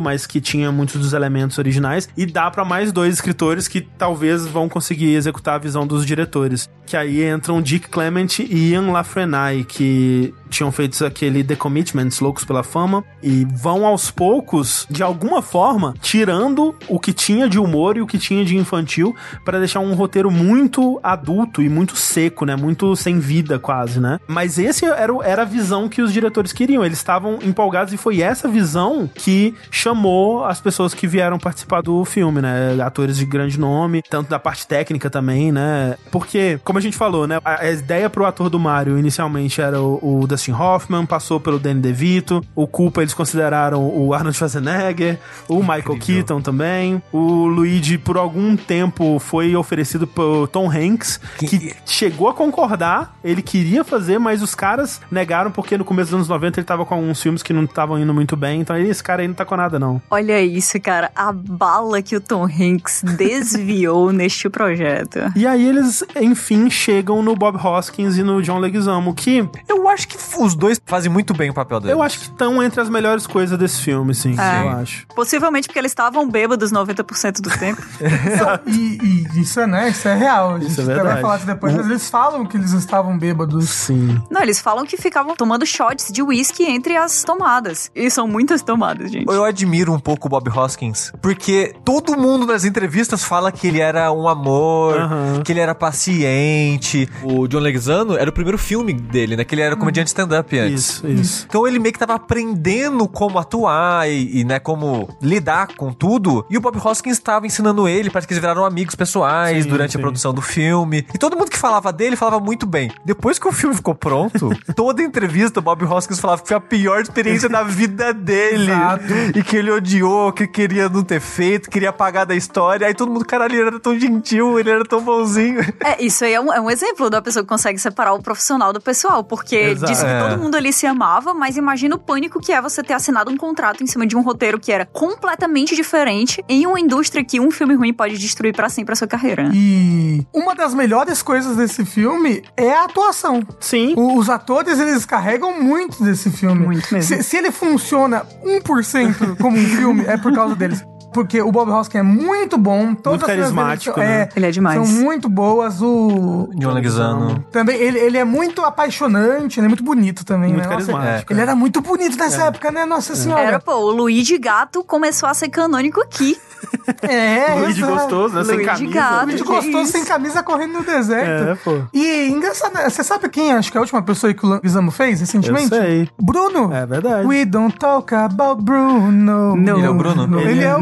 mas que tinha muitos dos elementos originais e dá pra mais dois escritores que talvez vão conseguir executar a visão dos diretores. Que aí entram Dick Clement e Ian Lafrenay, que tinham feito aquele The Commitments, Loucos pela Fama, e vão aos poucos, de alguma forma, tirando o que tinha de humor e o que tinha de infantil para deixar um roteiro muito adulto e muito seco, né? Muito sem vida quase, né? Mas esse era, era a visão que os diretores queriam. Eles estavam empolgados e foi essa visão que chamou as pessoas que vieram participar do filme, né? Atores de grande nome, tanto da parte técnica também, né? Porque, como a gente falou, né? A, ideia pro ator do Mario inicialmente era o, o Dustin Hoffman, passou pelo Danny DeVito, o Culpa eles consideraram o Arnold Schwarzenegger, o Michael Keaton também, o Luigi por algum tempo foi oferecido por Tom Hanks, que chegou a concordar, ele queria fazer, mas os caras negaram porque no começo dos anos 90 ele tava com alguns filmes que não estavam indo muito bem, então esse cara aí não tá com nada não. Olha isso, cara. A bala que o Tom Hanks desviou neste projeto. E aí eles, enfim, chegam no Bob Hoskins e no John Leguizamo, que Eu acho que os dois fazem muito bem o papel deles. eu acho que estão entre as melhores coisas desse filme, sim, É. eu acho. Possivelmente porque eles estavam bêbados 90% do tempo. E, e isso é, né? Isso é real. A gente Isso é verdade. vai falar isso depois, mas eles falam que eles estavam bêbados. Sim. Não, eles falam que ficavam tomando shots de whisky entre as tomadas. E são muitas tomadas, gente. Eu admiro um pouco o Bob Hoskins, porque todo mundo nas entrevistas fala que ele era um amor, Aham. que ele era paciente. O John Leguizamo era o primeiro filme dele, né? Que ele era comediante stand-up antes. Isso, isso. Então ele meio que tava aprendendo como atuar e, e, né, como lidar com tudo. E o Bob Hoskins estava ensinando ele, parece que eles viraram amigos pessoais Sim, durante sim. a produção do filme. E todo mundo que falava dele falava muito bem. Depois que o filme ficou pronto, toda entrevista o Bob Hoskins falava que foi a pior experiência da vida dele. Exato. E que ele odiou, que queria não ter feito, queria apagar da história. Aí todo mundo, caralho, ele era tão gentil, ele era tão bonzinho. É, isso aí é um, é um exemplo da pessoa que consegue separar o profissional do pessoal, porque Exato. É. todo mundo ali se amava, mas imagina o pânico que é você ter assinado um contrato em cima de um roteiro que era completamente diferente em uma indústria que um filme ruim pode destruir pra sempre a sua carreira. né? E uma das melhores coisas desse filme é a atuação. Sim. O- Os atores, eles carregam muito desse filme. Muito mesmo. Se, se ele funciona 1% como um filme, é por causa deles. Porque o Bob Hoskins é muito bom. Todas Muito carismático, são- né? Ele é demais. São muito boas. O... John Leguizamo. Também, ele, ele é muito apaixonante, ele é muito bonito também, Muito né? Nossa, carismático, ele era muito bonito nessa época, né? Nossa senhora. Era, pô, o Luigi Gato começou a ser canônico aqui. É, Luigi gostoso, né? Sem Luigi camisa. Gato. Luigi Que gostoso isso? sem camisa correndo no deserto. É, pô. E engraçado, né? você sabe quem acho que é a última pessoa que o Leguizamo fez recentemente? Eu sei. Bruno. É verdade. We don't talk about Bruno. Não. Ele é o Bruno? Ele, é o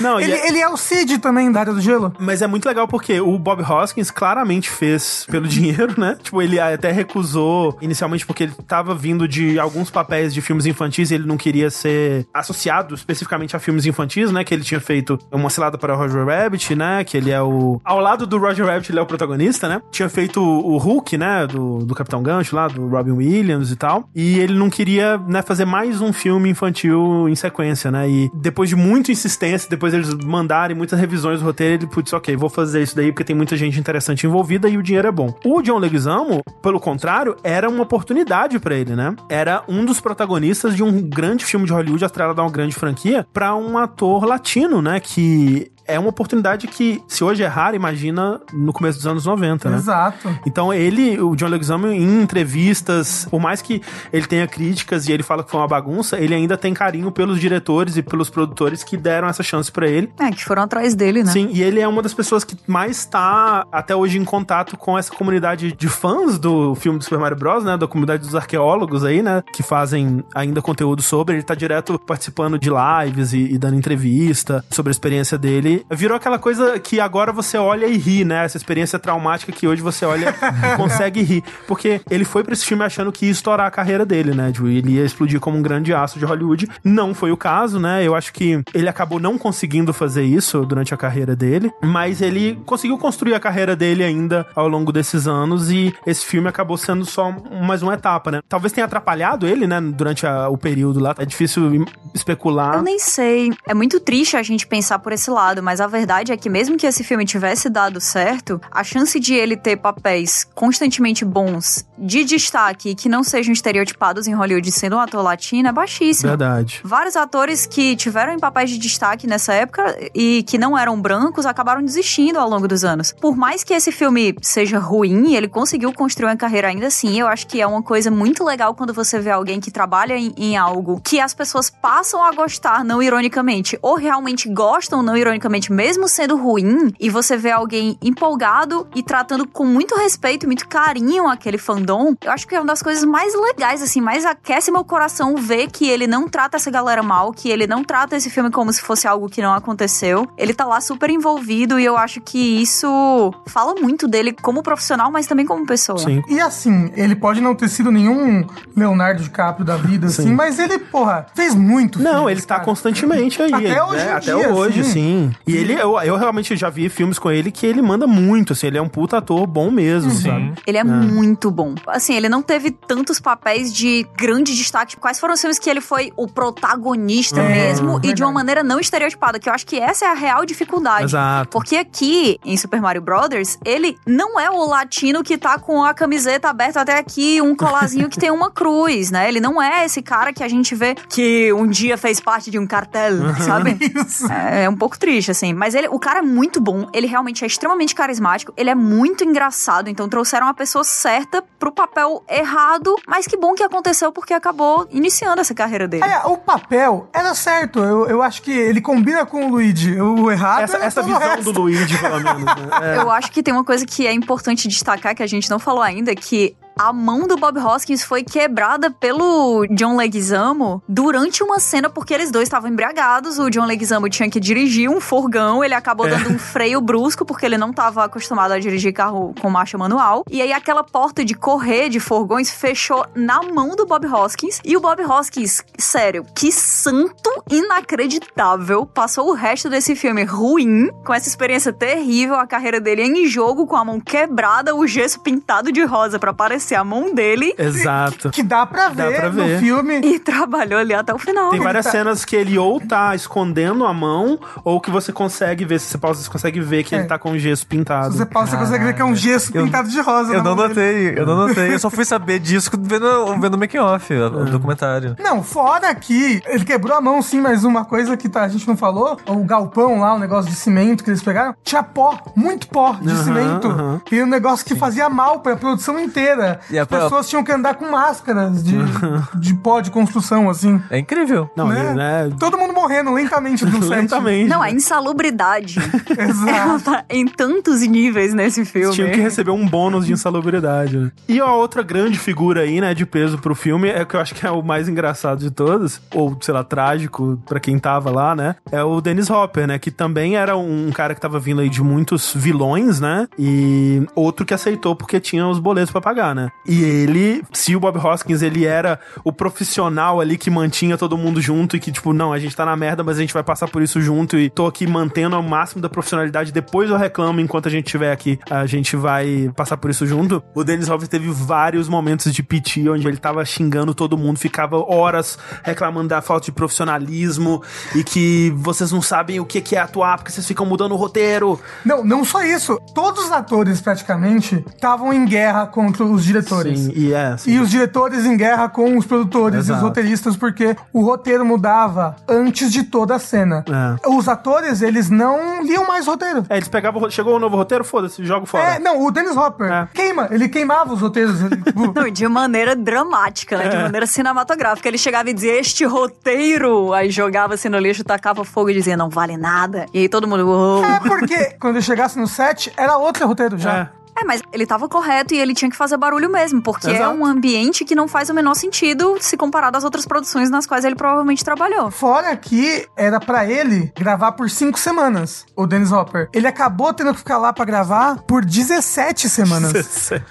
Não. Ele, é- ele é o Cid também da Área do Gelo. Mas é muito legal porque o Bob Hoskins claramente fez pelo dinheiro, né? Tipo, ele até recusou inicialmente porque ele tava vindo de alguns papéis de filmes infantis e ele não queria ser associado especificamente a filmes infantis, né? Que ele tinha feito uma cilada para Roger Rabbit, né? Que ele é o. Ao lado do Roger Rabbit, ele é o protagonista, né? Tinha feito o Hulk, né? Do, do Capitão Gancho lá, do Robin Williams e tal. E ele não queria, né, fazer mais um filme infantil em sequência, né? E depois de muita insistência, depois eles mandarem muitas revisões do roteiro, ele putz, ok, vou fazer isso daí porque tem muita gente interessante envolvida e o dinheiro é bom. O John Leguizamo, pelo contrário, era uma oportunidade pra ele, né? Era um dos protagonistas de um grande filme de Hollywood a uma grande franquia pra um ator latino, né? Que é uma oportunidade que, se hoje é rara, imagina no começo dos anos 90, né? Exato. Então ele, o John Leguizamo, em entrevistas, por mais que ele tenha críticas e ele fala que foi uma bagunça, ele ainda tem carinho pelos diretores e pelos produtores que deram essa chance pra ele. É, que foram atrás dele, né? Sim, e ele é uma das pessoas que mais tá até hoje em contato com essa comunidade de fãs do filme do Super Mario Bros, né? Da comunidade dos arqueólogos aí, né? Que fazem ainda conteúdo sobre. Ele tá direto participando de lives e, e dando entrevista sobre a experiência dele. Virou aquela coisa que agora você olha e ri, né? Essa experiência traumática que hoje você olha e consegue rir. Porque ele foi pra esse filme achando que ia estourar a carreira dele, né? Tipo, ele ia explodir como um grande aço de Hollywood. Não foi o caso, né? Eu acho que ele acabou não conseguindo fazer isso durante a carreira dele, mas ele conseguiu construir a carreira dele ainda ao longo desses anos e esse filme acabou sendo só mais uma etapa, né? Talvez tenha atrapalhado ele, né? Durante a- o período lá. É difícil especular. Eu nem sei. É muito triste a gente pensar por esse lado, mas a verdade é que mesmo que esse filme tivesse dado certo, a chance de ele ter papéis constantemente bons de destaque e que não sejam estereotipados em Hollywood sendo um ator latino é baixíssima. Verdade. Vários atores que tiveram em papéis de destaque nessa época e que não eram brancos acabaram desistindo ao longo dos anos. Por mais que esse filme seja ruim, ele conseguiu construir uma carreira ainda assim. Eu acho que é uma coisa muito legal quando você vê alguém que trabalha em, em algo que as pessoas passam a gostar não ironicamente, ou realmente gostam não ironicamente, mesmo sendo ruim, e você vê alguém empolgado e tratando com muito respeito e muito carinho aquele fandom. Eu acho que é uma das coisas mais legais, assim, mais aquece meu coração ver que ele não trata essa galera mal, que ele não trata esse filme como se fosse algo que não aconteceu. Ele tá lá super envolvido e eu acho que isso fala muito dele como profissional, mas também como pessoa. Sim. E assim, ele pode não ter sido nenhum Leonardo DiCaprio da vida, assim, mas ele, porra, fez muito. Não, filmes, ele tá cara. constantemente aí. Até ele, hoje né? em Até dia, hoje, sim. sim. E ele, eu, eu realmente já vi filmes com ele que ele manda muito, assim. Ele é um puta ator bom mesmo, sabe? Ele é, muito bom. Assim, ele não teve tantos papéis de grande destaque. Quais foram os filmes que ele foi o protagonista mesmo e de uma maneira não estereotipada? Que eu acho que essa é a real dificuldade. Exato. Porque aqui, em Super Mario Brothers, ele não é o latino que tá com a camiseta aberta até aqui, um colazinho que tem uma cruz, né? Ele não é esse cara que a gente vê que um dia fez parte de um cartel, sabe? Isso. É, é um pouco triste, assim. Mas ele, o cara é muito bom. Ele realmente é extremamente carismático. Ele é muito engraçado. Então trouxeram a pessoa certa pro papel errado. Mas que bom que aconteceu porque acabou iniciando essa carreira dele. Olha, o papel era certo. Eu, eu acho que ele combina com o Luigi. O errado Essa, era essa visão resto. do Luigi, pelo menos, né? É. Eu acho que tem uma coisa que é importante destacar que a gente não falou ainda, que a mão do Bob Hoskins foi quebrada pelo John Leguizamo durante uma cena porque eles dois estavam embriagados. O John Leguizamo tinha que dirigir um furgão, ele acabou dando um freio brusco porque ele não estava acostumado a dirigir carro com marcha manual. E aí aquela porta de correr de furgões fechou na mão do Bob Hoskins. E o Bob Hoskins, sério, que santo inacreditável, passou o resto desse filme ruim, com essa experiência terrível, a carreira dele em jogo, com a mão quebrada, o gesso pintado de rosa pra parecer a mão dele. Exato. Que dá pra Dá ver pra no ver. filme. E trabalhou ali até o final. Tem várias tá- cenas que ele ou tá escondendo a mão, ou que você consegue ver, se você pausa, você consegue ver que É. ele tá com o gesso pintado. Se você pausa, você consegue ver que é um gesso Eu- pintado de rosa. Eu na não mão dele. notei, eu não notei. Eu só fui saber disso vendo, vendo o making-off, o o documentário. Não, fora que ele quebrou a mão sim, mas uma coisa que tá- a gente não falou, o galpão lá, o negócio de cimento que eles pegaram, tinha pó, muito pó de Aham, cimento. aham. E um negócio que fazia mal pra produção inteira. E As pessoas tinham que andar com máscaras de, de pó de construção, assim. É incrível. Não, né? né? Todo mundo morrendo lentamente no set. Lentamente. Não, a insalubridade. Exato. Ela tá em tantos níveis nesse filme. Tinha que receber um bônus de insalubridade, né? E a outra grande figura aí, né, de peso pro filme, é que eu acho que é o mais engraçado de todos, ou, sei lá, trágico pra quem tava lá, né? É o Dennis Hopper, né? Que também era um cara que tava vindo aí de muitos vilões, né? E outro que aceitou porque tinha os boletos pra pagar, né? E ele, se o Bob Hoskins, ele era o profissional ali que mantinha todo mundo junto e que, tipo, não, a gente tá na merda, mas a gente vai passar por isso junto e tô aqui mantendo ao máximo da profissionalidade, depois eu reclamo enquanto a gente estiver aqui, a gente vai passar por isso junto. O Dennis Hopper teve vários momentos de piti onde ele tava xingando todo mundo, ficava horas reclamando da falta de profissionalismo e que vocês não sabem o que que é atuar porque vocês ficam mudando o roteiro. Não, não só isso. Todos os atores, praticamente, estavam em guerra contra os diretores. Sim, e é, assim, E os diretores em guerra com os produtores e os Exato. roteiristas, porque o roteiro mudava antes de toda a cena. É. Os atores, eles não liam mais roteiro. É, eles pegavam, chegou o novo roteiro, foda-se, jogo fora. É, não, o Dennis Hopper É. queima, ele queimava os roteiros. ele, Não, de maneira dramática, né? De É. maneira cinematográfica. Ele chegava e dizia, este roteiro. Aí jogava assim no lixo, tacava fogo e dizia, não vale nada. E aí todo mundo, uou. é porque quando ele chegasse no set, era outro roteiro já. É. É, mas ele tava correto e ele tinha que fazer barulho mesmo, porque é Exato. um ambiente que não faz o menor sentido se comparado às outras produções nas quais ele provavelmente trabalhou. Fora que era pra ele gravar por cinco semanas, o Dennis Hopper. Ele acabou tendo que ficar lá pra gravar por 17 semanas.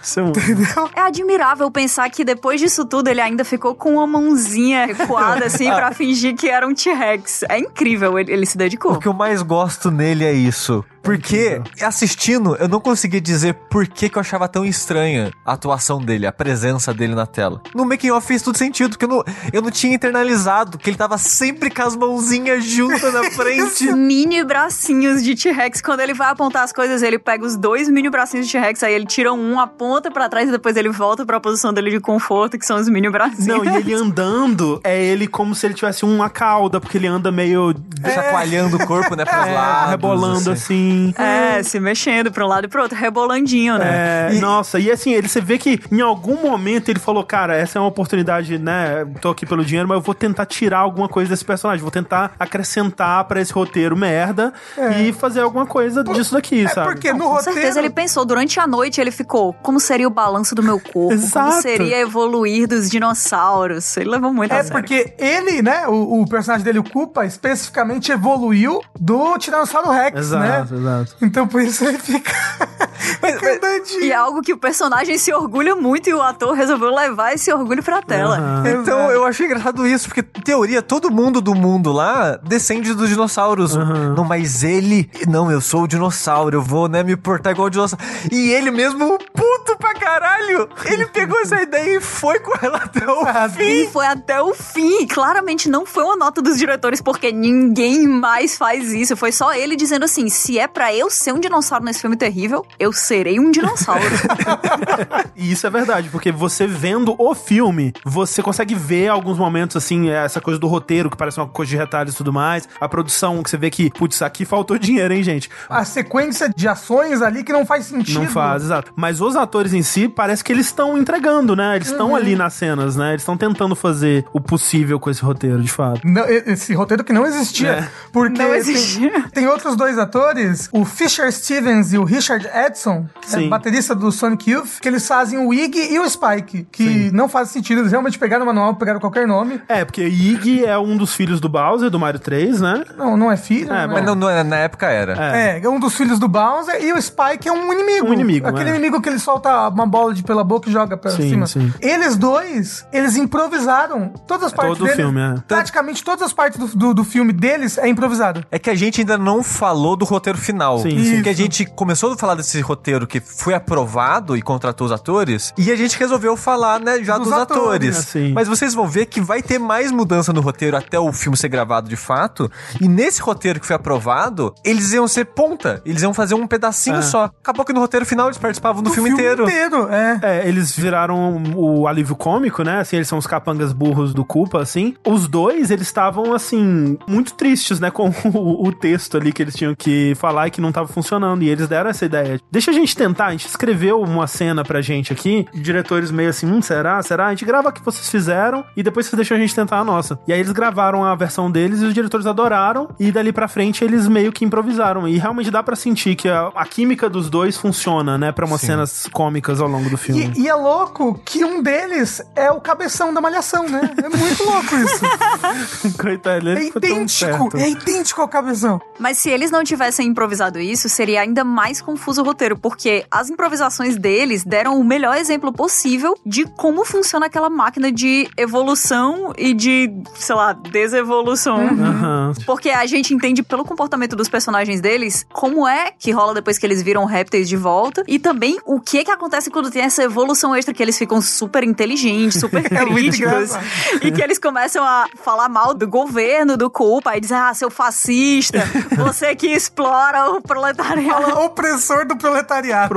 Isso é um- Entendeu? É admirável pensar que depois disso tudo ele ainda ficou com uma mãozinha recuada assim pra fingir que era um T-Rex. É incrível, ele, ele se dedicou. O que eu mais gosto nele é isso. Porque, assistindo, eu não conseguia dizer por que, que eu achava tão estranha a atuação dele, a presença dele na tela. No making off fez tudo sentido, porque eu não, eu não tinha internalizado que ele tava sempre com as mãozinhas juntas na frente. Mini bracinhos de T-Rex. Quando ele vai apontar as coisas, ele pega os dois mini bracinhos de T-Rex, aí ele tira um, aponta pra trás e depois ele volta pra posição dele de conforto, que são os mini bracinhos. Não, e ele andando, é ele como se ele tivesse uma cauda, porque ele anda meio. Chacoalhando o corpo, né, pros É, lados. rebolando assim. É, se mexendo pra um lado e pro outro, rebolandinho, né? É, nossa, e assim, ele, você vê que em algum momento ele falou, cara, essa é uma oportunidade, né? Tô aqui pelo dinheiro, mas eu vou tentar tirar alguma coisa desse personagem, vou tentar acrescentar pra esse roteiro merda e fazer alguma coisa disso daqui, É sabe? porque no Com roteiro. certeza ele pensou, durante a noite ele ficou, como seria o balanço do meu corpo? Como Exato. seria evoluir dos dinossauros? Ele levou muito a É sério. porque ele, né, o, o personagem dele, o Koopa, especificamente evoluiu do Tiranossauro Rex, né? Exato, exato. Então por isso ele fica. Fica andandinho. E é algo que o personagem se orgulha muito e o ator resolveu levar esse orgulho pra tela. Então, eu achei engraçado isso, porque, em teoria, todo mundo do mundo lá descende dos dinossauros. Não, mas ele... Não, eu sou o dinossauro, eu vou, né, me portar igual o dinossauro. E ele mesmo, puto pra caralho, ele pegou essa ideia e foi com ela até o E fim. foi até o fim. Claramente não foi uma nota dos diretores, porque ninguém mais faz isso. Foi só ele dizendo assim: se é pra eu ser um dinossauro nesse filme terrível, eu serei um dinossauro. E isso é verdade, porque você vendo o filme, você consegue ver alguns momentos, assim, essa coisa do roteiro, que parece uma coisa de retalhos e tudo mais. A produção, que você vê que, putz, aqui faltou dinheiro, hein, gente? A sequência de ações ali que não faz sentido. Não faz, exato. Mas os atores em si, parece que eles estão entregando, né? Eles estão ali nas cenas, né? Eles estão tentando fazer o possível com esse roteiro, de fato. Não, esse roteiro que não existia. É. Porque Não tem- existia. Tem, outros dois atores, o Fisher Stevens e o Richard Edson, que é Sim. baterista do Sonic Youth, que eles fazem o Iggy e o Spike, que não faz sentido. Eles realmente pegaram o manual, pegaram qualquer nome. É, porque Iggy é um dos filhos do Bowser, do Mario 3, né? Não, não é filho. É, não Mas não, não, na época era. É, é um dos filhos do Bowser e o Spike é um inimigo. Um inimigo, Aquele é. inimigo que ele solta uma bola de pela boca e joga pra Sim, cima. sim. Eles dois, eles improvisaram todas as partes Todo o deles. filme, é. Praticamente todas as partes do, do, do filme deles é improvisado. É que a gente ainda não falou do roteiro final. Sim, sim. Porque a gente começou a falar desse roteiro que foi aprovado e contratou os atores, e a gente resolveu falar, né, já Dos dos, atores. atores. Ah, sim. Mas vocês vão ver que vai ter mais mudança no roteiro até o filme ser gravado de fato. E nesse roteiro que foi aprovado, eles iam ser ponta. Eles iam fazer um pedacinho É. só. Acabou que no roteiro final eles participavam do, Do filme, inteiro. é. É, eles viraram o alívio cômico, né? Assim, eles são os capangas burros do Culpa, assim. Os dois, eles estavam, assim, muito tristes, né? Com o, o texto ali que eles tinham que falar e que não tava funcionando. E eles deram essa ideia. Deixa a gente tentar, a gente escreveu uma cena pra gente aqui, diretores meio assim, hum, será? Será? A gente grava o que vocês fizeram e depois vocês deixam a gente tentar a nossa. E aí eles gravaram a versão deles e os diretores adoraram. E dali pra frente eles meio que improvisaram. E realmente dá pra sentir que a, a química dos dois funciona, né? Pra umas Sim. cenas cômicas ao longo do filme. E, e é louco que um deles é o cabeção da malhação, né? É muito louco isso. Coitado, ele É idêntico, certo. é idêntico ao cabeção. Mas se eles não tivessem improvisado isso, seria ainda mais confuso o roteiro, porque as improvisações deles deram o melhor exemplo possível de como funciona aquela máquina de evolução e de, sei lá, desevolução. Aham. Porque a gente entende pelo comportamento dos personagens deles como é que rola depois que eles viram répteis de volta e também o que que acontece quando tem essa evolução extra que eles ficam super inteligentes, super É críticos e que eles começam a falar mal do governo, do culpa e dizer, ah, seu fascista, você que explora o proletariado. Fala opressor do proletariado.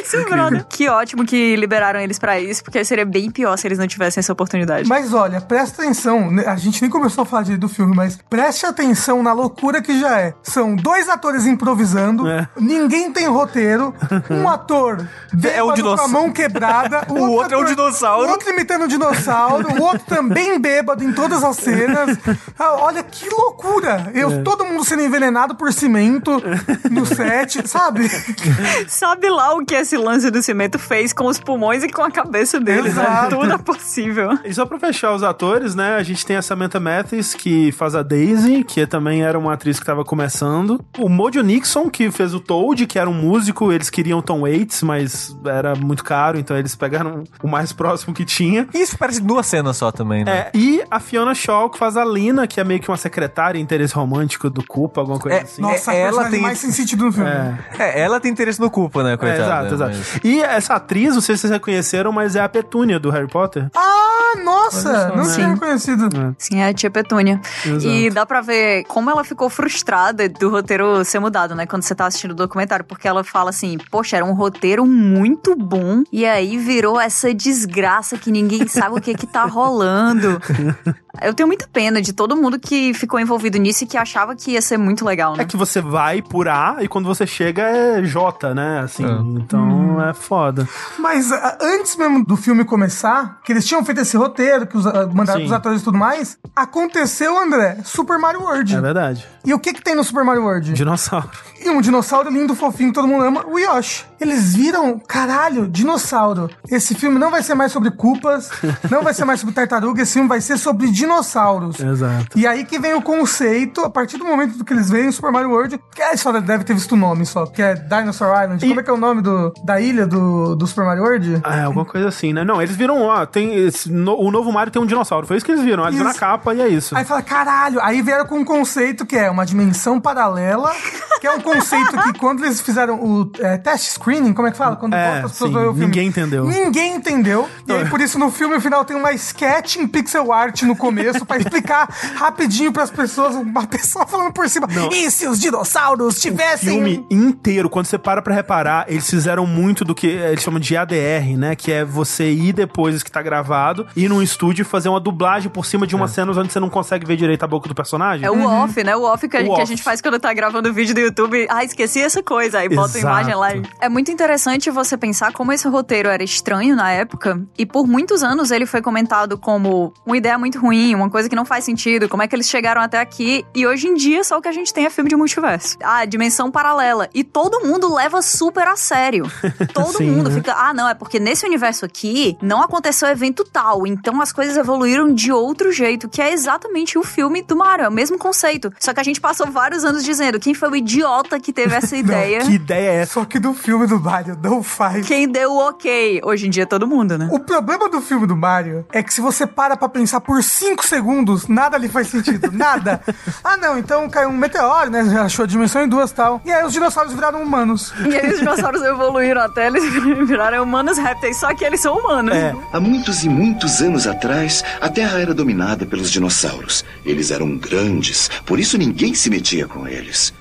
Isso, brother. Que ótimo que liberaram eles pra isso, porque seria bem pior se eles não tivessem essa oportunidade. Mas olha, presta atenção, né? a gente nem começou a falar direito do filme, mas preste atenção na loucura que já é. São dois atores improvisando, É. ninguém tem roteiro, um ator bêbado com a dinossauro. mão quebrada, O outro é um ator- dinossauro. O outro imitando um dinossauro, o outro também bêbado em todas as cenas. Ah, olha que loucura! Eu, É. Todo mundo sendo envenenado por cimento no set, sabe? sabe lá o que esse lance do cimento fez com os pulmões e com a cabeça deles. Né? Exato. Tudo é possível. E só pra fechar os atores, né? A gente tem a Samantha Mathis, que faz a Daisy, que também era uma atriz que tava começando. O Mojo Nixon, que fez o Toad, que era um músico. Eles queriam Tom Waits, mas era muito caro, então eles pegaram o mais próximo que tinha. E isso parece duas cenas só também, né? É, e a Fiona Shaw, que faz a Lina, que é meio que uma secretária, interesse romântico do Culpa, alguma coisa É, assim. Nossa, É, ela tem- mais sem sentido no filme. É. É, ela tem interesse no culpa, né, É, coitada? exato, exato. mas- E essa atriz, não sei se vocês reconheceram, mas é a Petúnia do Harry Potter. Ah, nossa! Não Sim. tinha reconhecido. Sim, é a tia Petúnia. Exato. E dá pra ver como ela ficou frustrada do roteiro ser mudado, né? Quando você tá assistindo o documentário. Porque ela fala assim, poxa, era um roteiro muito bom. E aí virou essa desgraça que ninguém sabe o que que tá rolando. Eu tenho muita pena de todo mundo que ficou envolvido nisso e que achava que ia ser muito legal, né? É que você vai por A e quando você chega é J, né? Assim, então é foda. Mas ah, antes mesmo do filme começar, que eles tinham feito esse roteiro, que os, ah, mandaram Sim. pros atores e tudo mais, aconteceu, André, Super Mario World. É verdade. E o que que tem no Super Mario World? Dinossauro. E um dinossauro lindo, fofinho, que todo mundo ama, o Yoshi. Eles viram, caralho, dinossauro. Esse filme não vai ser mais sobre culpas, não vai ser mais sobre tartaruga, esse filme vai ser sobre dinossauros. Exato. E aí que vem o conceito, a partir do momento que eles veem o Super Mario World, que a história deve ter visto o nome só, que é Dinosaur Island. E- Como é que é o nome do, da ilha do, do Super Mario World? Ah, É, alguma coisa assim, né? Não, eles viram, ó, tem esse no- o novo Mario tem um dinossauro. Foi isso que eles viram. Eles viram a capa e é isso. Aí fala, caralho, aí vieram com um conceito que é uma dimensão paralela, que é um conceito que quando eles fizeram o é, test screening, como é que fala? Quando É, bota as pessoas sim, o filme. ninguém entendeu. Ninguém entendeu. E aí, por isso, no filme, no final, tem uma sketch em pixel art no começo, pra explicar rapidinho pras pessoas, uma pessoa falando por cima, e se os dinossauros tivessem... filme inteiro, quando você para pra reparar, eles fizeram muito do que eles chamam de ADR, né? Que é você ir depois que tá gravado, ir num estúdio e fazer uma dublagem por cima de umas cenas onde você não consegue ver direito a boca do personagem. É o off, né? O off que, a, O que a off. gente faz quando tá gravando o vídeo do YouTube. Ah, esqueci essa coisa. Aí bota a imagem lá. e- É muito interessante você pensar como esse roteiro era estranho na época. E por muitos anos ele foi comentado como uma ideia muito ruim, uma coisa que não faz sentido. Como é que eles chegaram até aqui? E hoje em dia só o que a gente tem é filme de multiverso. Ah, dimensão paralela. E todo mundo leva super a sério. Todo Sim, mundo né? fica, ah, não, é porque nesse universo aqui não aconteceu evento tal. Então as coisas evoluíram de outro jeito, que é exatamente o filme do Mario. É o mesmo conceito. Só que a gente passou vários anos dizendo quem foi o idiota que teve essa ideia. Que ideia é essa? Só que do filme do Mario não faz. Quem deu o ok? Hoje em dia todo mundo, né? O problema do filme do Mario é que se você para pra pensar por 5 segundos, nada ali faz sentido. Nada. ah, não, então caiu um meteoro, né? Já achou a dimensão em duas e tal. E aí os dinossauros viraram humanos. E aí os dinossauros evoluíram até eles viraram humanos répteis, só que eles são humanos. É. Há muitos e muitos anos atrás, a Terra era dominada pelos dinossauros. Eles eram grandes, por isso ninguém se metia com eles.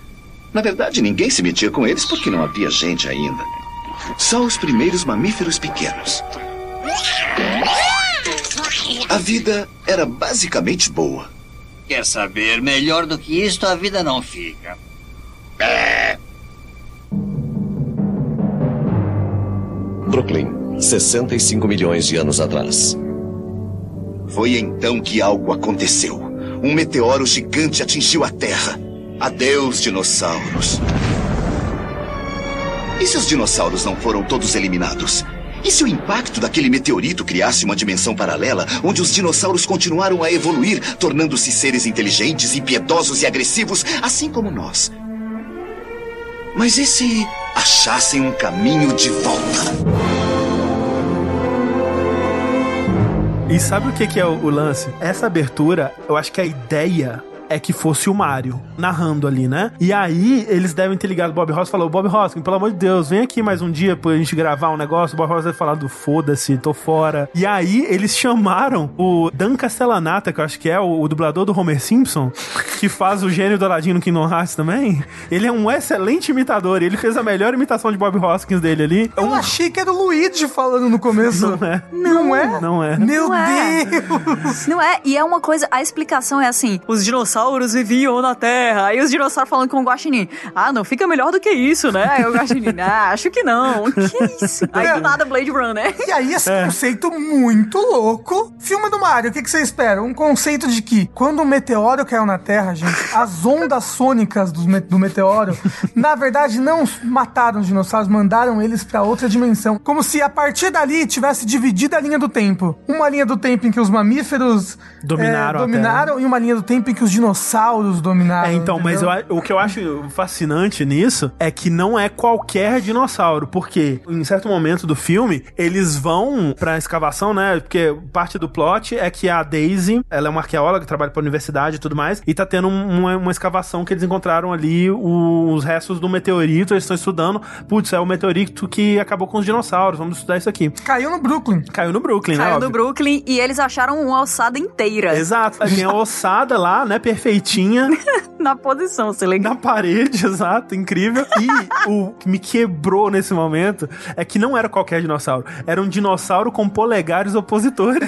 Na verdade, ninguém se metia com eles porque não havia gente ainda. Só os primeiros mamíferos pequenos. A vida era basicamente boa. Quer saber? Melhor do que isto, a vida não fica. Brooklyn, 65 milhões de anos atrás. Foi então que algo aconteceu. Um meteoro gigante atingiu a Terra. Adeus, dinossauros. E se os dinossauros não foram todos eliminados? E se o impacto daquele meteorito criasse uma dimensão paralela onde os dinossauros continuaram a evoluir, tornando-se seres inteligentes, impiedosos e agressivos, assim como nós? Mas e se achassem um caminho de volta? E sabe o que, é o, o lance? Essa abertura, eu acho que a ideia é que fosse o Mario narrando ali, né? E aí eles devem ter ligado o Bob Ross e falou: Bob Hoskins, pelo amor de Deus, vem aqui mais um dia pra gente gravar um negócio. O Bob Ross vai falar do foda-se, tô fora. E aí eles chamaram o Dan Castellanata, que eu acho que é o, o dublador do Homer Simpson, que faz o gênio do Aladdin no Kingdom Hearts também. Ele é um excelente imitador. Ele fez a melhor imitação de Bob Hoskins dele ali. Eu achei que era o Luigi falando no começo. Não é. Não é? Não é. Meu Não é. Deus! Não é? E é uma coisa, a explicação é assim: os dinossauros dinossauros viviam na Terra. Aí os dinossauros falando com o Guaxinim. Ah, não fica melhor do que isso, né? Aí o Guaxinim, ah, acho que não. Que isso? Aí do nada Blade Runner. E aí, esse conceito muito louco. Filme do Mario, o que, que você espera? Um conceito de que quando um meteoro caiu na Terra, gente, as ondas sônicas do, me- do meteoro, na verdade, não mataram os dinossauros, mandaram eles pra outra dimensão. Como se a partir dali tivesse dividido a linha do tempo. Uma linha do tempo em que os mamíferos Dominaram é, dominaram e uma linha do tempo em que os dinossauros dominaram. É, então, mas entendeu? eu a- o que eu acho fascinante nisso é que não é qualquer dinossauro, porque em certo momento do filme eles vão pra escavação, né? Porque parte do plot é que a Daisy, ela é uma arqueóloga, trabalha pra universidade e tudo mais, e tá tendo um- uma, uma escavação que eles encontraram ali os restos do meteorito, eles estão estudando, putz, é o meteorito que acabou com os dinossauros, vamos estudar isso aqui. Caiu no Brooklyn. Caiu no Brooklyn, né? Caiu óbvio. do Brooklyn e eles acharam uma alçada inteira Exato, tem a ossada lá, né, perfeitinha, na posição, se liga. na parede, exato, incrível. E o que me quebrou nesse momento é que não era qualquer dinossauro, era um dinossauro com polegares opositores.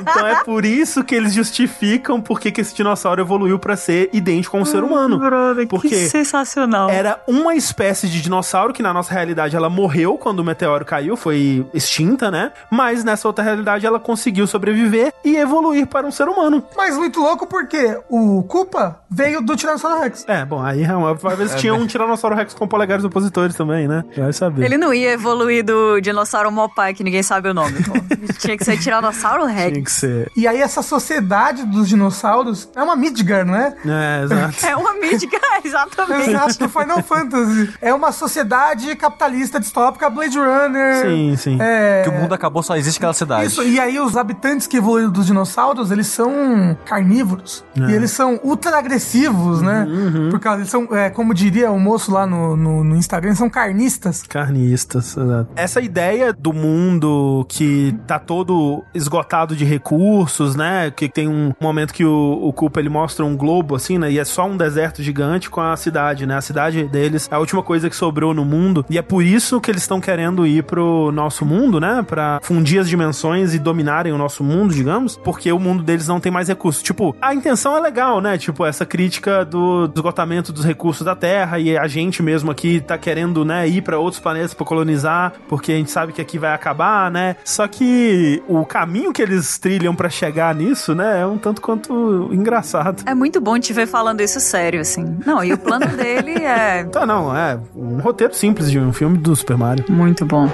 então é por isso que eles justificam porque que esse dinossauro evoluiu pra ser idêntico a um ser humano. Brother, Porque que sensacional. Era uma espécie de dinossauro que na nossa realidade ela morreu quando o meteoro caiu, foi extinta, né? Mas nessa outra realidade ela conseguiu sobreviver e evoluir para um ser humano. Mas muito louco porque o Koopa veio do Tiranossauro Rex. É, bom, aí às vezes tinha um Tiranossauro Rex com polegares opositores também, né? Vai saber. Ele não ia evoluir do dinossauro Mopai, que ninguém sabe o nome. pô. Tinha que ser Tiranossauro Rex. Tinha que ser. E aí essa sociedade dos dinossauros é uma Midgar, não é? É, exato. É uma mítica, exatamente. Exato, do Final Fantasy. É uma sociedade capitalista distópica, Blade Runner. Sim, sim. É... Que o mundo acabou, só existe aquela cidade. Isso, e aí os habitantes que evoluíram dos dinossauros, eles são carnívoros. E eles são ultra agressivos, né? Por causa, eles são, é, como diria o moço lá no, no, no Instagram, eles são carnistas. Carnistas, exato. Essa ideia do mundo que tá todo esgotado de recursos, né? Que tem um momento que o, o Koopa ele mostra um globo assim, né? E é só um deserto gigante com a cidade, né? A cidade deles é a última coisa que sobrou no mundo. E é por isso que eles estão querendo ir pro nosso mundo, né? Pra fundir as dimensões e dominarem o nosso mundo, digamos. Porque o mundo deles não tem mais recursos. Tipo, a intenção é legal, né? Tipo, essa crítica do esgotamento dos recursos da Terra e a gente mesmo aqui tá querendo, né, ir pra outros planetas pra colonizar, porque a gente sabe que aqui vai acabar, né? Só que o caminho que eles trilham pra chegar nisso, né, é um tanto quanto engraçado. É muito bom te ver falando isso sério, assim. Não, e o plano dele é Tá, não, é um roteiro simples de um filme do Super Mario. muito bom.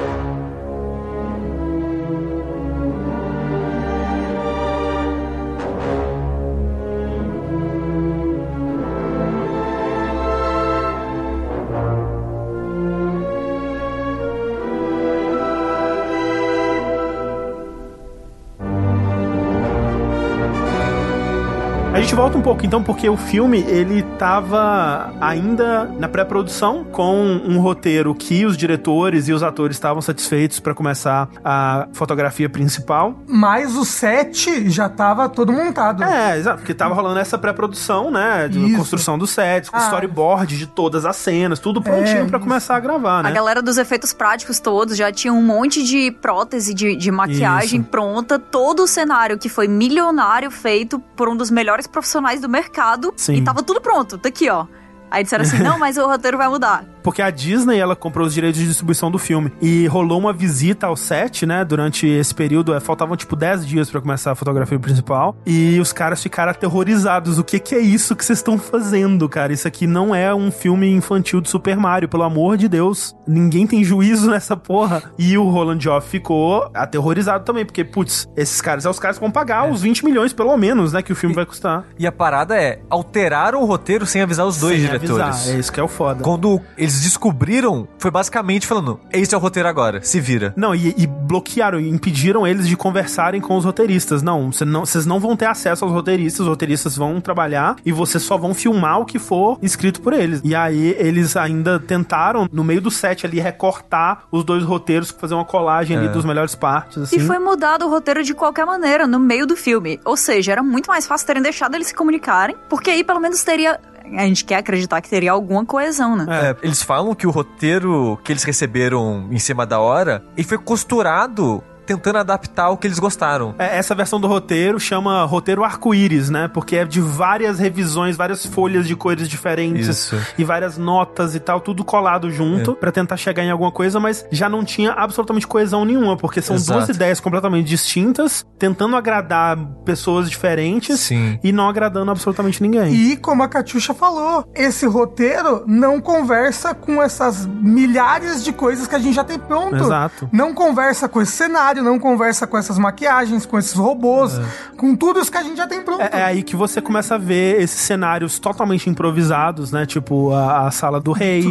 Gente volta um pouco então, porque o filme ele tava ainda na pré-produção com um roteiro que os diretores e os atores estavam satisfeitos pra começar a fotografia principal. Mas o set já tava todo montado. É, exato, porque tava rolando essa pré-produção, né, de Isso. construção dos sets, com Ah. storyboard de todas as cenas, tudo prontinho É, pra isso. começar a gravar, né? A galera dos efeitos práticos todos já tinha um monte de prótese de, de maquiagem Isso. pronta. Todo o cenário que foi milionário feito por um dos melhores profissionais do mercado. Sim. E tava tudo pronto, tá aqui, ó. Aí disseram assim: não, mas o roteiro vai mudar. Porque a Disney, ela comprou os direitos de distribuição do filme. E rolou uma visita ao set, né? Durante esse período. é, faltavam, tipo, 10 dias pra começar a fotografia principal. E os caras ficaram aterrorizados. O que que é isso que vocês estão fazendo, cara? Isso aqui não é um filme infantil de Super Mario, pelo amor de Deus. Ninguém tem juízo nessa porra. E o Roland Joff ficou aterrorizado também. Porque, putz, esses caras são os caras que vão pagar os 20 milhões, pelo menos, né? Que o filme vai custar. E a parada é, alteraram o roteiro sem avisar os dois Sem diretores. É isso que é o foda. Quando eles descobriram, foi basicamente falando, esse é o roteiro agora, se vira. Não, e, e bloquearam, e impediram eles de conversarem com os roteiristas. Não, cê não, vocês não vão ter acesso aos roteiristas, os roteiristas vão trabalhar e vocês só vão filmar o que for escrito por eles. E aí eles ainda tentaram, no meio do set ali, recortar os dois roteiros, fazer uma colagem ali É. dos melhores partes, assim. E foi mudado o roteiro de qualquer maneira, no meio do filme. Ou seja, era muito mais fácil terem deixado eles se comunicarem, porque aí pelo menos teria. A gente quer acreditar que teria alguma coesão, né? É, eles falam que o roteiro que eles receberam em cima da hora, ele foi costurado tentando adaptar o que eles gostaram. É, essa versão do roteiro chama roteiro arco-íris, né? Porque é de várias revisões, várias folhas de cores diferentes Isso. e várias notas e tal, tudo colado junto pra tentar chegar em alguma coisa, mas já não tinha absolutamente coesão nenhuma, porque são Exato. duas ideias completamente distintas, tentando agradar pessoas diferentes Sim. e não agradando absolutamente ninguém. E como a Catiuxa falou, esse roteiro não conversa com essas milhares de coisas que a gente já tem pronto. Exato. Não conversa com esse cenário, não conversa com essas maquiagens, com esses robôs, com tudo isso que a gente já tem pronto. É, é aí que você começa a ver esses cenários totalmente improvisados, né? Tipo a, a sala do rei.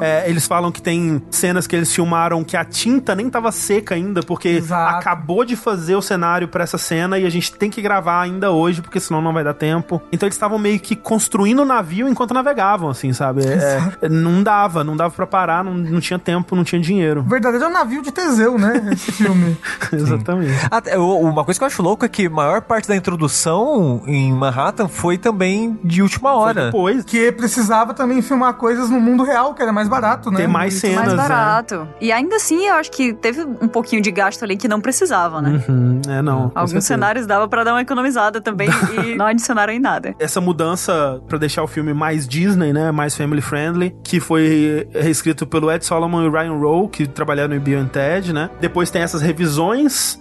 É, eles falam que tem cenas que eles filmaram que a tinta nem tava seca ainda, porque Exato. acabou de fazer o cenário pra essa cena e a gente tem que gravar ainda hoje, porque senão não vai dar tempo. Então eles estavam meio que construindo o navio enquanto navegavam, assim, sabe? É, é, não dava, não dava pra parar, não, não tinha tempo, não tinha dinheiro. Verdadeiro navio de Teseu, né? Esse filme. Exatamente. Até, uma coisa que eu acho louco é que a maior parte da introdução em Manhattan foi também de última hora. Depois, Que precisava também filmar coisas no mundo real, que era mais barato, né? ter mais cenas. mais né? barato. E ainda assim, eu acho que teve um pouquinho de gasto ali que não precisava, né? Uhum, é, não. Alguns certeza. cenários dava pra dar uma economizada também e não adicionaram em nada. essa mudança pra deixar o filme mais Disney, né, mais family friendly, que foi reescrito pelo Ed Solomon e Ryan Rowe, que trabalharam em Bill and Ted, né? Depois tem essas revisões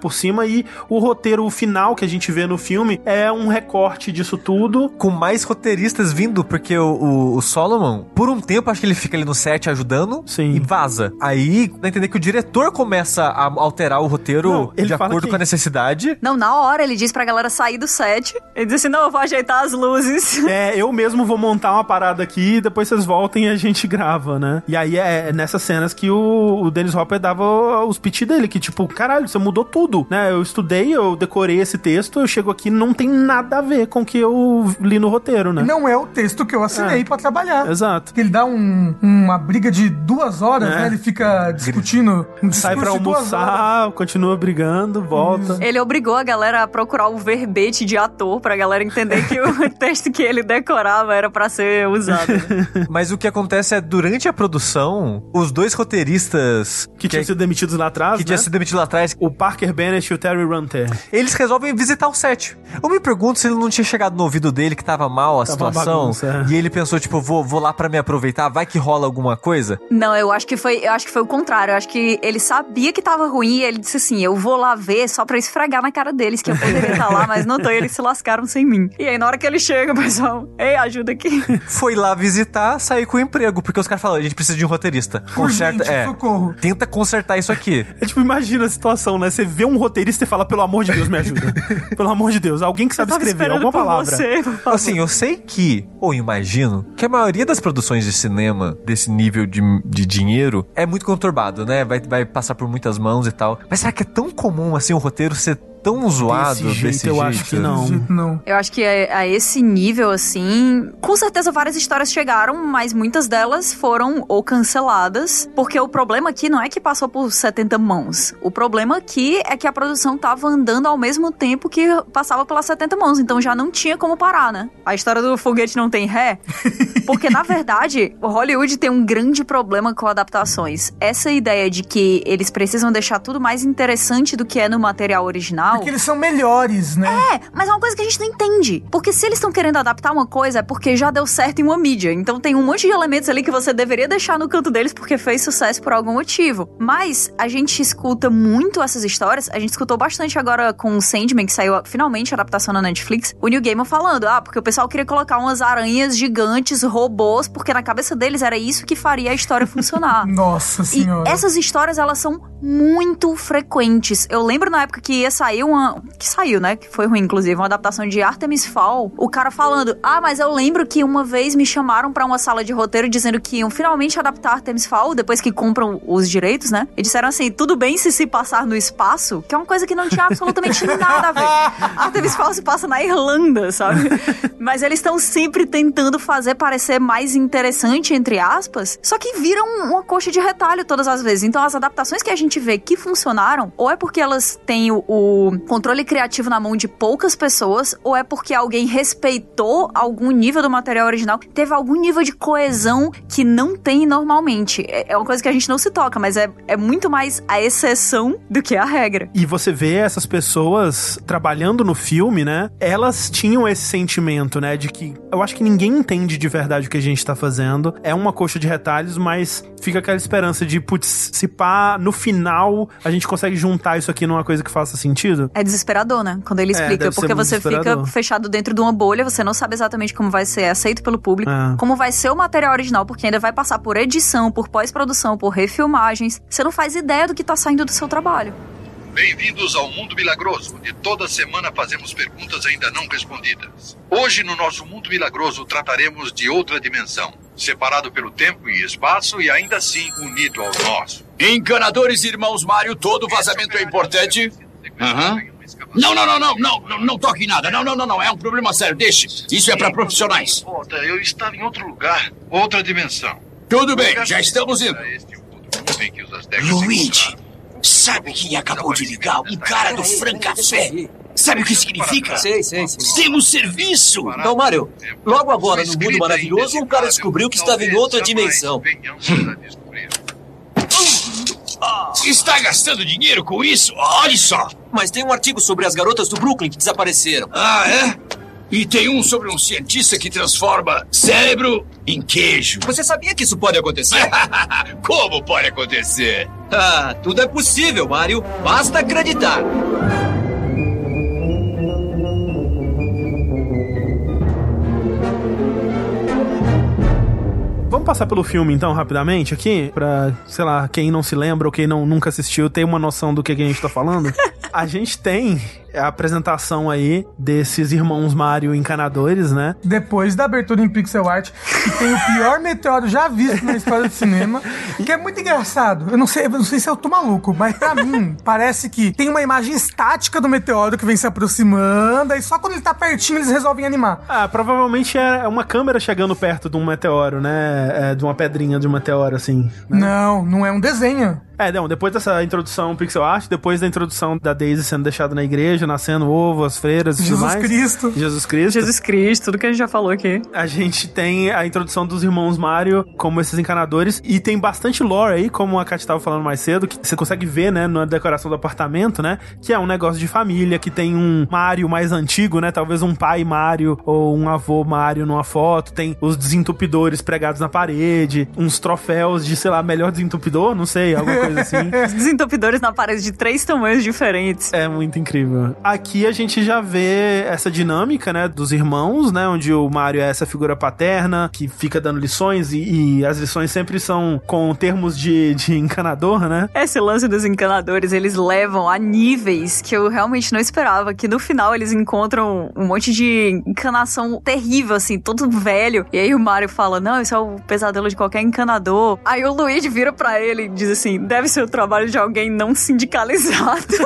por cima e o roteiro final que a gente vê no filme é um recorte disso tudo. Com mais roteiristas vindo, porque o, o- o Solomon, por um tempo, acho que ele fica ali no set ajudando Sim. e vaza. Aí, dá a entender que o diretor começa a alterar o roteiro Não, ele de acordo que- com a necessidade. Não, na hora ele diz pra galera sair do set. Ele diz assim: não, eu vou ajeitar as luzes. É, eu mesmo vou montar uma parada aqui e depois vocês voltem e a gente grava, né? E aí é nessas cenas que o, o Dennis Hopper dava os pitch dele, que tipo, caralho, você mudou tudo, né? Eu estudei, eu decorei esse texto, eu chego aqui não tem nada a ver com o que eu li no roteiro, né? Não é o texto que eu assinei É. pra trabalhar. Exato. Ele dá um- uma briga de duas horas, É. né? Ele fica discutindo. um Sai pra almoçar, continua brigando, volta. Ele obrigou a galera a procurar o verbete de ator pra galera entender que o texto que ele decorava era pra ser usado. né? Mas o que acontece é, durante a produção, os dois roteiristas Que tinham sido demitidos lá atrás, que né? tinha sido demitido lá atrás, O Parker Bennett e o Terry Runter. eles resolvem visitar o set. Eu me pergunto se ele não tinha chegado no ouvido dele que tava mal a Tava uma situação. bagunça, é. E ele pensou, tipo, vou, vou lá pra me aproveitar, vai que rola alguma coisa. Não, eu acho que foi, eu acho que foi o contrário. Eu acho que ele sabia que tava ruim e ele disse assim: "Eu vou lá ver só pra esfregar na cara deles que eu poderia estar lá, mas não tô". E eles se lascaram sem mim. E aí na hora que ele chega, o pessoal, ei, ajuda aqui. Foi lá visitar, sair com o emprego, porque os caras falaram, a gente precisa de um roteirista. Conserta, Urgente, é. socorro. Tenta consertar isso aqui. É tipo, imagina a situação, né? Você vê um roteirista e fala, pelo amor de Deus, me ajuda. pelo amor de Deus, alguém que sabe escrever alguma palavra. Você. Assim, eu sei que, ou imagino, que a maioria das produções de cinema desse nível de, de dinheiro é muito conturbado, né? Vai, vai passar por muitas mãos e tal. Mas será que é tão comum, assim, o roteiro ser tão zoado desse jeito, eu acho que não. Não. Eu acho que a, a esse nível, assim, com certeza várias histórias chegaram, mas muitas delas foram ou canceladas, porque o problema aqui não é que passou por 70 mãos. O problema aqui é que a produção tava andando ao mesmo tempo que passava pelas 70 mãos, então já não tinha como parar, né? A história do foguete não tem ré, porque na verdade, o Hollywood tem um grande problema com adaptações. Essa ideia de que eles precisam deixar tudo mais interessante do que é no material original. Porque eles são melhores, né? É, mas é uma coisa que a gente não entende. Porque se eles estão querendo adaptar uma coisa, é porque já deu certo em uma mídia. Então tem um monte de elementos ali que você deveria deixar no canto deles porque fez sucesso por algum motivo. Mas a gente escuta muito essas histórias. A gente escutou bastante agora com o Sandman, que saiu finalmente a adaptação na Netflix. O New Gaiman falando, ah, porque o pessoal queria colocar umas aranhas gigantes, robôs, porque na cabeça deles era isso que faria a história funcionar. Nossa E senhora. essas histórias, elas são muito frequentes. Eu lembro na época que ia sair uma. Que saiu, né? Que foi ruim, inclusive, uma adaptação de Artemis Fall. O cara falando: Ah, mas eu lembro que uma vez me chamaram pra uma sala de roteiro dizendo que iam finalmente adaptar Artemis Fall, depois que compram os direitos, né? E disseram assim: tudo bem se se passar no espaço, que é uma coisa que não tinha absolutamente nada a ver. Artemis Fall se passa na Irlanda, sabe? Mas eles estão sempre tentando fazer parecer mais interessante, entre aspas, só que viram uma coxa de retalho todas as vezes. Então as adaptações que a gente vê que funcionaram, ou é porque elas têm o, o controle criativo na mão de poucas pessoas ou é porque alguém respeitou algum nível do material original, teve algum nível de coesão que não tem normalmente. É é uma coisa que a gente não se toca, mas é, é muito mais a exceção do que a regra. E você vê essas pessoas trabalhando no filme, né? Elas tinham esse sentimento, né? De que eu acho que ninguém entende de verdade o que a gente tá fazendo. É uma coxa de retalhos, mas fica aquela esperança de, putz, se pá, no final a gente consegue juntar isso aqui numa coisa que faça sentido. É desesperador, né? Quando ele É, explica, ser porque você fica fechado dentro de uma bolha, você não sabe exatamente como vai ser aceito pelo público, É. como vai ser o material original, porque ainda vai passar por edição, por pós-produção, por refilmagens. Você não faz ideia do que tá saindo do seu trabalho. Bem-vindos ao Mundo Milagroso, onde toda semana fazemos perguntas ainda não respondidas. Hoje, no nosso Mundo Milagroso, trataremos de outra dimensão, separado pelo tempo e espaço e ainda assim unido ao nosso. Encanadores irmãos Mário, todo vazamento é importante? Aham. Não, não, não, não, não, não, não toque em nada. Não, não, não, não, é um problema sério, deixe. Isso é pra profissionais. Volta, eu estava em outro lugar, outra dimensão. Tudo bem, já estamos indo. Luigi, sabe quem acabou de ligar? Um cara do Fran Café. Sabe o que significa? Sei, sei, sei. Temos serviço. Não, Mário, logo agora no mundo maravilhoso, um cara descobriu que estava em outra dimensão. Está gastando dinheiro com isso? Olha só. Mas tem um artigo sobre as garotas do Brooklyn que desapareceram. Ah, é? E tem um sobre um cientista que transforma cérebro em queijo. Você sabia que isso pode acontecer? Como pode acontecer? Ah, tudo é possível, Mário. Basta acreditar. Vamos passar pelo filme então rapidamente aqui, pra, sei lá, quem não se lembra ou quem não, nunca assistiu ter uma noção do que, que a gente tá falando. a gente tem a apresentação aí desses irmãos Mario encanadores, né? Depois da abertura em pixel art, que tem o pior meteoro já visto na história do cinema, que é muito engraçado. Eu não sei, eu não sei se eu tô maluco, mas pra mim parece que tem uma imagem estática do meteoro que vem se aproximando, e só quando ele tá pertinho eles resolvem animar. Ah, provavelmente é uma câmera chegando perto de um meteoro, né? É, de uma pedrinha de um meteoro, assim. né? Não, não é um desenho. É, não, depois dessa introdução pixel art, depois da introdução da Daisy sendo deixada na igreja, nascendo ovo, as freiras e tudo Jesus mais. Cristo. Jesus Cristo. Jesus Cristo, tudo que a gente já falou aqui. A gente tem a introdução dos irmãos Mario como esses encanadores e tem bastante lore aí, como a Kat tava falando mais cedo, que você consegue ver, né, na decoração do apartamento, né, que é um negócio de família, que tem um Mario mais antigo, né, talvez um pai Mario ou um avô Mario numa foto, tem os desentupidores pregados na parede, uns troféus de, sei lá, melhor desentupidor, não sei, alguma coisa assim. Os desentupidores na parede de três tamanhos diferentes. É muito incrível. Aqui a gente já vê essa dinâmica, né, dos irmãos, né, onde o Mario é essa figura paterna que fica dando lições e, e as lições sempre são com termos de, de encanador, né? Esse lance dos encanadores, eles levam a níveis que eu realmente não esperava. Que no final eles encontram um monte de encanação terrível, assim, todo velho. E aí o Mario fala: Não, isso é o pesadelo de qualquer encanador. Aí o Luigi vira pra ele e diz assim: Deve ser o trabalho de alguém não sindicalizado.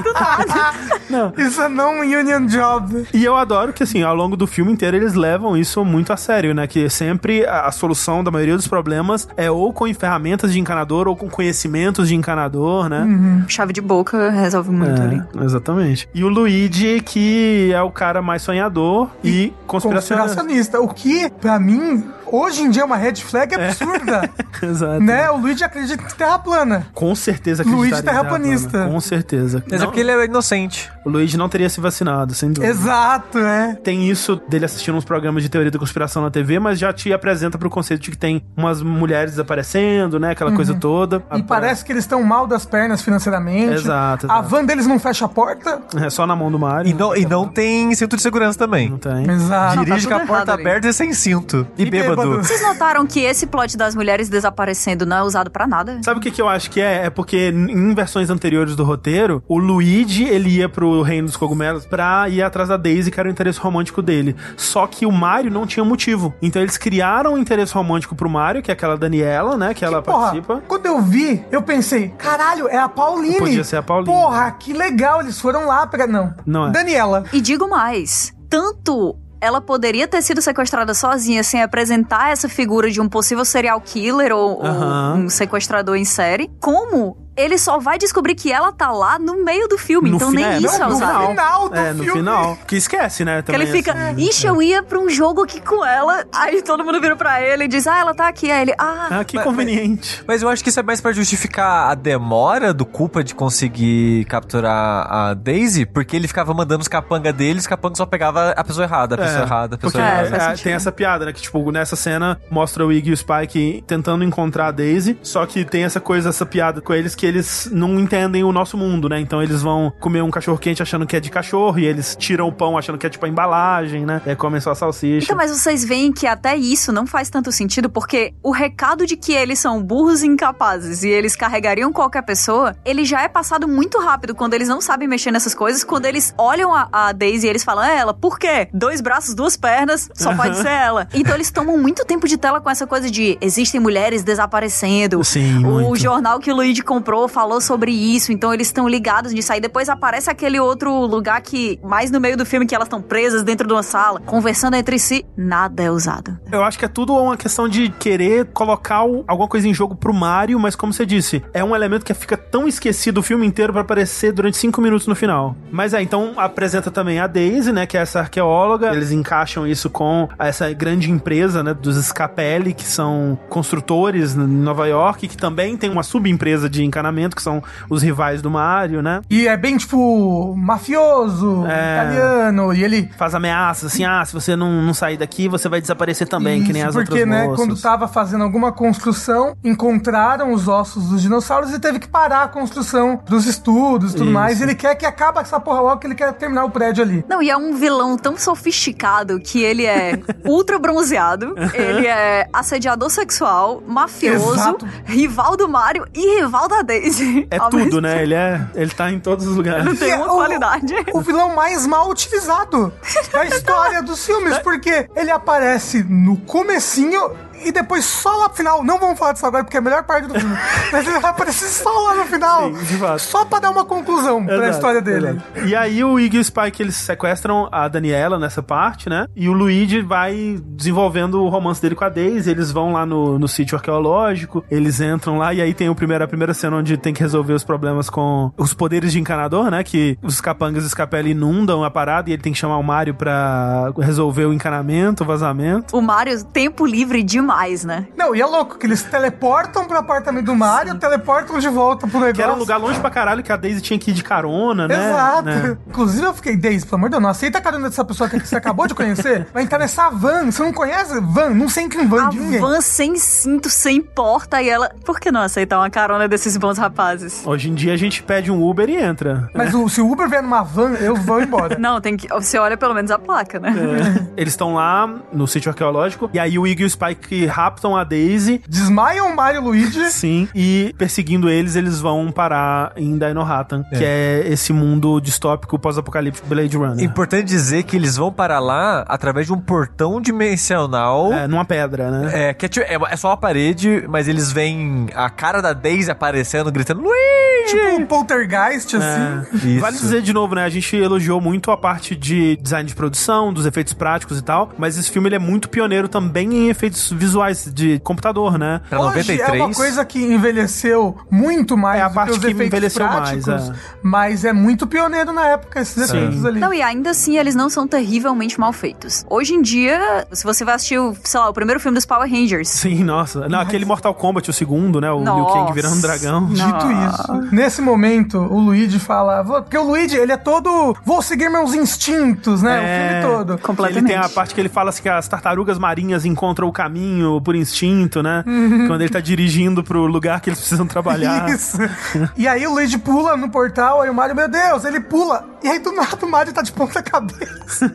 Não. Isso é não um union job. E eu adoro que, assim, ao longo do filme inteiro eles levam isso muito a sério, né? Que sempre a, a solução da maioria dos problemas é ou com ferramentas de encanador ou com conhecimentos de encanador, né? Chave de boca resolve muito ali. É, exatamente. E o Luigi, que é o cara mais sonhador e conspiracionista. Conspiracionista. O que, pra mim, hoje em dia é uma red flag absurda. Exato. né? O Luigi acredita em terra plana. Com certeza Luigi acreditaria em terraplanista. Terra Com certeza. Mas é Não, porque ele é inocente. O Luigi não teria se vacinado, sem dúvida. Exato, é. Tem isso dele assistindo uns programas de teoria da conspiração na TV, mas já te apresenta pro conceito de que tem umas mulheres desaparecendo, né? Aquela coisa toda. E parece que eles estão mal das pernas financeiramente. Exato, A exato. van deles não fecha a porta. É só na mão do Mario. E não, e não tem cinto de segurança também. Não tem. Exato. Dirige tá com a porta aberta e sem cinto. E, E bêbado. Bêbado. Vocês notaram que esse plot das mulheres desaparecendo não é usado pra nada? Sabe o que, que eu acho que é? É porque em versões anteriores do roteiro, o Luigi, ele ia pro Reino dos Cogumelos pra ir atrás da Daisy, que era o interesse romântico dele. Só que o Mario não tinha motivo. Então eles criaram um interesse romântico pro Mario, que é aquela Daniela, né? Que ela Porra, participa. quando eu vi, eu pensei, caralho, é a Pauline. Podia ser a Pauline. Porra, que legal, eles foram lá pra... Não, Não é. Daniela. E digo mais, tanto ela poderia ter sido sequestrada sozinha sem apresentar essa figura de um possível serial killer ou, ou um sequestrador em série, como ele só vai descobrir que ela tá lá no meio do filme. então fim- nem é, isso no é usado. final do é, no filme. final. Que esquece, né? Que ele também, fica, assim. ixi, eu ia pra um jogo aqui com ela. Aí todo mundo vira pra ele e diz, ah, ela tá aqui. Aí ele, ah, Ah, que Mas- conveniente. Mas eu acho que isso é mais pra justificar a demora do Culpa de conseguir capturar a Daisy, porque ele ficava mandando os capanga dele, os capanga só pegava a pessoa errada, a pessoa É, errada, a pessoa Porque É, errada. é, sentido. tem essa piada, né? Que, tipo, nessa cena mostra o Iggy e o Spike tentando encontrar a Daisy, só que tem essa coisa, essa piada com eles que eles não entendem o nosso mundo, né? Então eles vão comer um cachorro quente achando que é de cachorro, e eles tiram o pão achando que é tipo a embalagem, né? E aí comem só a salsicha. Então, mas vocês veem que até isso não faz tanto sentido, porque o recado de que eles são burros e incapazes e eles carregariam qualquer pessoa, ele já é passado muito rápido quando eles não sabem mexer nessas coisas. Quando eles olham a, a Daisy e eles falam, é ela, por quê? Dois braços, duas pernas, só pode ser ela. Então eles tomam muito tempo de tela com essa coisa de existem mulheres desaparecendo. Sim, o muito. jornal que o Luigi comprou falou sobre isso, então eles estão ligados nisso. Aí depois aparece aquele outro lugar que, mais no meio do filme, que elas estão presas dentro de uma sala, conversando entre si. Nada é usado. Eu acho que é tudo uma questão de querer colocar alguma coisa em jogo pro Mario, mas como você disse, é um elemento que fica tão esquecido o filme inteiro pra aparecer durante cinco minutos no final. Mas é, então apresenta também a Daisy, né, que é essa arqueóloga. Eles encaixam isso com essa grande empresa, né, dos Scapelli, que são construtores em Nova York, que também tem uma subempresa de encanamento, que são os rivais do Mario, né? E é bem, tipo, mafioso, É. italiano, e ele... Faz ameaças assim, ah, se você não, não sair daqui, você vai desaparecer também, que nem Isso, as porque, outras né, moças. quando tava fazendo alguma construção, encontraram os ossos dos dinossauros e teve que parar a construção dos estudos e tudo Isso. mais. E ele quer que acabe essa porra logo, que ele quer terminar o prédio ali. Não, e é um vilão tão sofisticado que ele é ultra bronzeado, ele é assediador sexual, mafioso, Exato. rival do Mario e rival da É tudo, né? Ele é. Ele tá em todos os lugares. Tem E é uma o- qualidade. O vilão mais mal utilizado da história dos filmes, porque ele aparece no comecinho e depois só lá no final. Não vamos falar disso agora, porque é a melhor parte do filme. Mas ele vai aparecer só lá no final. Sim, de fato. Só pra dar uma conclusão pra Exato, história dele. exato. E aí o Iggy e o Spike eles sequestram a Daniela nessa parte, né? E o Luigi vai desenvolvendo o romance dele com a Daisy. Eles vão lá no, no sítio arqueológico, eles entram lá e aí tem o primeiro, a primeira cena onde tem que resolver os problemas com os poderes de encanador, né? Que os capangas e os capelli inundam a parada e ele tem que chamar o Mario pra resolver o encanamento, o vazamento. O Mario, tempo livre demais, né? Não, e é louco que eles teleportam pro apartamento do Mario, teleportam de volta pro negócio. Que era um lugar longe pra caralho que a Daisy tinha que ir de carona, né? Exato. Né? Inclusive, eu fiquei, Daisy, pelo amor de Deus, não aceita a carona dessa pessoa que você acabou de conhecer. Vai entrar nessa van. Você não conhece van? Não sei em van A de ninguém. van sem cinto, sem porta, e ela. Por que não aceitar uma carona desses bons rapazes? Hoje em dia a gente pede um Uber e entra. Mas o- se o Uber vier numa van, eu vou embora. Não, tem que. Você olha pelo menos a placa, né? É. Eles estão lá no sítio arqueológico e aí o Iggy e o Spike raptam a Daisy. Desmaiam o Mario e Luigi. Sim, e perseguindo eles, eles vão parar em Dinohatan, que é esse mundo distópico pós-apocalíptico Blade Runner. Importante dizer que eles vão para lá através de um portão dimensional. É, numa pedra, né? É, que é, tipo- é- é só uma parede, mas eles veem a cara da Daisy aparecendo, gritando Luigi! Tipo um poltergeist, assim. Isso. Vale dizer de novo, né? A gente elogiou muito a parte de design de produção, dos efeitos práticos e tal, mas esse filme ele é muito pioneiro também em efeitos visuais de computador, né? Pra Hoje 93. é uma coisa que envelheceu muito mais É a do parte que os que efeitos envelheceu práticos, mais, é. mas é muito pioneiro na época esses efeitos ali. Não, e ainda assim eles não são terrivelmente mal feitos. Hoje em dia, se você vai assistir, o, sei lá, o primeiro filme dos Power Rangers. Sim, nossa. Não, aquele Mortal Kombat, o segundo, né? O Liu Nossa. Kang virando um dragão. Dito isso, nesse momento, o Luigi fala. "Vou-" Porque o Luigi, ele é todo. Vou seguir meus instintos, né? O filme todo. Ele tem a parte que ele fala assim que as tartarugas marinhas encontram o caminho por instinto, né? Uhum. Quando ele tá dirigindo pro lugar que eles precisam trabalhar. Isso. E aí o Luigi pula no portal, aí o Mario, meu Deus, ele pula. E aí do nada o Mario tá de ponta cabeça.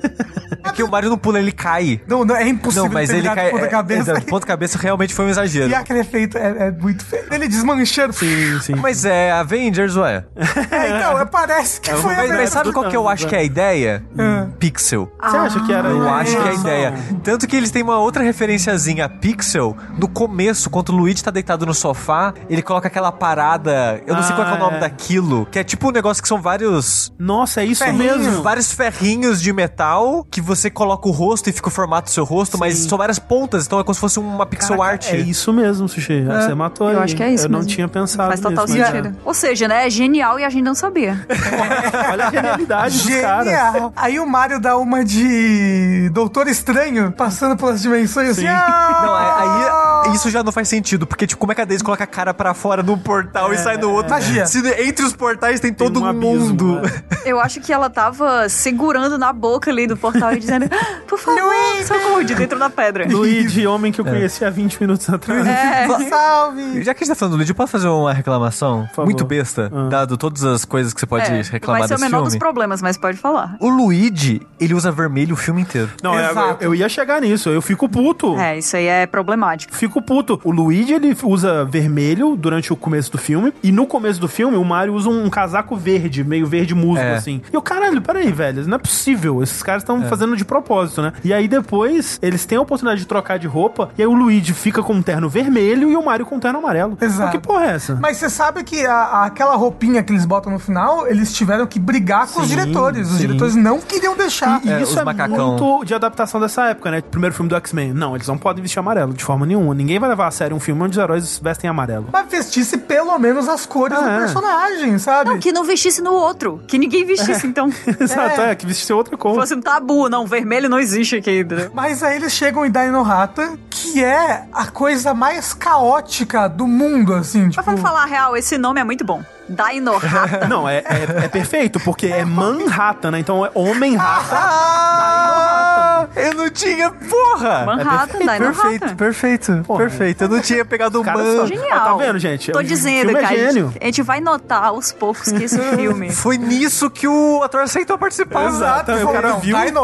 É que o Mario não pula, ele cai. Não, não, é impossível Não, mas ele cai. de ponta é, cabeça. é, de ponta cabeça realmente foi um exagero. E aquele efeito é, é muito feio. Ele desmanchando. Sim, sim. Mas é Avengers, ué. É, então, é, parece que foi a Mas, mas sabe qual que eu acho que é a ideia? Ah. Pixel. Você acha que era. Eu acho que é a é. ideia. Tanto que eles têm uma outra referenciazinha a Pixel. No começo, quando o Luigi tá deitado no sofá, ele coloca aquela parada. Eu não sei qual é, o Ah, nome é. daquilo. Que é tipo um negócio que são vários. Nossa, é isso Ferrinho. mesmo. Vários ferrinhos de metal que você coloca o rosto e fica o formato do seu rosto, mas são várias pontas, então é como se fosse uma pixel art. É isso mesmo, Sushi. Você matou Eu aí. acho que é isso Eu não mesmo. tinha pensado Faz total nisso, mas sentido. Ou seja, né? É genial e a gente não sabia. é. Olha a genialidade dos caras. Genial. Aí o Mario dá uma de Doutor Estranho, passando pelas dimensões assim. ah! Não, aí, aí isso já não faz sentido, porque, tipo, como é que a Daisy coloca a cara pra fora num portal e sai no outro? Magia. Se entre os portais tem todo um um abismo, mundo. Eu acho que ela tava segurando na boca ali do portal e dizendo: "Ah, Por favor, socorro, de dentro da pedra. Luigi, homem que eu conheci há 20 minutos atrás. É. Salve! Já que a gente tá falando do Luigi, eu posso fazer uma reclamação? Muito besta, dado todas as coisas que você pode É, reclamar vai ser o desse menor filme. dos problemas, mas pode falar. O Luigi, ele usa vermelho o filme inteiro. Não, é, eu, eu ia chegar nisso. Eu fico puto. É, isso aí é problemático. Fico puto. O Luigi, ele usa vermelho durante o começo do filme. E no começo do filme, o Mario usa um casaco verde, meio verde musgo, É. assim. E eu, caralho, peraí, velho. Não é possível. Esses caras estão fazendo de propósito, né? E aí depois, eles têm a oportunidade de trocar de roupa. E aí o Luigi fica com um terno vermelho e o Mario com um terno amarelo. Exato. Que porra é essa? Mas você sabe que a- aquela roupinha que eles botam no final, eles tiveram que brigar com os Sim, diretores. Os sim. diretores não queriam deixar. E É, isso os é macacão. muito de adaptação dessa época, né? Primeiro filme do X-Men. Não, eles não podem vestir amarelo de forma nenhuma. Ninguém vai levar a sério um filme onde os heróis vestem amarelo. Mas vestisse pelo menos as cores do É. personagem, sabe? Não, que não vestisse no outro. Que ninguém vestisse, então. Exato, é, que vestir outra cor. Fosse um tabu, não, vermelho não existe aqui, entendeu? Mas aí eles chegam em Dinohata, que é a coisa mais caótica do mundo, assim, Mas tipo... vamos falar a real, esse nome é muito bom. Dino-Rata. Não, é, é, é perfeito, porque é Manhattan, né? Então é Homem-Rata. Ah, eu não tinha, porra! Manhattan, É perfeito, Rata. perfeito, Porra, perfeito. Eu não tinha pegado o man. Genial. Tá vendo, gente? Tô dizendo, é cara. a gênio. gente- A gente vai notar aos poucos que esse filme. Foi nisso que o ator aceitou participar. Exato, o cara não, viu. Eu quero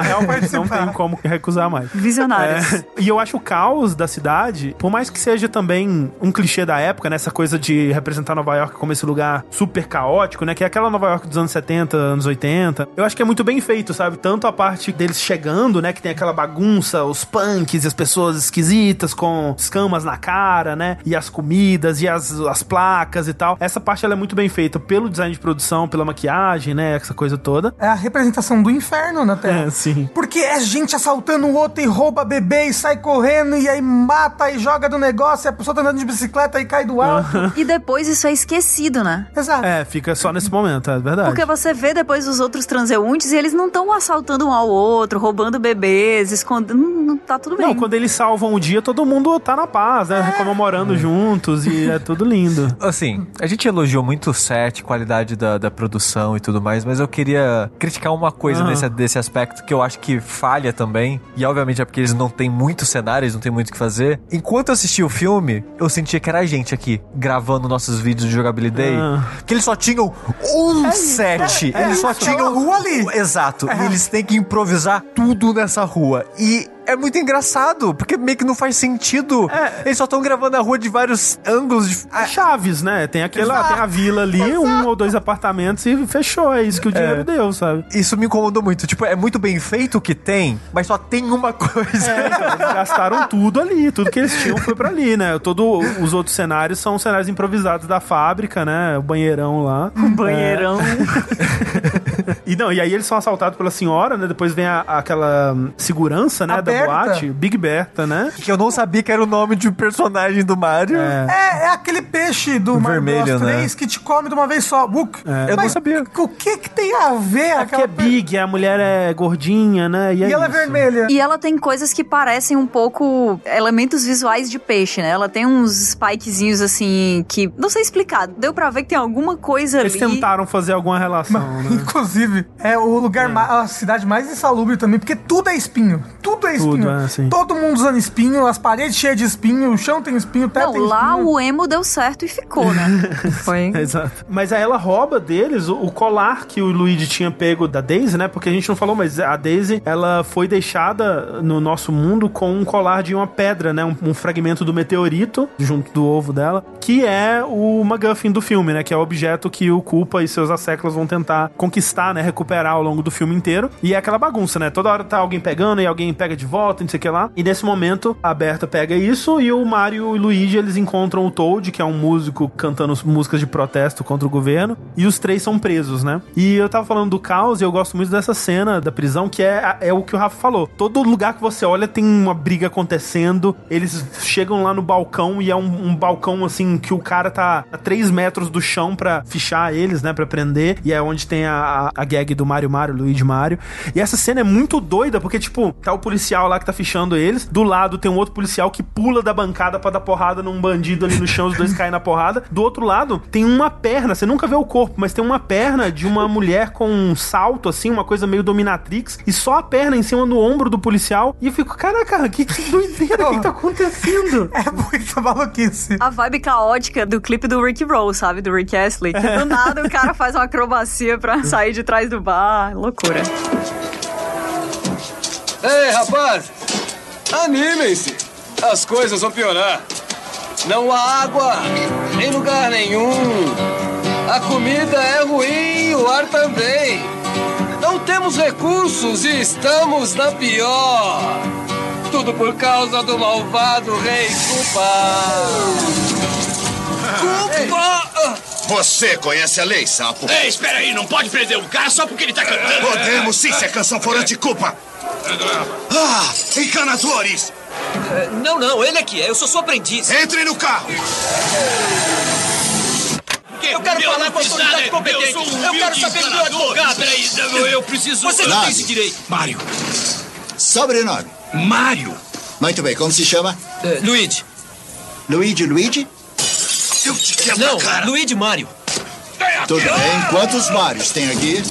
realmente não participar. tem como recusar mais. Visionários. É, e eu acho o caos da cidade, por mais que seja também um clichê da época, né? Essa coisa de representar Nova York como esse lugar super caótico, né? Que é aquela Nova York dos anos 70, anos 80. Eu acho que é muito bem feito, sabe? Tanto a parte deles chegando, né? Que tem aquela bagunça, os punks e as pessoas esquisitas com escamas na cara, né? E as comidas e as, as placas e tal. Essa parte ela é muito bem feita pelo design de produção, pela maquiagem, né? Essa coisa toda. É a representação do inferno na Terra. É, sim. Porque é gente assaltando o outro e rouba bebê e sai correndo e aí mata e joga do negócio e a pessoa tá andando de bicicleta e cai do alto. E depois isso é esquecido, né? Exato. É, fica só nesse momento, é verdade. Porque você vê depois os outros transeuntes e eles não estão assaltando um ao outro, roubando bebês, escondendo. Não, tá tudo bem. Não, quando eles salvam o dia, todo mundo tá na paz, né? Comemorando juntos e é tudo lindo. Assim, a gente elogiou muito o set, qualidade da, da produção e tudo mais, mas eu queria criticar uma coisa Ah. nesse, desse aspecto que eu acho que falha também. E obviamente é porque eles não têm muitos cenários, não tem muito o que fazer. Enquanto eu assistia o filme, eu sentia que era a gente aqui gravando nossos vídeos de jogabilidade. Ah. Que eles só tinham um set. é eles só isso, tinham é uma rua ali. Exato. E eles têm que improvisar tudo nessa rua. E é muito engraçado, porque meio que não faz sentido. É. Eles só estão gravando a rua de vários ângulos. De... É Chaves, né? Tem aquela, tem a vila ali, um ou dois apartamentos e fechou. É isso que o dinheiro deu, sabe? Isso me incomodou muito. Tipo, é muito bem feito o que tem, mas só tem uma coisa. É, então, eles gastaram tudo ali, tudo que eles tinham foi pra ali, né? Todo os outros cenários são cenários improvisados da fábrica, né? O banheirão lá. Um banheirão. E não, e aí eles são assaltados pela senhora, né? Depois vem a- aquela hum, segurança, né? A da Berta. boate, Big Berta, né? Que eu não sabia que era o nome de um personagem do Mario. É, é aquele peixe do Mario Vermelho, Bros né? 3 que te come de uma vez só. Buk. É. Eu não Mas sabia. O que que tem a ver É aquela é Big, a mulher é gordinha, né? E, é E ela é vermelha. E ela tem coisas que parecem um pouco elementos visuais de peixe, né? Ela tem uns spikezinhos assim que. Não sei explicar. Deu pra ver que tem alguma coisa Eles ali. tentaram fazer alguma relação, né? Inclusive, é o lugar, ma- a cidade mais insalubre também, porque tudo é espinho. Tudo é Tudo, espinho. é, sim. Todo mundo usando espinho, as paredes cheias de espinho, o chão tem espinho, o teto Não, tem lá espinho. o emo deu certo e ficou, né? Foi. Exato. Mas aí ela rouba deles o, o colar que o Luigi tinha pego da Daisy, né? Porque a gente não falou, mas a Daisy, ela foi deixada no nosso mundo com um colar de uma pedra, né? Um, um fragmento do meteorito junto do ovo dela, que é o MacGuffin do filme, né? Que é o objeto que o Culpa e seus asseclas vão tentar conquistar tentar, né, recuperar ao longo do filme inteiro. E é aquela bagunça, né? Toda hora tá alguém pegando e alguém pega de volta, não sei o que lá. E nesse momento, a Berta pega isso e o Mario e o Luigi, eles encontram o Toad, que é um músico cantando músicas de protesto contra o governo. E os três são presos, né? E eu tava falando do caos e eu gosto muito dessa cena da prisão, que é, é o que o Rafa falou. Todo lugar que você olha tem uma briga acontecendo. Eles chegam lá no balcão e é um, um balcão assim que o cara tá a 3 metros do chão pra fichar eles, né? Pra prender. E é onde tem a, a, gag do Mario Mario, Luigi Mario. E essa cena é muito doida, porque, tipo, tá o policial lá que tá fichando eles. Do lado tem um outro policial que pula da bancada pra dar porrada num bandido ali no chão, os dois caem na porrada. Do outro lado tem uma perna, você nunca vê o corpo, mas tem uma perna de uma mulher com um salto, assim, uma coisa meio dominatrix, e só a perna em cima do ombro do policial. E eu fico, caraca, que, que doideira, o que tá acontecendo? É muita maluquice. A vibe caótica do clipe do Rick Roll, sabe? Do Rick Astley. Que do nada o cara faz uma acrobacia pra sair de trás do bar. Loucura. Ei, rapaz! Animem-se! As coisas vão piorar. Não há água em lugar nenhum. A comida é ruim, o ar também. Não temos recursos e estamos na pior. Tudo por causa do malvado rei Cupa. Cupa! Você conhece a lei, sapo? Ei, espera aí, não pode prender um cara só porque ele tá cantando. Podemos sim se a canção for anticulpa. Ah, encanadores! É, Não, não, ele é que é. Eu sou seu aprendiz. Entre no carro! Eu quero falar com a autoridade nada, competente. eu sou um Eu quero saber do meu encanador. advogado. Peraí, eu- eu preciso- Você não tem esse direito. Mário. Sobrenome. Mário. Muito bem, como se chama? É, Luigi. Luigi Luigi? Eu te quebro Não, cara. Luigi Mário. Tudo bem. Quantos Marios tem aqui?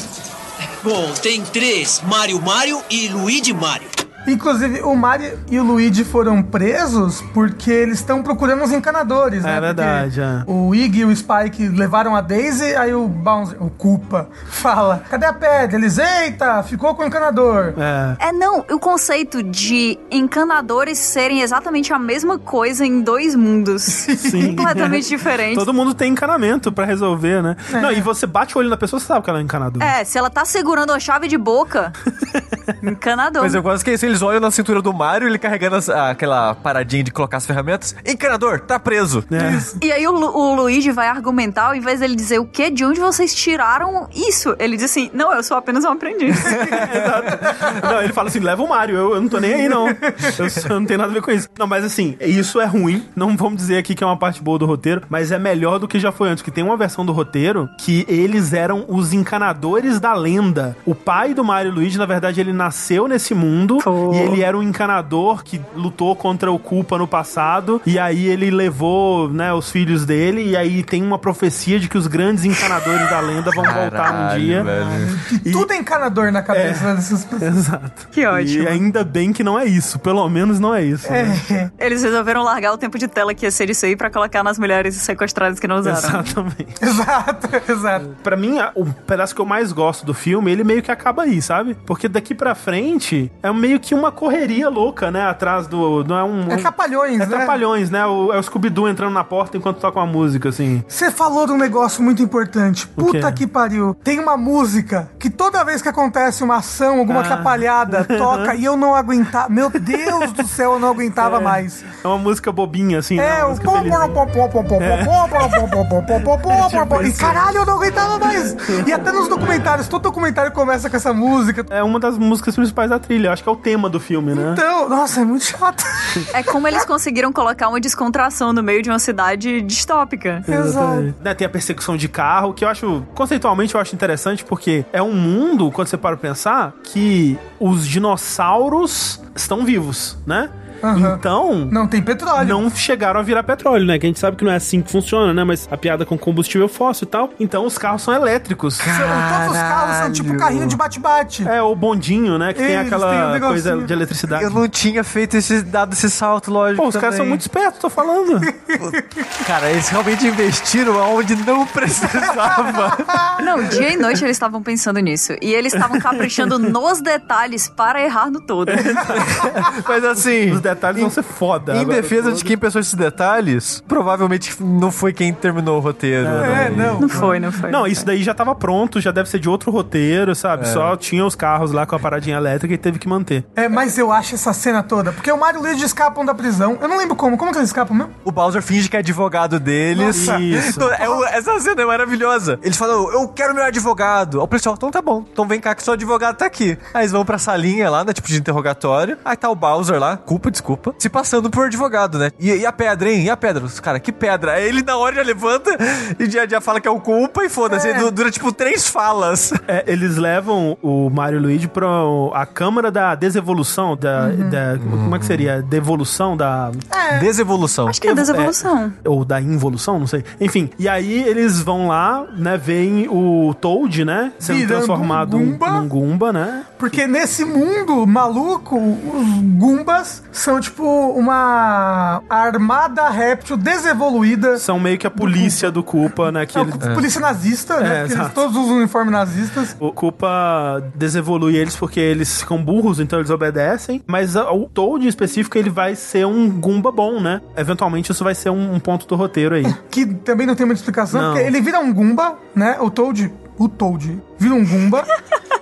Bom, tem três. Mário Mário e Luigi Mário. Inclusive, o Mario e o Luigi foram presos porque eles estão procurando os encanadores, né? É verdade, é. O Iggy e o Spike levaram a Daisy, aí o Bowser, o Culpa, fala: cadê a pedra? Eles, eita, ficou com o encanador. É. É, não, o conceito de encanadores serem exatamente a mesma coisa em dois mundos. Sim. Completamente diferentes. Todo mundo tem encanamento pra resolver, né? Não, e você bate o olho na pessoa, você sabe que ela é encanadora. É, se ela tá segurando a chave de boca, encanador. Mas eu gosto que eles olham na cintura do Mario, ele carregando as- aquela paradinha de colocar as ferramentas. Encanador, tá preso. E aí o, Lu- o Luigi vai argumentar, ao invés dele dizer o quê? De onde vocês tiraram isso? Ele diz assim, não, eu sou apenas um aprendiz. Não, ele fala assim, leva o Mario, eu, eu não tô nem aí, não. Eu, só- eu não tenho nada a ver com isso. Não, mas assim, isso é ruim. Não vamos dizer aqui que é uma parte boa do roteiro, mas é melhor do que já foi antes, que tem uma versão do roteiro que eles eram os encanadores da lenda. O pai do Mario Luigi, na verdade, ele nasceu nesse mundo e ele era um encanador que lutou contra o Culpa no passado, e aí ele levou, né, os filhos dele, e aí tem uma profecia de que os grandes encanadores da lenda vão voltar um Caralho, dia. E tudo é encanador na cabeça dessas pessoas. Exato. Que ótimo. E ainda bem que não é isso. Pelo menos não é isso. né? É. Eles resolveram largar o tempo de tela que ia ser isso aí pra colocar nas mulheres sequestradas que não usaram. Exatamente. Exato, exato. Pra mim, o pedaço que eu mais gosto do filme, ele meio que acaba aí, sabe? Porque daqui pra frente é meio que que uma correria louca, né? Atrás do. Não é um. É um é né? Trapalhões, né? O, é o Scooby-Doo entrando na porta enquanto toca uma música, assim. Você falou de um negócio muito importante. Puta que pariu. Tem uma música que toda vez que acontece uma ação, alguma ah. atrapalhada, toca e eu não aguentava. Meu Deus do céu, eu não aguentava é. mais. É uma música bobinha, assim. É, o pom pom E caralho, eu não aguentava mais. E até nos documentários, todo documentário começa com essa música. É uma das músicas principais da trilha. Acho que é o tema do filme, né? Então, nossa, é muito chato. É como eles conseguiram colocar uma descontração no meio de uma cidade distópica. Exatamente. Né, tem a perseguição de carro, que eu acho, conceitualmente, eu acho interessante, porque é um mundo, quando você para pra pensar, que os dinossauros estão vivos, né? Então. Não tem petróleo. Não chegaram a virar petróleo, né? Que a gente sabe que não é assim que funciona, né? Mas a piada com combustível fóssil e tal. Então os carros são elétricos. Todos os carros são tipo carrinho de bate-bate. É, o bondinho, né? Que tem Eles aquela têm um coisa de eletricidade. Eu não tinha feito esse, dado esse salto, lógico. Pô, os caras são muito espertos, tô falando. Cara, eles realmente investiram aonde não precisava. Não, dia e noite eles estavam pensando nisso. E eles estavam caprichando nos detalhes para errar no todo. Mas assim. Detalhes vão ser foda. Em Agora, defesa de quem pensou esses detalhes, provavelmente não foi quem terminou o roteiro. É, né? não. Não foi, não foi. Não, isso daí já tava pronto, já deve ser de outro roteiro, sabe? É. Só tinha os carros lá com a paradinha elétrica e teve que manter. É, mas eu acho essa cena toda. Porque o Mario e o Luigi escapam da prisão. Eu não lembro como. Como que eles escapam mesmo? O Bowser finge que é advogado deles. Nossa. Isso. É o- essa cena é maravilhosa. Eles falam, eu quero meu advogado. O policial, então tá bom. Então vem cá que seu advogado tá aqui. Aí eles vão pra salinha lá, né? Tipo de interrogatório. Aí tá o Bowser lá, culpa, desculpa, se passando por advogado, né? E, e a pedra, hein? E a pedra? Os cara, que pedra? Aí ele na hora já levanta e já, já fala que é o culpa e foda-se. Du- Dura tipo três falas. É, eles levam o Mario e o Luigi pra a câmara da desevolução, da, da- como é que seria? Devolução da... Desevolução. Acho que é desevolução. ou da involução, não sei. Enfim, e aí eles vão lá, né, veem o Toad, né, sendo Virando transformado um Goomba. num Goomba, né? Porque nesse mundo maluco, os Goombas são tipo uma armada réptil desevoluída. São meio que a polícia do Koopa, né, que É, ele... Polícia nazista, né? É, Porque eles todos usam uniforme nazistas. O Koopa desevolui eles porque eles ficam burros, então eles obedecem. Mas o Toad em específico, ele vai ser um Goomba bom, né? Eventualmente isso vai ser um, um ponto do roteiro aí. Que também não tem muita explicação, Não. porque ele vira um Goomba, né? O Toad. O Toad vira um Goomba.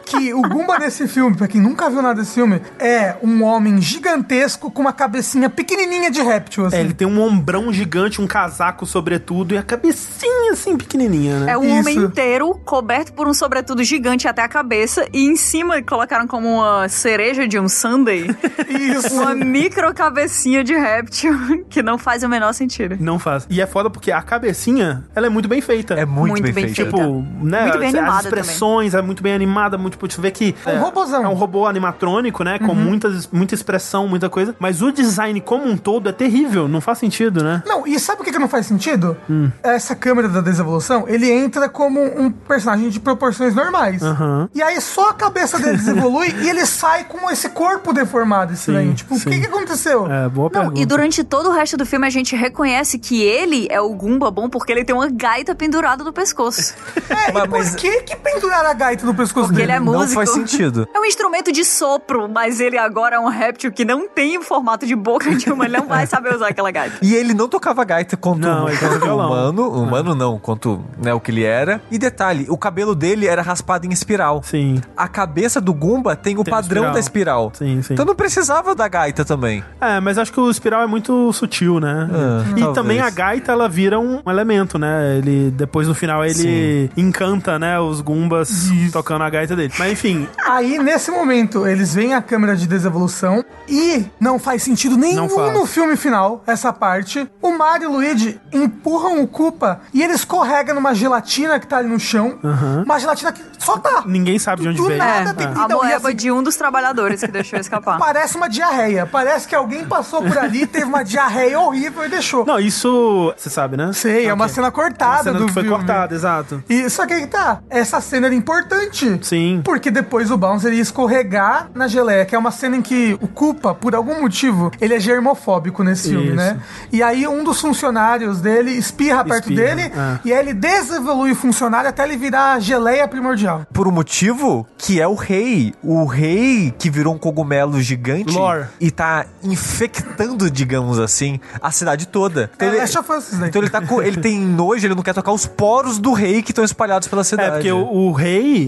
que o Goomba nesse filme, pra quem nunca viu nada desse filme, é um homem gigantesco com uma cabecinha pequenininha de réptil, assim. É, ele tem um ombrão gigante, um casaco sobretudo e a cabecinha assim pequenininha, né? É um homem inteiro coberto por um sobretudo gigante até a cabeça e em cima colocaram como uma cereja de um sundae Isso. uma micro cabecinha de réptil que não faz o menor sentido. Não faz. E é foda porque a cabecinha, ela é muito bem feita. É muito, Muito bem, bem feita. feita. Tipo, né? Muito bem as animada expressões, é muito bem animada, muito. Você vê que. É um robôzão. É um robô animatrônico, né? Uhum. Com muitas, muita expressão, muita coisa. Mas o design como um todo é terrível, não faz sentido, né? Não, e sabe o que, que não faz sentido? Hum. Essa câmera da desevolução, ele entra como um personagem de proporções normais. Aham. E aí só a cabeça dele desevolui e ele sai com esse corpo deformado estranho. Sim, tipo, o que, que aconteceu? É, boa Não, pergunta. e durante todo o resto do filme a gente reconhece que ele é o Goomba bom porque ele tem uma gaita pendurada no pescoço. É, e por que que penduraram a gaita no pescoço Porque dele? ele é músico. Não faz sentido. É um instrumento de sopro, mas ele agora é um réptil que não tem o formato de boca nenhuma, ele não vai saber usar aquela gaita. E ele não tocava gaita quanto, Não, ele quanto violão. humano. Humano não, quanto né, o que ele era. E detalhe, o cabelo dele era raspado em espiral. Sim. A cabeça do Goomba tem o Tem padrão espiral. da espiral. Sim, sim. Então não precisava da gaita também. É, mas acho que o espiral é muito sutil, né? Ah, e talvez. também a gaita, ela vira um elemento, né? Ele, depois no final, ele encanta, né? Os Goombas tocando a gaita dele. Mas enfim, Aí, nesse momento, eles veem a câmera de desevolução e não faz sentido nenhum faz. no filme final, essa parte. O Mario e o Luigi empurram o Koopa e ele escorrega numa gelatina que tá ali no chão. Uma gelatina que só tá. ninguém sabe de onde Do veio. nada É. tem- A Então, e moeba assim- de um dos trabalhadores que deixou escapar. Parece uma diarreia. Parece que alguém passou por ali, teve uma diarreia horrível e deixou. Não, isso você sabe, né? Sei, é uma cena cortada Uma cena do que foi filme. cortada, exato. E só que aí tá, essa cena era importante. Sim. Porque depois o Bouncer ia escorregar na geleia, que é uma cena em que o Koopa, por algum motivo, ele é germofóbico nesse filme, Isso. né? E aí um dos funcionários dele espirra perto Espirra, dele é. e aí ele desevolui o funcionário até ele virar geleia primordial. Por um motivo que é o rei. O rei que virou um cogumelo gigante Lore. e tá infectando, digamos assim, a cidade toda. Então, É, ele, daí. então ele tá com, ele tem nojo, ele não quer tocar os poros do rei que estão espalhados pela cidade. É, porque o, o rei,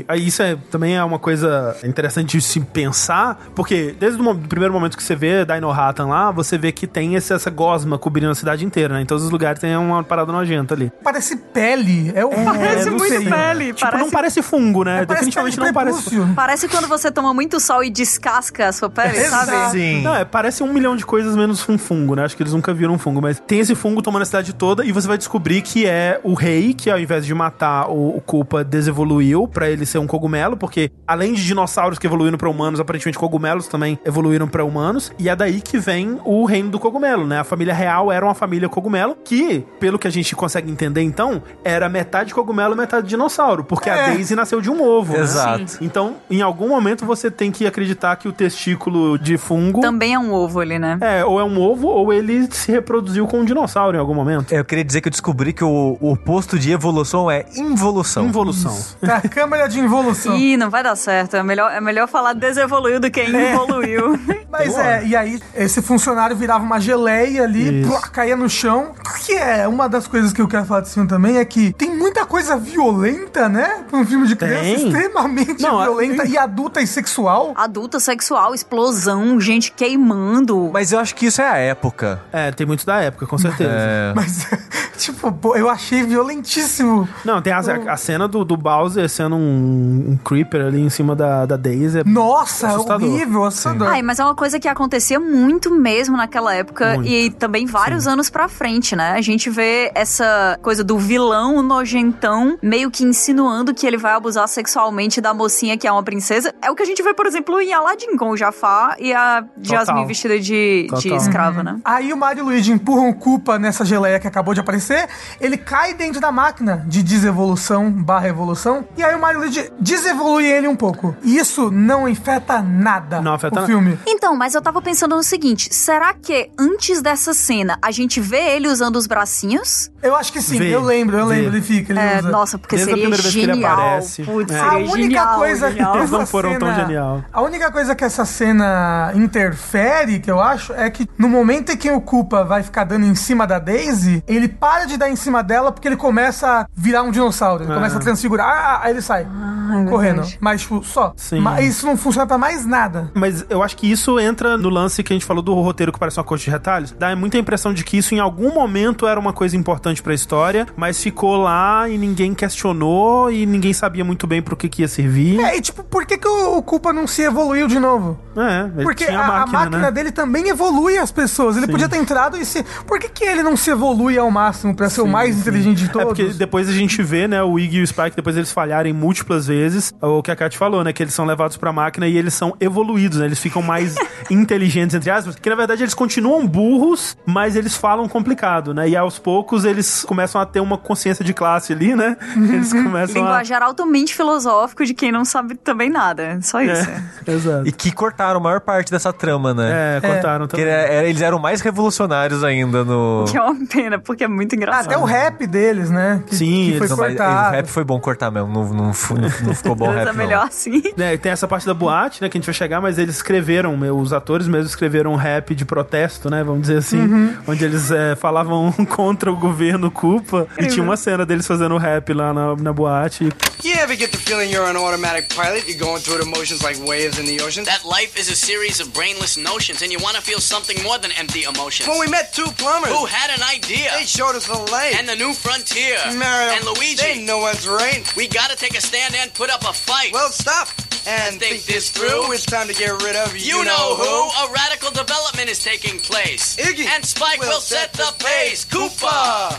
aí isso é, também é uma coisa interessante de se pensar, porque desde o primeiro momento que você vê Dino Hatan lá, você vê que tem esse- essa gosma cobrindo a cidade inteira, né? Em todos os lugares tem uma parada nojenta ali. Parece pele. É, o Parece não muito sei. pele. Tipo, parece, não parece fungo, né? É, parece Definitivamente não parece. parece quando você toma muito sol e descasca a sua pele, sabe? Sim. Não, é, parece um milhão de coisas menos um fungo, né? Acho que eles nunca viram um fungo, mas tem esse fungo tomando a cidade toda e você vai descobrir que é o rei que ao invés de matar o, o Koopa desevoluiu pra ele ser um cogumelo, porque além de dinossauros que evoluíram pra humanos, aparentemente cogumelos também evoluíram pra humanos, e é daí que vem o reino do cogumelo, né? A família real era uma família cogumelo que, pelo que a gente consegue entender então, era metade cogumelo, metade dinossauro, porque a É. Daisy nasceu de um ovo, né? Exato. Então, em algum momento você tem que acreditar que o testículo de fungo Também é um ovo ali, né? é, ou é um ovo, ou ele se reproduziu com um dinossauro em algum momento. Eu queria dizer que eu descobri que o, o oposto de evolução é involução. Involução. Tá, câmera de involução. Ih, não vai dar certo. É melhor, é melhor falar desevoluiu do que evoluiu. Mas é, e aí esse funcionário virava uma geleia ali, plá, caía no chão. Que é uma das coisas que eu quero falar desse filme também é que tem muita coisa violenta, né? Pra um filme de criança, Tem. extremamente Não, violenta e adulta e sexual. Adulta, sexual, explosão, gente queimando. Mas eu acho que isso é a época. É, tem muito da época, com certeza. É. Mas, tipo, eu achei violentíssimo. Não, tem a, a cena do, do Bowser sendo um, um creeper ali em cima da, da Daisy. É Nossa, assustador. horrível, assustador. Ai, mas é uma coisa que acontecia muito mesmo naquela época Muito. e também vários anos pra frente, né? A gente vê essa coisa do vilão nojentão meio que insinuando que ele vai abusar sexualmente da mocinha que é uma princesa. É o que a gente vê, por exemplo, em Aladdin com o Jafar e a Jasmine vestida de, de escrava, né? Aí o Mario e o Luigi empurram o Koopa nessa geleia que acabou de aparecer. Ele cai dentro da máquina de desevolução barra evolução. E aí o Mario Luigi desevolui ele um pouco. E isso não afeta nada Não afeta o nada. filme. Então, mas eu tava pensando no seguinte: será que antes dessa cena a gente vê ele usando os bracinhos? Eu acho que sim, Vê, eu lembro, eu vê. lembro, ele fica, ele É, usa. nossa, porque Desde a seria primeira vez que ele genial. aparece. Putz, É. A única genial, coisa genial. que Eles não essa foram tão cena- genial. A única coisa que essa cena interfere, que eu acho, é que no momento em que o Koopa vai ficar dando em cima da Daisy, ele para de dar em cima dela porque ele começa a virar um dinossauro. Ele Ah. começa a transfigurar, ah, aí ele sai é correndo. Mas, tipo, só. Sim. Mas isso não funciona pra mais nada. Mas eu acho que isso entra no lance que a gente falou do roteiro que parece uma coxa de retalhos. Dá muita impressão de que isso em algum momento era uma coisa importante pra história, mas ficou lá e ninguém questionou e ninguém sabia muito bem pro que, que ia servir. É, e tipo, por que, que o, o Koopa não se evoluiu de novo? É, ele Porque tinha a, a a máquina, máquina né? dele também evolui as pessoas. Ele Sim. podia ter entrado e se. Por que, que ele não se evolui ao máximo pra ser o Sim, mais sim. inteligente de É todos? porque depois a gente vê, né, o Iggy e o Spike, depois eles falharem múltiplas vezes. O que a Kat falou, né, que eles são levados pra máquina e eles são evoluídos, né? Eles ficam mais inteligentes, entre aspas. Que na verdade eles continuam burros, mas eles falam complicado, né? E aos poucos eles começam a ter uma consciência de classe ali, né? Eles começam a. Linguajar altamente filosófico de quem não sabe também nada. Só isso. É, exato. E que cortaram a maior parte dessa trama, né? É, cortaram Que também. era- era- eles eram mais revolucionários ainda no. Que é uma pena, porque é muito engraçado. Até o rap deles, né? Que, Sim, que foi eles- Não, mas cortado. o rap foi bom cortar mesmo. Não, não, não- não ficou bom Mas rap. é melhor não. assim. É, tem essa parte da boate, né, que a gente vai chegar, mas eles escreveram, os atores mesmo escreveram um rap de protesto, né, vamos dizer assim, Uhum. onde eles é, falavam contra o governo culpa, e tinha uma cena deles fazendo rap lá na, na boate. You ever get the feeling you're an automatic pilot? You're going through the motions like waves in the ocean? That life is a series of brainless notions, and you want to feel something more than empty emotions. When we met two plumbers, Who had an idea? they showed us the lake. And the new frontier. Mario, and Luigi. they know what's right. We gotta take a stand and put up a fight. Well, stop and think, this through. It's time to get rid of you, you know, who? A radical development is taking place. Iggy and Spike will, set the pace. Koopa,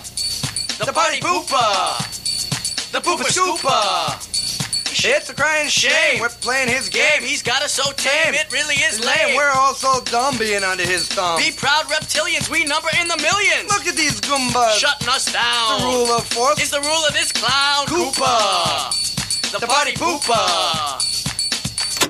the, party pooper, the pooper scooper. It's a crying shame. We're playing his game. He's got us so tame, it really is lame. We're all so dumb being under his thumb. Be proud reptilians, we number in the millions. Look at these goombas. Shutting us down. The rule of force is the rule of this clown. Koopa, the party pooper.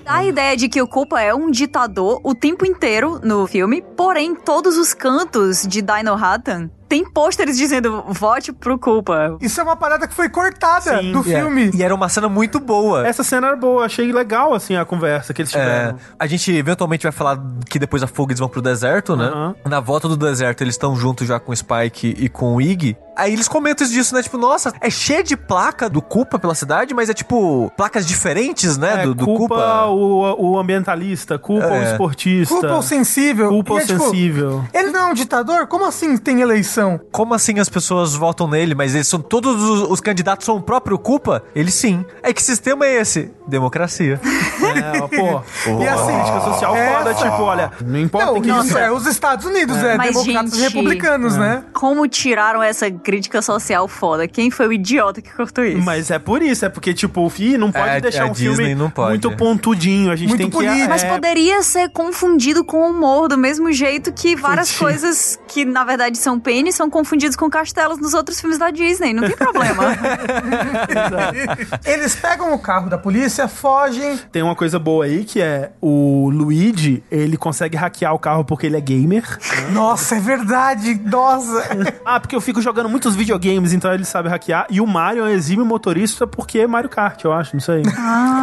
Dá a ideia de que o Koopa é um ditador o tempo inteiro no filme, porém, todos os cantos de Dino Hatan tem pôsteres dizendo vote pro Koopa. Isso é uma parada que foi cortada do E é- filme. E era uma cena muito boa. Essa cena era boa, achei legal, assim, a conversa que eles É, tiveram. a gente eventualmente vai falar que depois da fuga eles vão pro deserto, né? Aham. Na volta do deserto eles estão juntos já com o Spike e com o Iggy. Aí eles comentam isso disso, né? Tipo, nossa, é cheio de placa do Koopa pela cidade, mas é tipo placas diferentes, né? É, do, do culpa Koopa. o, o ambientalista, culpa o É. esportista. Culpa o sensível. Culpa o é, tipo, sensível. Ele não é um ditador? Como assim tem eleição? Como assim as pessoas votam nele, mas eles são todos os, os candidatos são o próprio Koopa? Ele sim. É que sistema é esse? Democracia. É, ó, pô. E assim, Crítica social foda, essa- tipo, olha, não importa Não, que isso isso é os Estados Unidos, é, Mas, democratas gente, e republicanos, É. né? Como tiraram essa crítica social foda? Quem foi o idiota que cortou isso? Mas é por isso, é porque, tipo, o fi não pode É, deixar a um Disney filme não pode. muito pontudinho. A gente Muito tem que. político. Mas é, poderia ser confundido com humor, do mesmo jeito que várias coisas que na verdade são pênis são confundidos com castelos nos outros filmes da Disney. Não tem problema. Eles pegam o carro da polícia, fogem. Tem uma coisa boa aí, que é o Luigi, ele consegue hackear o carro porque ele é gamer. Nossa, é verdade. Nossa. ah, porque eu fico jogando muitos videogames, então ele sabe hackear. E o Mario é um exímio motorista porque é Mario Kart, eu acho, não sei.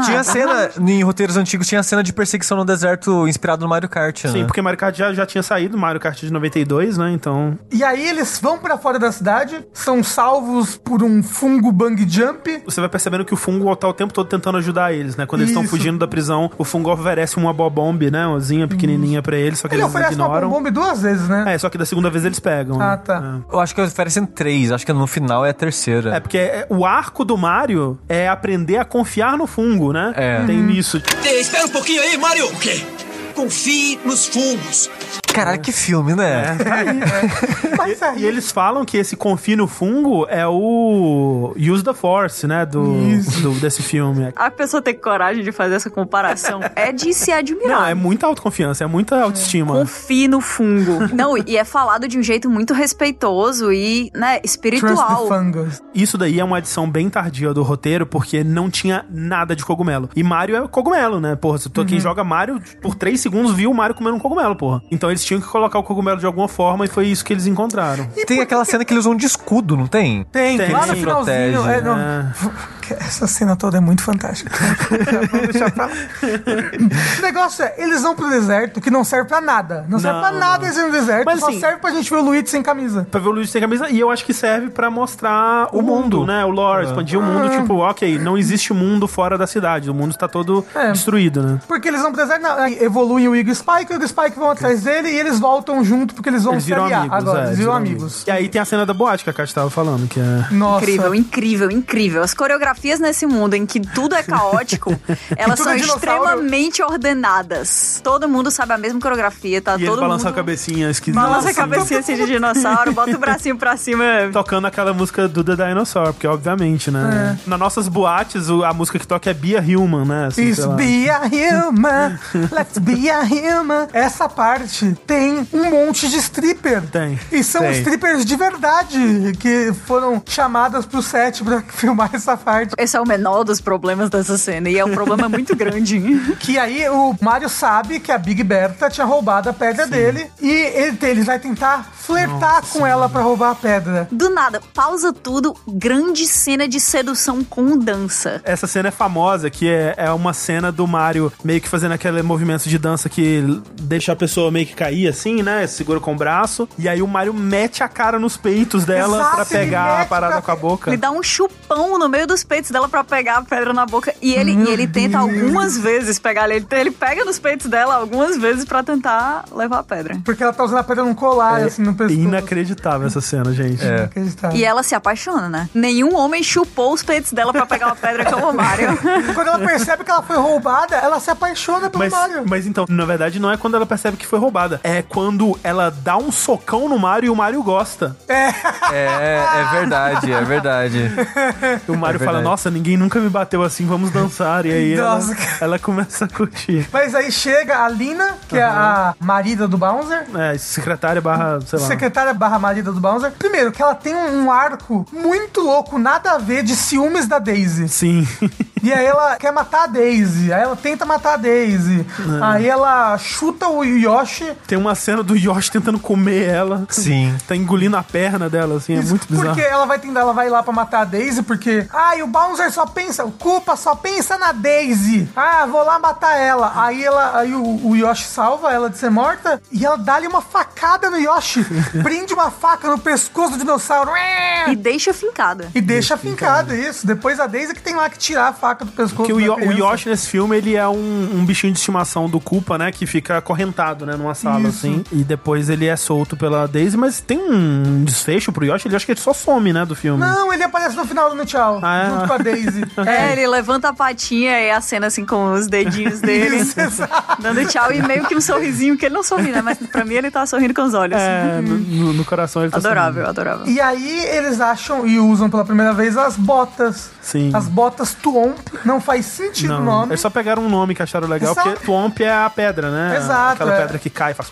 Tinha cena, em roteiros antigos, tinha cena de perseguição no deserto inspirado no Mario Kart, né? Sim, porque Mario Kart já, já tinha saído, Mario Kart de 92, né? Então. E aí eles vão pra fora da cidade, são salvos por um fungo bang jump. Você vai percebendo que o fungo tá o tempo todo tentando ajudar eles, né? Quando eles estão Isso. fugindo da prisão, o fungo oferece uma bobombe, né? Uma pequenininha pra eles, só que Ele eles oferece ignoram. uma bomba duas vezes, né? É, só que da segunda vez eles pegam. Ah, né? tá. Eu acho que oferecem três, acho que no final é a terceira. É, porque é- o arco do Mario é aprender a confiar no fungo, né? É. Tem isso. Ei, espera um pouquinho aí, Mario. O quê? Confie nos fungos. Caralho, que filme, né? Mas aí, E eles falam que esse confie no fungo é o Use the Force, né? Do, do- desse filme. A pessoa ter coragem de fazer essa comparação é de se admirar. Não, é muita autoconfiança, é muita autoestima. Confie no fungo. Não, e é falado de um jeito muito respeitoso e, né, Trust espiritual. the fungus. Isso daí é uma adição bem tardia do roteiro, porque não tinha nada de cogumelo. E Mario é cogumelo, né? Porra, se tu, Uhum. quem joga Mario, por três segundos viu o Mario comendo um cogumelo, porra. Então eles tinham que colocar o cogumelo de alguma forma e foi isso que eles encontraram. Tem aquela cena que eles usam de escudo, não tem? Tem, Tem, lá no finalzinho. Protege, é, não. é. Essa cena toda é muito fantástica. Vamos deixar pra lá. o negócio é, eles vão pro deserto que não serve pra nada. Não, serve Não, pra nada não. eles no deserto, Mas, só assim, serve pra gente ver o Luigi sem camisa. Pra ver o Luigi sem camisa, e eu acho que serve pra mostrar o, mundo, né? O lore, expandir o mundo, Ah. tipo, ok, não existe mundo fora da cidade, o mundo tá todo É. destruído, né? Porque eles vão pro deserto, não, evoluem o Igor e o Spike, o Igor e o Spike vão atrás dele e eles voltam junto porque eles vão Eles se viram aliar amigos, agora. é, eles viram amigos. E aí tem a cena da boate que a Kátia tava falando, que é... Nossa. Incrível, incrível, incrível. As coreografias nesse mundo em que tudo é caótico, elas tudo são é extremamente ordenadas. Todo mundo sabe a mesma coreografia, tá E ele todo balança mundo... a cabecinha esquisita. Balança a assim, cabecinha assim de dinossauro, bota o bracinho pra cima. Tocando aquela música do The Dinosaur, porque obviamente, né? Nas nossas boates, a música que toca é Be a Human, né? Assim, Isso, lá. be a human, let's be a human. Essa parte tem um monte de stripper. Tem. E são Tem. strippers de verdade que foram chamadas pro set pra filmar essa parte. Esse é o menor dos problemas dessa cena, e é um problema muito grande. Que aí o Mario sabe que a Big Bertha tinha roubado a pedra dele e ele, ele vai tentar flertar com ela pra roubar a pedra. Do nada, pausa tudo, grande cena de sedução com dança. Essa cena é famosa, que é, é uma cena do Mario meio que fazendo aquele movimento de dança que deixa a pessoa meio que cair assim, né? Segura com o braço. E aí o Mario mete a cara nos peitos dela Exato, pra pegar a parada pra- com a boca. Ele dá um chupão no meio dos peitos dela pra pegar a pedra na boca. E ele, e ele tenta algumas vezes pegar ele. Ele pega nos peitos dela algumas vezes pra tentar levar a pedra. Porque ela tá usando a pedra num colar, assim, no pescoço. Inacreditável essa cena, gente. É. Inacreditável. E ela se apaixona, né? Nenhum homem chupou os peitos dela pra pegar uma pedra como o Mario. Quando ela percebe que ela foi roubada, ela se apaixona pelo Mas, Mario. mas então, na verdade, não é quando ela percebe que foi roubada. É quando ela dá um socão no Mario e o Mario gosta. É. É, é verdade, é verdade. E o Mario É fala, nossa, ninguém nunca me bateu assim, vamos dançar. E aí ela, Nossa, ela começa a curtir. Mas aí chega a Lina, que é a marida do Bowser. É, secretária barra, sei lá. Secretária barra marida do Bowser. Primeiro, que ela tem um arco muito louco, nada a ver, de ciúmes da Daisy. Sim. E aí ela quer matar a Daisy. Aí ela tenta matar a Daisy. Aí ela chuta o Yoshi. Tem uma cena do Yoshi tentando comer ela. Sim. Tá engolindo a perna dela, assim, é muito bizarro. Porque ela vai tentar, ela vai lá pra matar a Daisy, porque. Ai, o Bowser só pensa, o Culpa só pensa na Daisy. Ah, vou lá matar ela. Aí ela, aí o, o Yoshi salva ela de ser morta e ela dá-lhe uma facada no Yoshi. prende uma faca no pescoço do dinossauro. E deixa fincada. E deixa fincado isso. Depois a Daisy que tem lá que tirar a faca do pescoço. Porque o. Yoshi nesse filme, ele é um, um bichinho de estimação do Koopa, né? Que fica acorrentado, né? Numa sala, Isso. assim. E depois ele é solto pela Daisy, mas tem um desfecho pro Yoshi, ele acho que ele só some, né? Do filme. Não, ele aparece no final do No Tchau, Ah, é? junto com a Daisy. É, ele levanta a patinha e a cena assim com os dedinhos dele, Isso, dando tchau e meio que um sorrisinho, que ele não sorri, né? Mas pra mim ele tá sorrindo com os olhos. É, no, no- coração ele tá Adorável, sorrindo. adorável. E aí eles acham e usam pela primeira vez as botas. Sim. As botas Tuomp. Não faz sentido o nome. eles só pegaram um nome que acharam legal, Exato. porque Twomp é a pedra, né? Exato, Aquela é. pedra que cai e faz...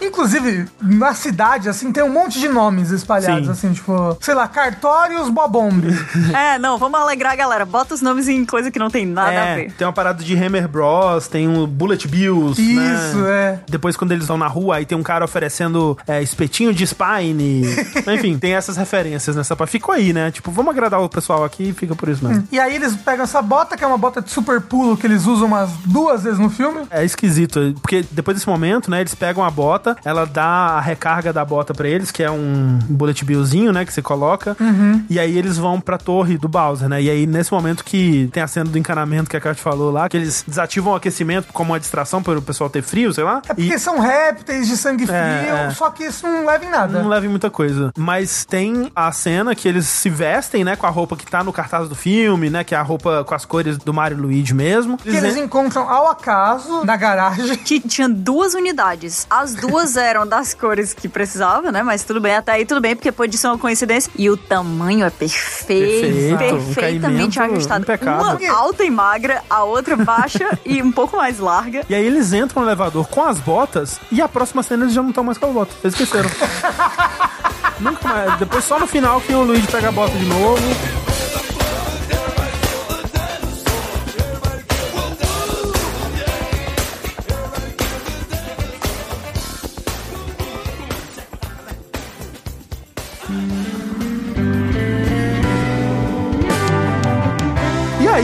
Inclusive, na cidade, assim, tem um monte de nomes espalhados, Sim. assim, tipo, sei lá, Cartórios Bobombe. É, não, vamos alegrar a galera. Bota os nomes em coisa que não tem nada a É, ver. tem uma parada de Hammer Bros, tem um Bullet Bills, Isso, né? é. Depois, quando eles vão na rua, aí tem um cara oferecendo é, espetinho de Spine. Enfim, tem essas referências nessa parte. Ficou aí, né? Tipo, vamos agradar o pessoal aqui e fica por isso mesmo. E aí eles pegam essa bota, que é uma bota de super pulo que eles usam umas duas vezes no filme. É esquisito, porque depois desse momento, né, eles pegam a bota, ela dá a recarga da bota pra eles, que é um bullet billzinho, né, que você coloca, Uhum. e aí eles vão pra torre do Bowser, né, e aí nesse momento que tem a cena do encanamento que a Kat falou lá, que eles desativam o aquecimento como uma distração para o pessoal ter frio, sei lá, É porque são répteis de sangue frio, É, é. só que isso não leva em nada. não leva em muita coisa. Mas tem a cena que eles se vestem, né, com a roupa que tá no cartaz do filme, né, que é a roupa com as cores do Mario e Luigi mesmo. Que eles encontram ao acaso na garagem. Que tinha duas unidades. As duas eram das cores que precisava, né? Mas tudo bem, até aí tudo bem, porque pode ser uma coincidência. E o tamanho é perfeito. Perfeito, um perfeitamente caimento ajustado. impecável. Uma alta e magra, a outra baixa e um pouco mais larga. E aí eles entram no elevador com as botas e a próxima cena eles já não estão mais com as botas. Eles esqueceram. Nunca mais. Depois só no final que o Luigi pega a bota de novo.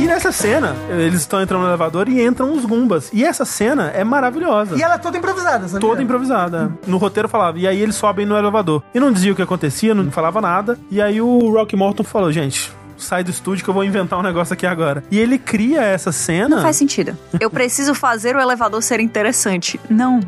Aí, nessa cena, eles estão entrando no elevador e entram os Gumbas. E essa cena é maravilhosa. E ela é toda improvisada, sabe? Toda improvisada. No roteiro falava. E aí eles sobem no elevador. E não dizia o que acontecia, não falava nada. E aí o Rock Morton falou, gente. Sai do estúdio que eu vou inventar um negócio aqui agora. E ele cria essa cena. Não faz sentido. Eu preciso fazer o elevador ser interessante. Não.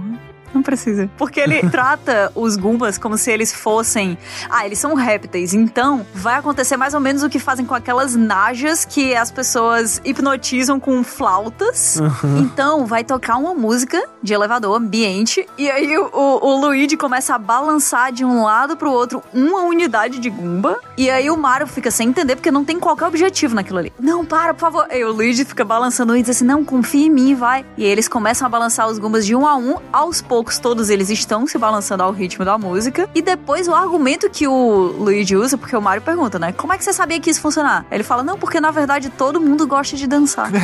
Não precisa. Porque ele trata os Goombas como se eles fossem. Ah, eles são répteis. Então, vai acontecer mais ou menos o que fazem com aquelas najas que as pessoas hipnotizam com flautas. Uhum. Então, vai tocar uma música de elevador, ambiente. E aí, o, o, Luigi começa a balançar de um lado pro outro uma unidade de Goomba. E aí, o Mario fica sem entender porque não tem qualquer objetivo naquilo ali. Não, para, por favor. E o Luigi fica balançando e diz assim: Não, confia em mim, vai. E aí, eles começam a balançar os Goombas de um a um. Aos poucos, todos eles estão se balançando ao ritmo da música. E depois, o argumento que o Luigi usa, porque o Mario pergunta, né? Como é que você sabia que isso ia funcionar? Ele fala: Não, porque na verdade todo mundo gosta de dançar.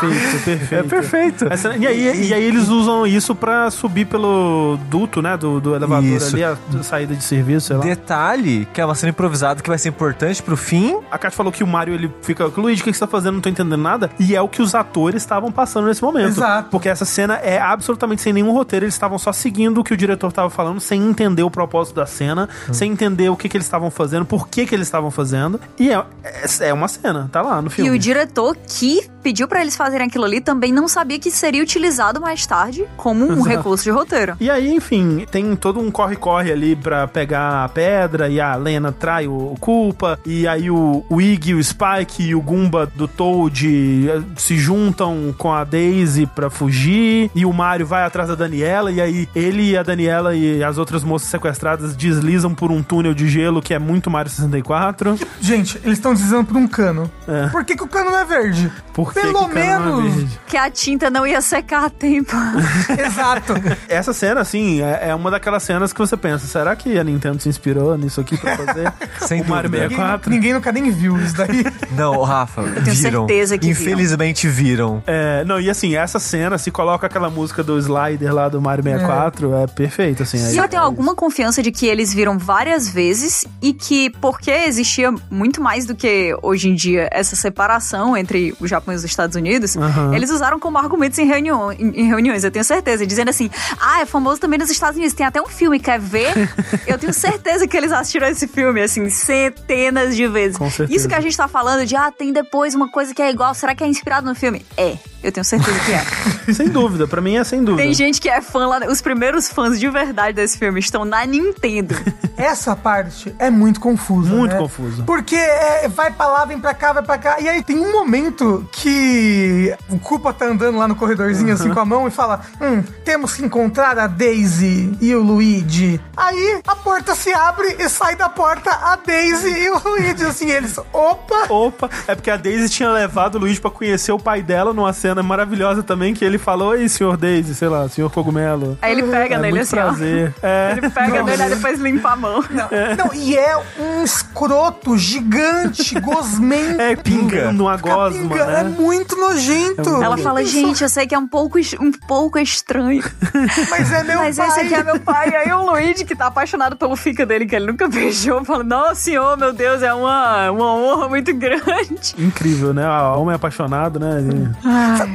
Perfeito, perfeito. É perfeito. Essa- e, aí, e aí eles usam isso pra subir pelo duto, né? Do, do elevador Isso. ali, a saída de serviço, sei lá. Detalhe, que é uma cena improvisada que vai ser importante pro fim. A Kat falou que o Mario, ele fica... Luigi, o que que você tá fazendo? Não tô entendendo nada. E é o que os atores estavam passando nesse momento. Exato. Porque essa cena é absolutamente sem nenhum roteiro. Eles estavam só seguindo o que o diretor tava falando, sem entender o propósito da cena, sem entender o que que eles estavam fazendo, por que que eles estavam fazendo. E é, é, é uma cena, tá lá no E filme. o diretor que pediu pra eles fazerem aquilo ali também não sabia que seria utilizado mais tarde como um Exato. recurso de roteiro. E aí, enfim, tem todo um corre-corre ali pra pegar a pedra e a Lena trai o, o Culpa. E aí o, o Iggy, o Spike e o Goomba do Toad eh, se juntam com a Daisy pra fugir. E o Mario vai atrás da Daniela. E aí ele e a Daniela e as outras moças sequestradas deslizam por um túnel de gelo que é muito Mario 64. Gente, eles estão deslizando por um cano. É. Por que, que o cano não é verde? Por que Pelo que é menos. verde? Que a tinta não ia secar a tempo. Exato. Essa cena, assim, é, é uma daquelas cenas que você pensa, será que a Nintendo se inspirou nisso aqui pra fazer Sem o Mario dúvida. 64? Ninguém nunca nem viu isso daí. Não, Rafa, tenho viram. certeza que Infelizmente viram. É, não, e assim, essa cena, se coloca aquela música do Slider lá do Mario 64, é, perfeito, assim. E aí- eu tenho alguma confiança de que eles viram várias vezes e que, porque existia muito mais do que hoje em dia essa separação entre o Japão e os Estados Unidos, eles usaram como argumentos em, reunião, em, em reuniões, eu tenho certeza, dizendo assim: ah, é famoso também nos Estados Unidos, tem até um filme, quer ver? eu tenho certeza que eles assistiram esse filme, assim, centenas de vezes. Isso que a gente tá falando de, ah, tem depois uma coisa que é igual, será que é inspirado no filme? É. Eu tenho certeza que é. sem dúvida, pra mim é sem dúvida. Tem gente que é fã lá. Os primeiros fãs de verdade desse filme estão na Nintendo. Essa parte é muito confusa. Muito né? confusa. Porque é, vai pra lá, vem pra cá, vai pra cá. E aí tem um momento que o Koopa tá andando lá no corredorzinho assim com a mão e fala: Hum, temos que encontrar a Daisy e o Luigi. Aí a porta se abre e sai da porta a Daisy e o Luigi. Assim, eles, opa! Opa, é porque a Daisy tinha levado o Luigi pra conhecer o pai dela numa cena maravilhosa também, que ele falou, ei, senhor Daisy, sei lá, senhor Cogumelo. Aí ele pega é, nele muito assim, prazer. ó. É. Ele pega nele e depois limpa a mão. Não, e é um escroto gigante, gosmento. É, pingando uma gosma, Pinga, né? É muito nojento. Ela fala, gente, eu sei que é um pouco, um pouco estranho. Mas é meu Mas pai. esse aqui é meu pai. E aí o Luigi, que tá apaixonado pelo fica dele, que ele nunca beijou, fala, nossa senhor, meu Deus, é uma, uma honra muito grande. Incrível, né? A homem apaixonado, né? Ele-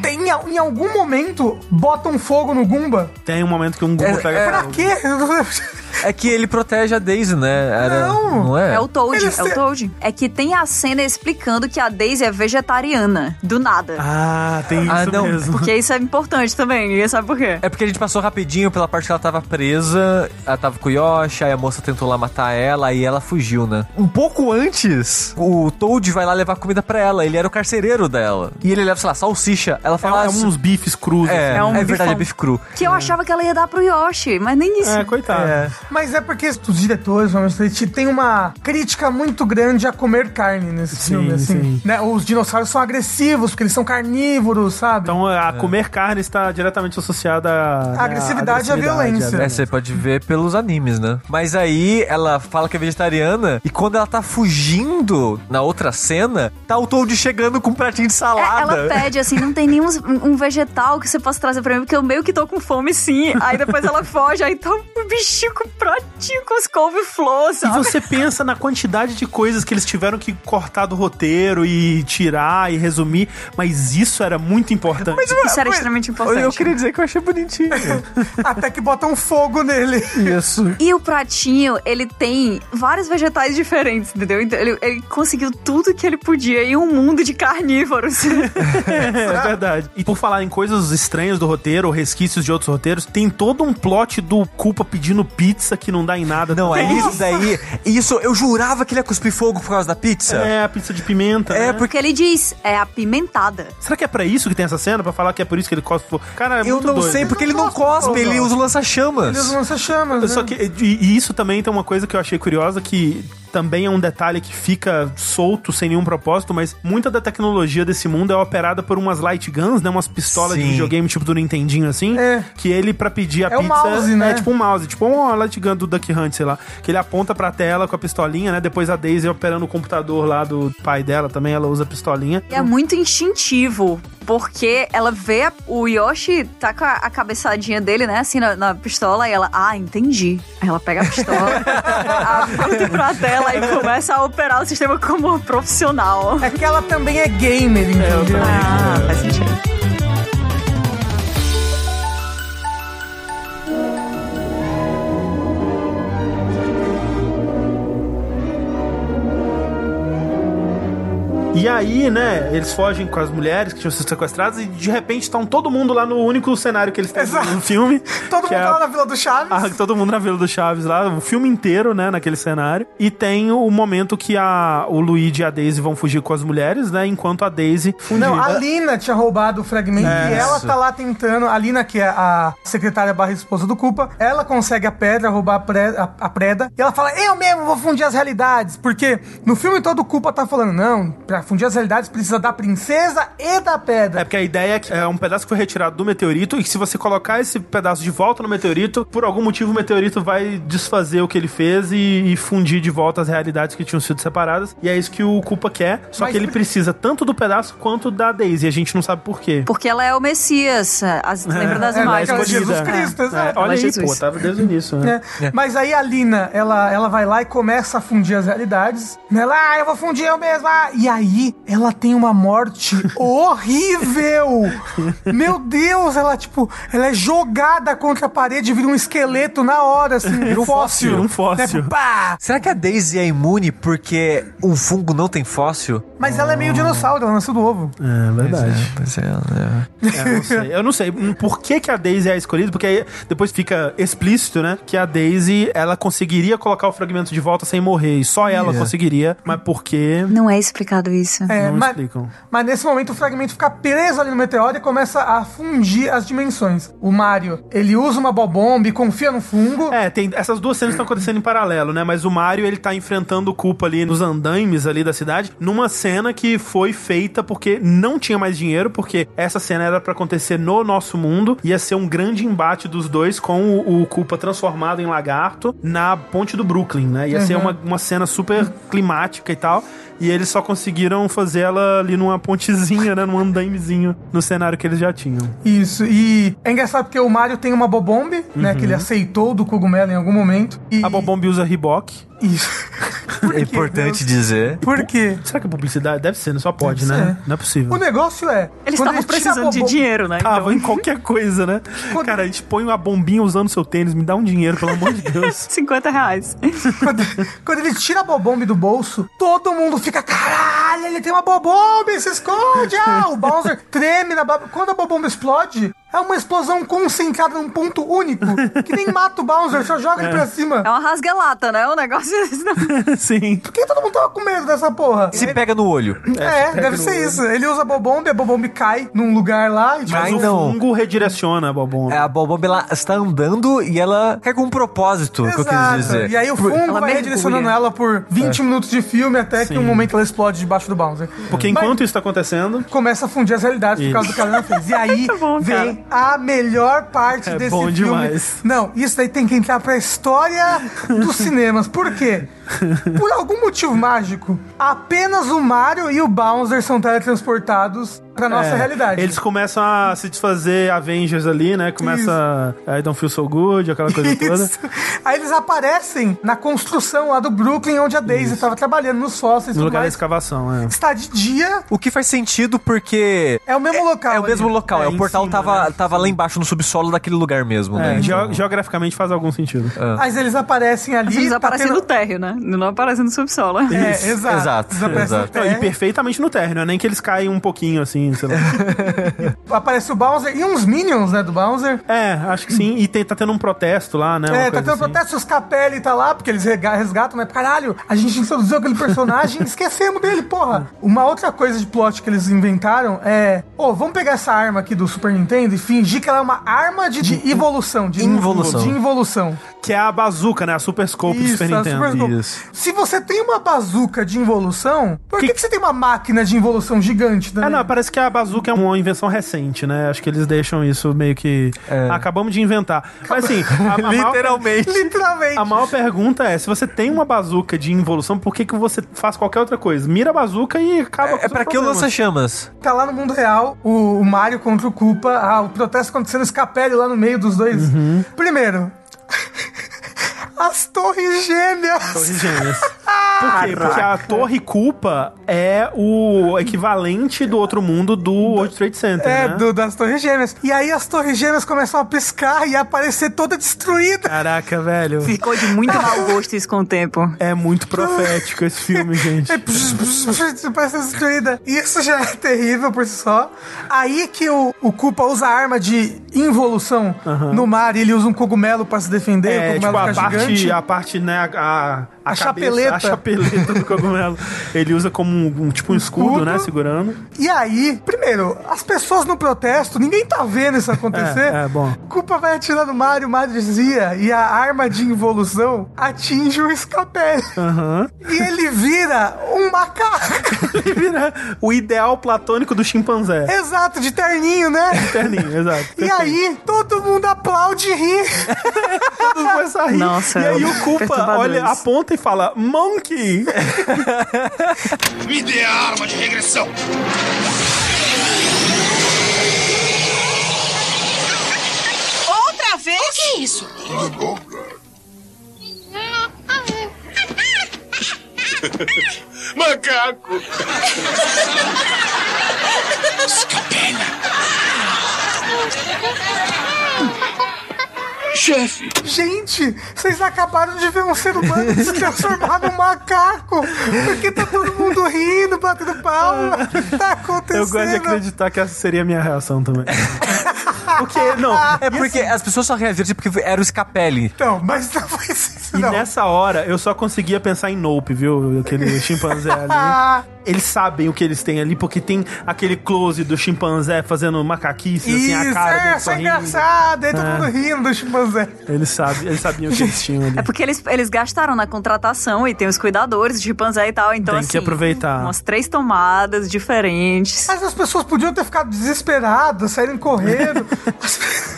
Tem, em algum momento, botam fogo no Gumba. Tem um momento que um Google É, pega é. Pra quê? É que ele protege a Daisy, né? Era, Não. não é? É o Toad, Ele é se- o Toad. É que tem a cena explicando que a Daisy é vegetariana, do nada. Ah, tem isso Ah, não. mesmo. Porque isso é importante também, ninguém sabe por quê. É porque a gente passou rapidinho pela parte que ela tava presa, ela tava com o Yoshi, aí a moça tentou lá matar ela, aí ela fugiu, né? Um pouco antes, o Toad vai lá levar comida pra ela, ele era o carcereiro dela. E ele leva, sei lá, salsicha. Ela É, fala... é uns bifes crus. É, assim. É um é verdade, bifão. é bife cru. Que eu achava que ela ia dar pro Yoshi, mas nem isso. É, coitado. Mas é porque os diretores, vamos dizer, tem uma crítica muito grande a comer carne nesse Sim, filme, assim. sim. Né? Os dinossauros são agressivos, porque eles são carnívoros, sabe? Então, a comer carne está diretamente associada à A agressividade e a violência. É, você pode ver pelos animes, né? Mas aí ela fala que é vegetariana e quando ela tá fugindo na outra cena, tá o Toad chegando com um pratinho de É, salada. ela pede assim, não tem nenhum um vegetal que você possa trazer pra mim, porque eu meio que tô com fome sim. Aí depois ela foge, aí tá um bichinho com pratinho com as couve-flor, E sabe? você pensa na quantidade de coisas que eles tiveram que cortar do roteiro e tirar e resumir, mas isso era muito importante. Isso era extremamente importante. Eu queria dizer que eu achei bonitinho. Até que botam fogo nele. Isso. E o pratinho, ele tem vários vegetais diferentes, entendeu? Então ele, ele conseguiu tudo que ele podia em um mundo de carnívoros. Verdade. E por falar em coisas estranhas do roteiro, ou resquícios de outros roteiros, tem todo um plot do Culpa pedindo pizza que não dá em nada. Não, é isso daí. Isso, eu jurava que ele ia cuspir fogo por causa da pizza. É, a pizza de pimenta. É, né? Porque ele diz, é apimentada. Será que é pra isso que tem essa cena? Pra falar que é por isso que ele cospe fogo? Cara, é Eu muito não doido. sei, porque ele não cospe, ele usa o lança-chamas. Eles lançam chamas, né? Só que, e, e isso também tem uma coisa que eu achei curiosa, que também é um detalhe que fica solto, sem nenhum propósito, mas muita da tecnologia desse mundo é operada por umas light guns, né? Umas pistolas de Sim. videogame, tipo do Nintendinho, assim. É. Que ele, pra pedir a É o pizza... mouse, né? É tipo um mouse, tipo uma light gun do Duck Hunt, sei lá. Que ele aponta pra tela com a pistolinha, né? Depois a Daisy operando o computador lá do pai dela também, ela usa a pistolinha. E é muito instintivo, porque ela vê o Yoshi tá com a, a cabeçadinha dele, né, assim, na, na pistola, e ela, ah, entendi. Aí ela pega a pistola, aponta pra tela e começa a operar o sistema como profissional. É que ela também é gamer, entendeu? Ah, faz sentido. E aí, né, eles fogem com as mulheres que tinham sido sequestradas e de repente estão todo mundo lá no único cenário que eles têm Exato. no filme. Todo mundo é a- lá na Vila do Chaves. Ah, todo mundo na Vila do Chaves lá, o filme inteiro, né, naquele cenário. E tem o momento que a, o Luigi e a Daisy vão fugir com as mulheres, né, enquanto a Daisy fundiu. Não, a Lina tinha roubado o fragmento É, e ela tá lá tentando. A Lina, que é a secretária barra esposa do Culpa, ela consegue a pedra, roubar a, pre- a- a preda. E ela fala: Eu mesmo vou fundir as realidades. Porque no filme todo o Culpa tá falando: Não, pra fundir as realidades precisa da princesa e da É pedra. porque a ideia é que é um pedaço que foi retirado do meteorito e que se você colocar esse pedaço de volta no meteorito, por algum motivo o meteorito vai desfazer o que ele fez e, e fundir de volta as realidades que tinham sido separadas. E é isso que o Culpa quer, só Mas que ele pre- precisa tanto do pedaço quanto da Daisy. E a gente não sabe por quê. Porque ela é o Messias. As, lembra das é, imagens? ela é Jesus. Cristo, É, exato. olha é aí, Jesus. pô, tava desde o início, né? É. Mas aí a Lina, ela, ela vai lá e começa a fundir as realidades. Ela, ah, eu vou fundir eu mesma. E aí ela tem uma morte horrível. Meu Deus, ela tipo, ela é jogada contra a parede, vira um esqueleto na hora, assim, Vira um fóssil, um fóssil. Né? Pá! Será que a Daisy é imune porque um fungo não tem fóssil? Mas ela é meio dinossauro, ela nasceu do ovo. É verdade. Pois é, né? É, eu não sei. Eu não sei por que, que a Daisy é a escolhida, porque aí depois fica explícito, né? Que a Daisy, ela conseguiria colocar o fragmento de volta sem morrer. E só ela Yeah. conseguiria. Mas por quê? Não é explicado isso. É, não mas, explicam. mas nesse momento o fragmento fica preso ali no meteoro e começa a fundir as dimensões. O Mario, ele usa uma bobomba e confia no fungo. É, tem essas duas cenas estão acontecendo em paralelo, né? Mas o Mario, ele tá enfrentando o Koopa ali nos andaimes ali da cidade, numa cena que foi feita porque não tinha mais dinheiro, porque essa cena era pra acontecer no nosso mundo, ia ser um grande embate dos dois com o, o Koopa transformado em lagarto na ponte do Brooklyn, né? Ia ser Uhum. uma, uma cena super climática e tal. E eles só conseguiram fazer ela ali numa pontezinha, né? Num andaimezinho no cenário que eles já tinham. Isso, e é engraçado porque o Mario tem uma bobombe, né, que ele aceitou do cogumelo em algum momento. E... Uhum. A Bobomb usa Reebok. Isso. É importante dizer. Por quê? Será que é publicidade? Deve ser, né? Só pode, Deve né? ser. Não é possível. O negócio é... Eles quando estavam precisando de dinheiro, né? Tava Então, em qualquer coisa, né? Cara, a gente põe uma bombinha usando seu tênis, me dá um dinheiro, pelo amor de Deus. 50 reais. Quando, quando ele tira a bobombe do bolso, todo mundo fica, caralho, ele tem uma bobombe, se esconde! Ah, o Bowser treme na Quando a bobomba explode, é uma explosão concentrada num ponto único, que nem mata o Bowser, só joga ele pra cima. É uma rasga-lata, né? O negócio. Sim. Por que todo mundo tava com medo dessa porra? Se pega no olho. É, deve ser isso. Ele usa a bobombe, a bobombe cai num lugar lá e tipo, Mas o não. fungo redireciona a Bobomb. É, a Bobomb ela está andando e ela quer com um propósito, que eu quis Exato. dizer. E aí o fungo Ela vai redirecionando ela por 20 minutos de filme até que Sim. um momento ela explode debaixo do Bowser. Porque Mas- enquanto isso tá acontecendo, começa a fundir as realidades por causa do que a Helena fez. E aí bom, vem a melhor parte É desse bom filme. demais. Não, isso daí tem que entrar pra história dos cinemas. Por quê? Por algum motivo mágico, apenas o Mario e o Bowser são teletransportados pra nossa é, realidade. eles começam a se desfazer Avengers ali, né? Começa a I don't feel so good, aquela coisa toda. Isso. Aí eles aparecem na construção lá do Brooklyn, onde a Daisy estava trabalhando, nos fósseis No lugar da mais. escavação, é. Está de dia, O que faz sentido porque é o mesmo local. é o mesmo local. É, É, o portal cima, tava, né? tava lá embaixo no subsolo daquele lugar mesmo, É, né? geo- geograficamente faz algum sentido. Mas eles aparecem ali. Eles tá aparecem tendo- no térreo, né? Não aparecem no subsolo. É, Isso. exato. Exato, exato. Não, e perfeitamente no térreo, não é nem que eles caem um pouquinho assim, sei lá. Aparece o Bowser e uns Minions, né, do Bowser. É, acho que sim. E tem- tá tendo um protesto lá, né? É, tá tendo assim. protesto, os Capelli tá lá, porque eles resgatam, né? Caralho, a gente introduziu aquele personagem e esquecemos dele, porra. Uma outra coisa de plot que eles inventaram é... Ô, vamos pegar essa arma aqui do Super Nintendo e fingir que ela é uma arma de, de evolução. De Involução. De involução. Que é a bazuca, né? A Super Scope do Super Nintendo. Super Scope. Isso. Se você tem uma bazuca de involução, por que, Que- que você tem uma máquina de involução gigante também? É, não, parece que a bazuca é uma invenção recente, né? Acho que eles deixam isso meio que. Acabamos de inventar. Mas assim, a, a maior- Literalmente. Literalmente. A maior pergunta é: se você tem uma bazuca de involução, por que, que você faz qualquer outra coisa? Mira a bazuca e acaba com É os pra que o lança-chamas? Tá lá no mundo real, o, o Mario contra o Koopa, ah, o protesto acontecendo, Scapelli lá no meio dos dois. Uhum. Primeiro, as torres gêmeas. Torres gêmeas. Por quê? Porque a Torre Culpa é o equivalente do outro mundo do World Trade Center, É, né? do- das torres gêmeas. E aí as torres gêmeas começam a piscar e a aparecer toda destruída. Caraca, velho. Ficou de muito mau gosto isso com o tempo. É muito profético esse filme, gente. É, Parece destruída. Isso já é terrível por si só. Aí que o, o Koopa usa a arma de involução no mar e ele usa um cogumelo pra se defender. o É, cogumelo tipo, a parte, a parte, né, a, a, A cabeça- chapeleta. A chapeleta do cogumelo. Ele usa como um, um- tipo um escudo, Escudo. né, segurando. E aí, primeiro, as pessoas no protesto, ninguém tá vendo isso acontecer. É, é, bom. Culpa vai atirar no Mario, o Mario desvia e a arma de involução atinge o Scapelli. Aham. E ele vira um macaco. Ele vira o ideal platônico do chimpanzé. Exato, de terninho, né? Terninho, exato. E aí, todo mundo aplaude e ri. Todo mundo começa a rir. Nossa, e aí o Culpa olha, aponta e fala, Monkey! Me dê a arma de regressão. Outra vez? O que é isso? Macaco! Chefe! Gente, vocês acabaram de ver um ser humano se transformar num macaco! Porque tá todo mundo rindo, batendo palma. O que tá acontecendo? Eu gosto de acreditar que essa seria a minha reação também. Porque, não, é porque as pessoas só reagiram porque era o Scapelli. Então, mas não foi isso. E nessa hora eu só conseguia pensar em Nope, viu? Aquele chimpanzé ali. Eles sabem o que eles têm ali, porque tem aquele close do chimpanzé fazendo macaquice, assim, a Isso, cara é, dele isso é engraçado. Aí todo É. mundo rindo do chimpanzé. Eles, sabem, eles sabiam o que eles tinham ali. É porque eles, eles gastaram na contratação e tem os cuidadores de chimpanzé e tal. Então, Tem assim, que aproveitar. Umas três tomadas diferentes. Mas as pessoas podiam ter ficado desesperadas, saírem correndo.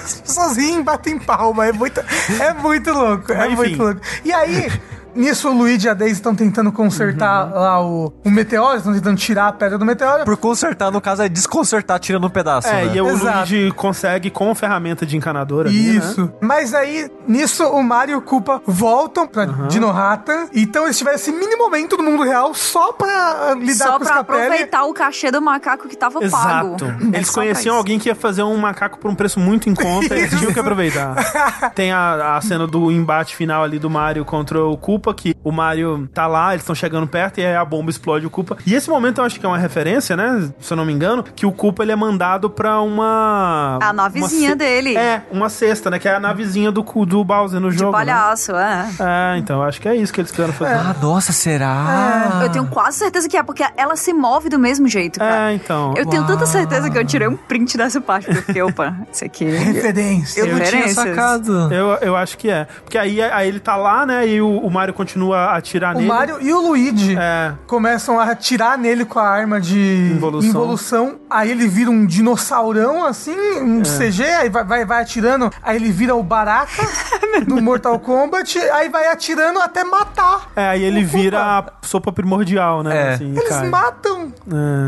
As pessoas riem, batem palma. É muito, é muito louco. É Mas, muito louco. E aí. Nisso, o Luigi e a Daisy estão tentando consertar Uhum. lá o, o meteoro, estão tentando tirar a pedra do meteoro. Por consertar, no caso, é desconcertar tirando um pedaço. É, né? e o Exato. Luigi consegue com a ferramenta de encanador ali, né? Isso. Mas aí, nisso, o Mario e o Koopa voltam pra Uhum. Dinohatan. Então eles tiveram esse mini momento do mundo real só pra lidar Só com os pra Capelli. aproveitar o cachê do macaco que tava pago. Exato. É Eles só pra conheciam isso. alguém que ia fazer um macaco por um preço muito em conta, eles tinham que aproveitar. Tem a, a cena do embate final ali do Mario contra o Koopa, que o Mario tá lá, eles estão chegando perto e aí a bomba explode o Koopa. E esse momento eu acho que é uma referência, né? Se eu não me engano, que o Koopa ele é mandado pra uma. A navezinha uma ce- dele. É, uma cesta, né? Que é a navezinha do, do Bowser no De jogo. né? palhaço, é. É, então eu acho que é isso que eles quiseram fazer. Ah, nossa, será? Eu tenho quase certeza que é, porque ela se move do mesmo jeito, cara. É, então. Eu tenho tanta certeza que eu tirei um print dessa parte, porque opa, isso aqui. Referência. Eu não tinha sacado. Eu, eu acho que é. Porque aí, aí ele tá lá, né? E o, o Mario continua a atirar O nele. Mario e o Luigi É. começam a atirar nele com a arma de Involução. involução. Aí ele vira um dinossaurão, assim, um É. CG, aí vai, vai, vai atirando. Aí ele vira o Baraka do Mortal Kombat. Aí vai atirando até matar. É, aí ele O vira a sopa primordial, né? É. Assim, Eles cai. matam.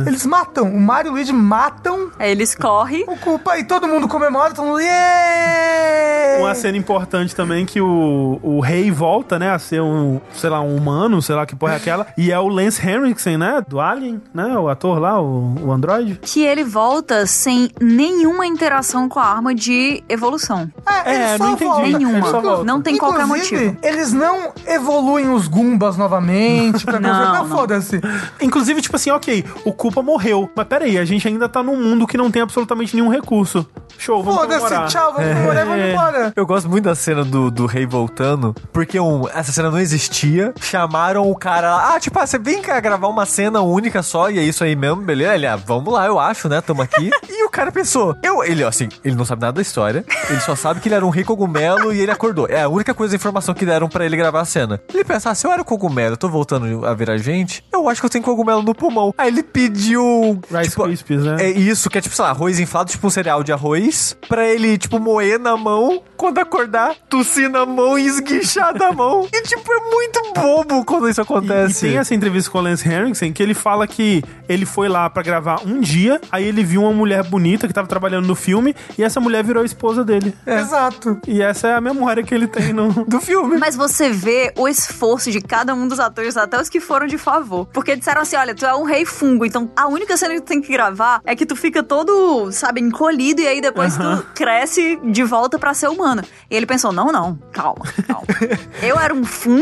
É. Eles matam. O Mario e o Luigi matam Aí eles correm. o Koopa. E todo mundo comemora, todo mundo. Yeah! Uma cena importante também que o, o rei volta, né, a ser um, sei lá, um humano, sei lá que porra é aquela, e é o Lance Henriksen, né, do Alien, né, o ator lá, o, o android. Que ele volta sem nenhuma interação com a arma de evolução. É, É, não entendi. voltam. Nenhuma. Ele só volta. Não tem qualquer Inclusive, motivo. Eles não evoluem os Gumbas novamente pra Não, não. Foda-se. Inclusive, tipo assim, ok, o Koopa morreu, mas peraí, a gente ainda tá num mundo que não tem absolutamente nenhum recurso. Show, vamos. Foda-se, tchau, vamos comemorar e vamos É. embora. Eu gosto muito da cena do, do rei voltando, porque um, essa cena não existia. Chamaram o cara lá, ah, tipo, ah, você vem cá gravar uma cena única só e é isso aí mesmo, beleza? Ele, ah, vamos lá, eu acho, né? Tamo aqui. e o cara pensou, eu, ele, assim, ele não sabe nada da história, ele só sabe que ele era um rei cogumelo e ele acordou. É a única coisa, a informação que deram pra ele gravar a cena. Ele pensa, ah, se eu era cogumelo, eu tô voltando a virar gente, eu acho que eu tenho cogumelo no pulmão. Aí ele pediu. Rice tipo, Krispies, né? É isso, que é tipo, sei lá, arroz inflado, tipo um cereal de arroz, pra ele, tipo, moer na mão, quando acordar, tossir na mão e esguichar da mão. E, tipo, é muito bobo quando isso E, e acontece. tem essa entrevista com o Lance Henriksen que ele fala que ele foi lá pra gravar um dia, aí ele viu uma mulher bonita que tava trabalhando no filme e essa mulher virou a esposa dele. Exato. E essa é a memória que ele tem no, do filme. Mas você vê o esforço de cada um dos atores, até os que foram de favor. Porque disseram assim: olha, tu é um rei fungo, então a única cena que tu tem que gravar é que tu fica todo, sabe, encolhido e aí depois tu cresce de volta pra ser humano. E ele pensou: não, não, calma, calma. Eu era um fungo,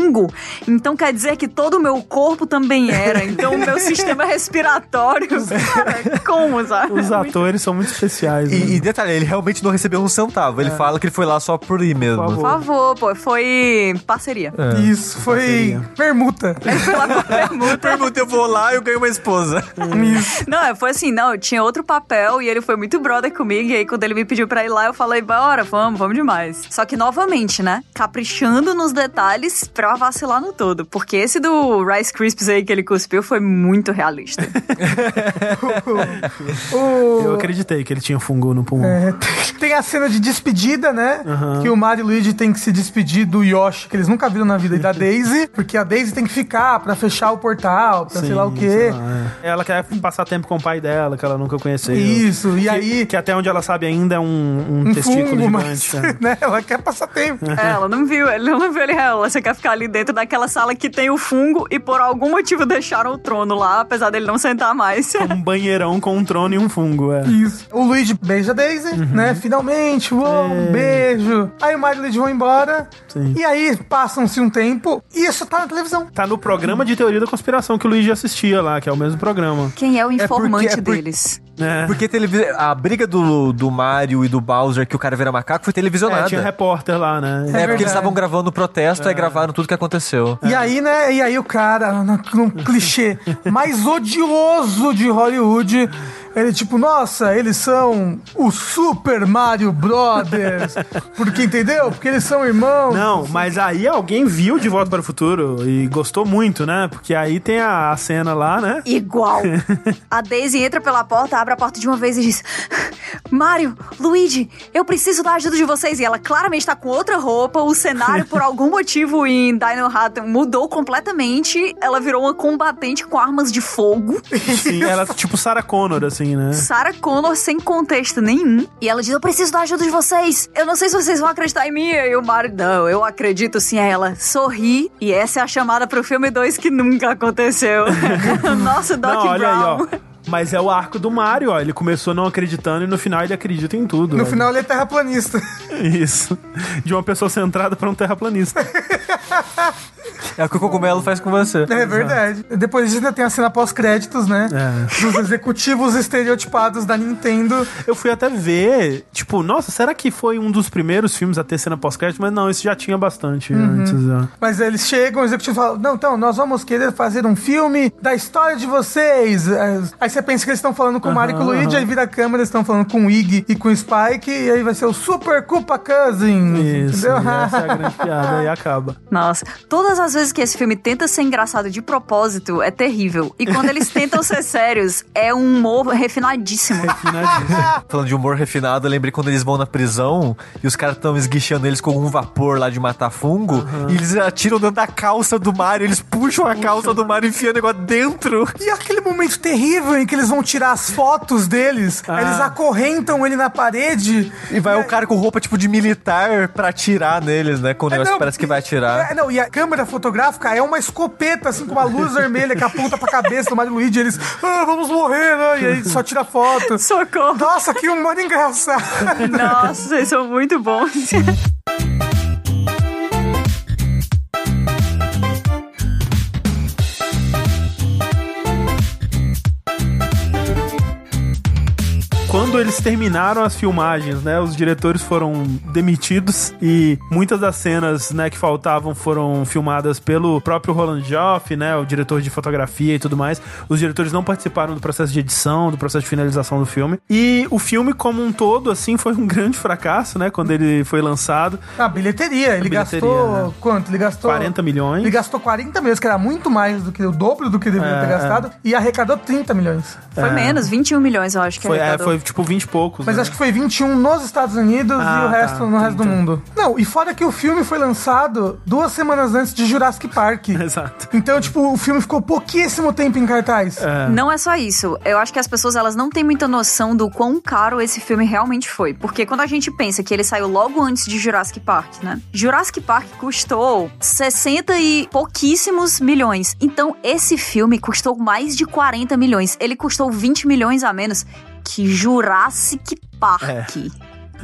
então quer dizer que todo o meu corpo também era. Então o meu sistema respiratório. Cara, como, sabe? Os atores são muito especiais. né? E, e detalhe, ele realmente não recebeu um centavo. Ele fala que ele foi lá só por ir mesmo. Por favor, pô, foi parceria. É. Isso, foi permuta. Pergunta, eu vou lá e eu ganho uma esposa. Não, foi assim, não, eu tinha outro papel e ele foi muito brother comigo. E aí, quando ele me pediu pra ir lá, eu falei, bora, vamos, vamos demais. Só que, novamente, né? Caprichando nos detalhes pra vacilar no todo. Porque esse do Rice Krispies aí que ele cuspiu foi muito realista. Eu acreditei que ele tinha fungo no pulmão. É, tem a cena de despedida, né? Aham. Que o Mario e o Luigi tem que se despedir do Yoshi, que eles nunca viram na vida, e da Daisy, porque a Daisy tem que ficar pra fechar o portal, pra sei lá o Sim, quê. lá, é. Ela quer passar tempo com o pai dela, que ela nunca conheceu. Isso, e Que- aí- Que até onde ela sabe ainda é um, um Um testículo fungo, mas, gigante. é. né? ela quer passar tempo. É, ela não viu, ele não viu ele, ela. Você quer ficar ali dentro daquela sala que tem o fungo e por algum motivo deixaram o trono lá, apesar dele não sentar mais. Um banheirão com um trono e um fungo, é. Isso. O Luigi beija a Daisy, né? Finalmente, uou, um beijo. Aí o Mario e o Luigi vão embora. Sim. E aí passam-se um tempo e isso tá na televisão. Tá no programa de teoria da conspiração que o Luigi assistia lá, que é o mesmo programa. Quem é o informante é por- deles? É. Porque a briga do, do Mario e do Bowser, que o cara vira macaco, foi televisionada. É, tinha repórter lá, né? É, porque eles estavam gravando o protesto, aí gravaram tudo que aconteceu. E aí, né? E aí o cara, num clichê mais odioso de Hollywood, ele tipo, nossa, eles são o Super Mario Brothers. Porque, entendeu? Porque eles são irmãos. Não, mas aí alguém viu De Volta para o Futuro e gostou muito, né? Porque aí tem a, a cena lá, né? Igual. A Daisy entra pela porta, abre a porta de uma vez e diz: Mário, Luigi, eu preciso da ajuda de vocês. E ela claramente tá com outra roupa. O cenário, por algum motivo, em Dino Hat mudou completamente. Ela virou uma combatente com armas de fogo. Sim, ela tipo Sarah Connor, assim, né? Sarah Connor sem contexto nenhum. E ela diz: Eu preciso da ajuda de vocês. Eu não sei se vocês vão acreditar em mim. E o Mario, não, eu acredito sim. Aí ela sorri. E essa é a chamada pro filme 2 que nunca aconteceu. Nossa, Doc Não, olha Brown. aí, ó. Mas é o arco do Mario, ó. Ele começou não acreditando e no final ele acredita em tudo. No olha. final ele é terraplanista. Isso. De uma pessoa centrada pra um terraplanista. É o que o cogumelo faz com você. É verdade. Depois disso ainda tem a cena pós-créditos, né? É. Dos executivos estereotipados da Nintendo. Eu fui até ver, tipo, nossa, será que foi um dos primeiros filmes a ter cena pós-crédito? Mas não, isso já tinha bastante Uhum. antes. ó. Mas eles chegam, o executivo fala: Não, então, nós vamos querer fazer um filme da história de vocês. Aí você pensa que eles estão falando com o Mario e com o Luigi, aí vira a câmera, eles estão falando com o Iggy e com o Spike, e aí vai ser o Super Koopa Cousins. Isso, entendeu? essa é a grande piada e acaba. Nossa, todas as vezes que esse filme tenta ser engraçado de propósito, é terrível. E quando eles tentam ser sérios, é um humor refinadíssimo. Falando de humor refinado, eu lembrei quando eles vão na prisão e os caras estão esguichando eles com um vapor lá de matar fungo e eles atiram dentro da calça do Mario, eles puxam a calça do Mario e enfiam o negócio dentro. E aquele momento terrível em que eles vão tirar as fotos deles, aí eles acorrentam ele na parede. E vai o cara com roupa tipo de militar pra atirar neles, né? Com o negócio não, que parece que vai atirar. É, não, e a câmera fotográfica é uma escopeta, assim, com uma luz vermelha que aponta pra cabeça do Mario e Luigi. Eles, ah, vamos morrer, né? E aí só tira foto. Socorro. Nossa, que humor engraçado. Nossa, vocês são muito bons. Quando eles terminaram as filmagens, né, os diretores foram demitidos e muitas das cenas, né, que faltavam foram filmadas pelo próprio Roland Joff, né, o diretor de fotografia e tudo mais. Os diretores não participaram do processo de edição, do processo de finalização do filme. E o filme como um todo, assim, foi um grande fracasso, né, quando ele foi lançado. A bilheteria, ele bilheteria, gastou. né? Quanto? Ele gastou. 40 milhões. Ele gastou 40 milhões, que era muito mais do que o dobro do que deveria É, ter gastado, e arrecadou 30 milhões. Foi menos, 21 milhões, eu acho que Foi, é, arrecadou. foi tipo 20 e poucos. Mas né? acho que foi 21 nos Estados Unidos Ah, e o resto tá, no resto do mundo. Não, e fora que o filme foi lançado duas semanas antes de Jurassic Park. Exato. Então, tipo, o filme ficou pouquíssimo tempo em cartaz. Não é só isso. Eu acho que as pessoas elas não têm muita noção do quão caro esse filme realmente foi. Porque quando a gente pensa que ele saiu logo antes de Jurassic Park, né? Jurassic Park custou 60 e pouquíssimos milhões. Então esse filme custou mais de 40 milhões. Ele custou 20 milhões a menos Jurassic Park.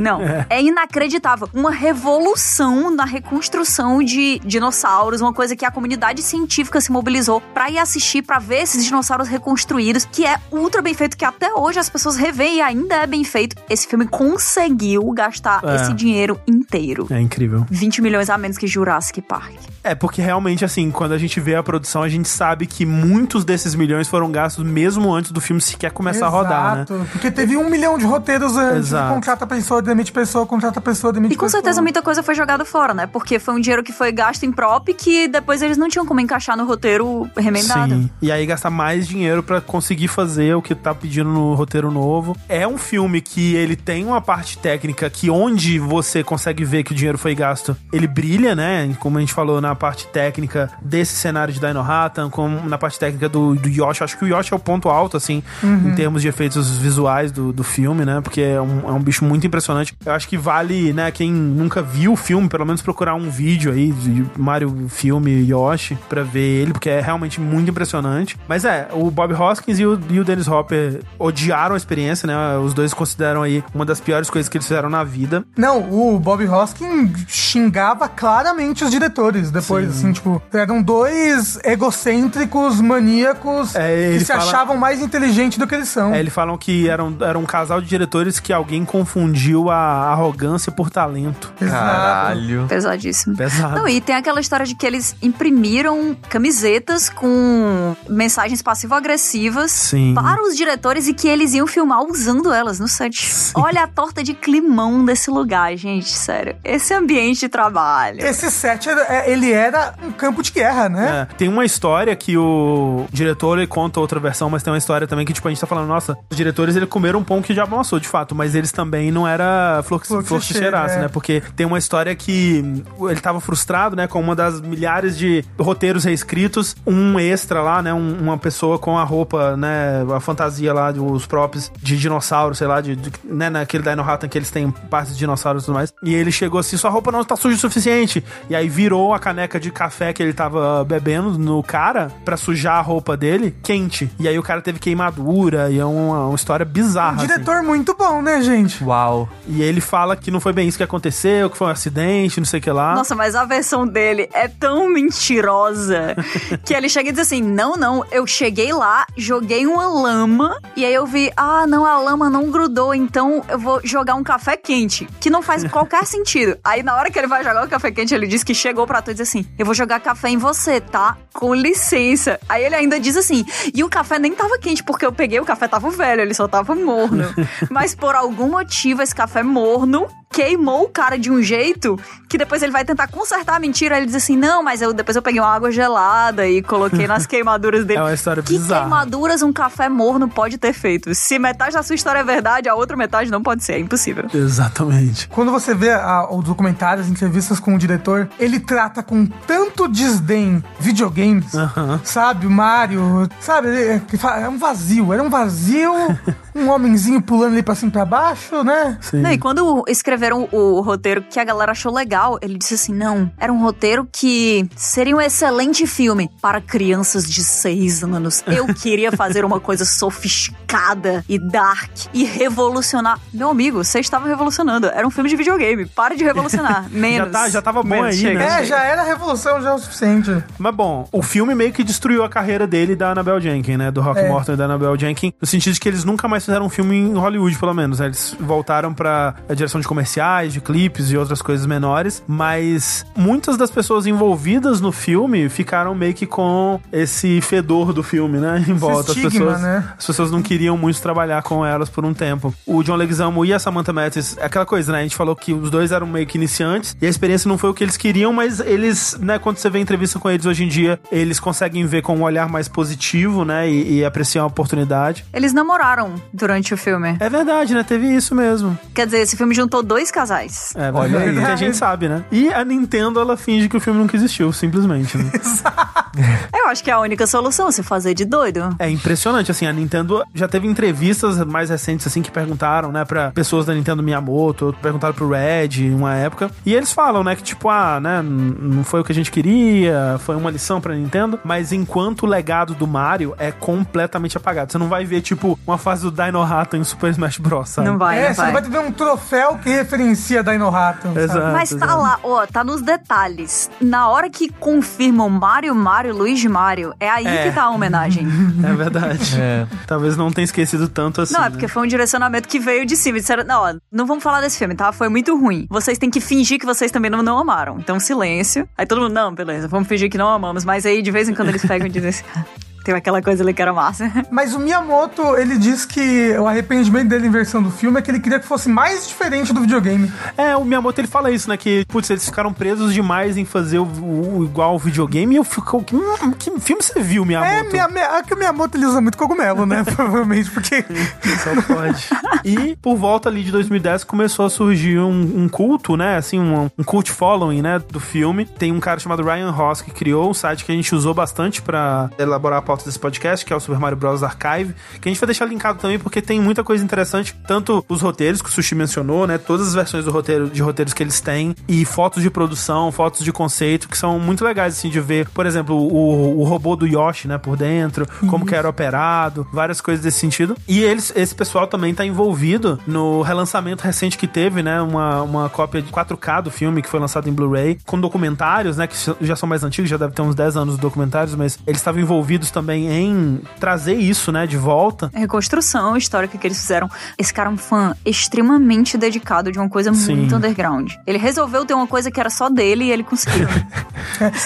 Não, É. é. inacreditável. Uma revolução na reconstrução de dinossauros, uma coisa que a comunidade científica se mobilizou pra ir assistir, pra ver esses dinossauros reconstruídos, que é ultra bem feito, que até hoje as pessoas revêem e ainda é bem feito. Esse filme conseguiu gastar É. esse dinheiro inteiro. É incrível. 20 milhões a menos que Jurassic Park. É, porque realmente, assim, quando a gente vê a produção, a gente sabe que muitos desses milhões foram gastos mesmo antes do filme sequer começar a rodar, né? Exato, Porque teve um milhão de roteiros antes. Exato. Contrata pessoa, demite pessoa, contrata pessoa, demite E com pessoa. certeza muita coisa foi jogada fora, né? Porque foi um dinheiro que foi gasto em prop que depois eles não tinham como encaixar no roteiro remendado. Sim. E aí gastar mais dinheiro pra conseguir fazer o que tá pedindo no roteiro novo. É um filme que ele tem uma parte técnica que onde você consegue ver que o dinheiro foi gasto, ele brilha, né? Como a gente falou na parte técnica desse cenário de Dino Hatan, como na parte técnica do, do Yoshi. Acho que o Yoshi é o ponto alto, assim, Uhum. em termos de efeitos visuais do, do filme, né? Porque é um, é um bicho muito impressionante. Impressionante. Eu acho que vale, né, quem nunca viu o filme, pelo menos procurar um vídeo aí de Mario filme Yoshi pra ver ele, porque é realmente muito impressionante. Mas é, o Bob Hoskins e o, e o Dennis Hopper odiaram a experiência, né? Os dois consideram aí uma das piores coisas que eles fizeram na vida. Não, o Bob Hoskin xingava claramente os diretores depois, Sim. assim, tipo, eram dois egocêntricos, maníacos, É, que se fala- achavam mais inteligentes do que eles são. É, eles falam que eram, era um casal de diretores que alguém confundiu a arrogância por talento. Caralho. Pesadíssimo. Pesado. Não, e tem aquela história de que eles imprimiram camisetas com mensagens passivo-agressivas Sim. para os diretores e que eles iam filmar usando elas no set. Olha a torta de climão desse lugar, gente, sério. Esse ambiente de trabalho. Esse set, era- é, ele era um campo de guerra, né? É, tem uma história que o diretor ele conta outra versão, mas tem uma história também que, tipo, a gente tá falando, nossa, os diretores eles comeram um pão que já amassou, de fato, mas eles também não era flor, Flor flor que que cheira, cheirasse, é. né? Porque tem uma história que ele tava frustrado, né, com uma das milhares de roteiros reescritos, um extra lá, né, um- uma pessoa com a roupa, né, a fantasia lá, os props de dinossauro, sei lá, de, de- né, naquele Dino Hatton que eles têm partes de dinossauros e tudo mais. E ele chegou assim, sua roupa não tá suja o suficiente. E aí virou a caneca de café que ele tava bebendo no cara pra sujar a roupa dele quente. E aí o cara teve queimadura e é uma, uma história bizarra. assim. Diretor muito bom, né, gente? Uau. E ele fala que não foi bem isso que aconteceu, que foi um acidente, não sei o que lá. Nossa, mas a versão dele é tão mentirosa que ele chega e diz assim: Não, não, eu cheguei lá, joguei uma lama e aí eu vi, ah, não, a lama não grudou, então eu vou jogar um café quente, que não faz qualquer sentido. Aí na hora que ele vai jogar o café quente, ele diz que chegou pra tu e diz assim: Eu vou jogar café em você, tá? Com licença. Aí ele ainda diz assim: E o café nem tava quente, porque eu peguei, o café tava velho, ele só tava morno. Mas por algum motivo, esse café morno queimou o cara de um jeito que depois ele vai tentar consertar a mentira. Ele diz assim: Não, mas eu, depois eu peguei uma água gelada e coloquei nas queimaduras dele. É uma história que bizarra. queimaduras um café morno pode ter feito? Se metade da sua história é verdade, a outra metade não pode ser. É impossível. Exatamente. Quando você vê a, os documentários, as entrevistas com o diretor, ele trata com tanto desdém videogames, sabe? O Mario, sabe? Ele- É, que é um vazio, era um vazio, um homenzinho pulando ali pra cima e pra baixo, né? Não, e quando escreveram o roteiro que a galera achou legal, ele disse assim: não, era um roteiro que seria um excelente filme para crianças de 6 anos. Eu queria fazer uma coisa sofisticada e dark e revolucionar. Meu amigo, você estava revolucionando. Era um filme de videogame. Para de revolucionar. Menos. Já tá- já tava bom Menos, aí, chega, né? É, já era revolução, já é o suficiente. Mas bom, o filme meio que destruiu a carreira dele e da Annabelle Jenkins, né? Do Rock É. Morton e da Annabelle Jenkins, no sentido de que eles nunca mais fizeram um filme em Hollywood, pelo menos. né? Eles voltaram pra a direção de comerciais, de clipes e outras coisas menores, mas muitas das pessoas envolvidas no filme ficaram meio que com esse fedor do filme, né? Em volta. estigma, as pessoas, né? as pessoas não queriam muito trabalhar com elas por um tempo. O John Leguizamo e a Samantha Mathis, é aquela coisa, né? A gente falou que os dois eram meio que iniciantes e a experiência não foi o que eles queriam, mas eles, né, quando você vê entrevista com eles hoje em dia, eles conseguem ver com um olhar mais positivo, né? E, e apreciar a oportunidade. Eles namoraram durante o filme. É verdade, né? Teve isso mesmo. Quer dizer, esse filme juntou dois casais. É Olha verdade, aí. que a gente sabe, né? E a Nintendo, ela finge que o filme nunca existiu, simplesmente, né? Eu acho que é a única solução, se fazer de doido. É impressionante, assim, a Nintendo já teve entrevistas mais recentes, assim, que perguntaram, né, pra pessoas da Nintendo Miyamoto, perguntaram pro Red em uma época, e eles falam, né, que tipo, ah, né, não foi o que a gente queria, foi uma lição pra Nintendo, mas enquanto o legado do Mario é completamente apagado. Você não vai ver, tipo, uma fase do Dino Hatton em Super Smash Bros, sabe? Não vai, é, não você não vai. vai ver um troféu que referencia Dino Hatton. sabe? Exato. Mas tá lá, ó, tá nos detalhes. Na hora que confirmam Mario, Mario, Luigi Mario, é aí É. que tá a homenagem. É verdade. É. Talvez não tenha esquecido tanto assim. não, é né? porque foi um direcionamento que veio de cima. Disseram, não, ó, não vamos falar desse filme, tá? Foi muito ruim. Vocês têm que fingir que vocês também não, não amaram. Então, silêncio. Aí todo mundo, não, beleza, vamos fingir que não amamos. Mas aí, de vez em quando, eles pegam e dizem assim, tem aquela coisa ali que era massa. Mas o Miyamoto, ele diz que o arrependimento dele em versão do filme é que ele queria que fosse mais diferente do videogame. É, o Miyamoto ele fala isso, né? Que, putz, eles ficaram presos demais em fazer o, o- igual ao videogame. E eu fico. Que, que filme você viu, É, Miyamoto? minha, minha, é que o Miyamoto ele usa muito cogumelo, né? Provavelmente, porque. Só pode. e por volta ali de 2010 começou a surgir um, um culto, né? Assim, um, um cult following, né? Do filme. Tem um cara chamado Ryan Ross que criou um site que a gente usou bastante pra elaborar a pauta desse podcast, que é o Super Mario Bros. Archive, que a gente vai deixar linkado também porque tem muita coisa interessante, tanto os roteiros que o Sushi mencionou, né? Todas as versões do roteiro, de roteiros que eles têm, e fotos de produção, fotos de conceito, que são muito legais, assim, de ver, por exemplo, o, o robô do Yoshi, né, por dentro, como que era operado, várias coisas desse sentido. E eles, esse pessoal também tá envolvido no relançamento recente que teve, né, uma, uma cópia de 4K do filme que foi lançado em Blu-ray, com documentários, né, que já são mais antigos, já deve ter uns 10 anos de documentários, mas eles estavam envolvidos também em trazer isso, né, de volta. Reconstrução histórica que eles fizeram. Esse cara é um fã extremamente dedicado de uma coisa Sim. muito underground. Ele resolveu ter uma coisa que era só dele e ele conseguiu.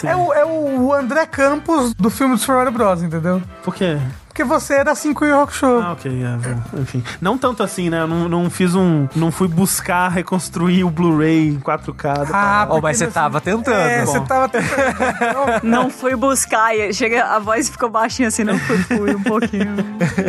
É o, é o André Campos do filme do Super Mario Bros, entendeu? Por quê? Porque você era 5 Yu Rock Show. Ah, ok, é, enfim. Não tanto assim, né? Eu não, não fiz um. Não fui buscar reconstruir o Blu-ray em 4K. Ah, Oh, mas você tava tentando. É, você tava tentando. não fui buscar. E chega, a voz ficou baixinha assim, não fui, fui um pouquinho.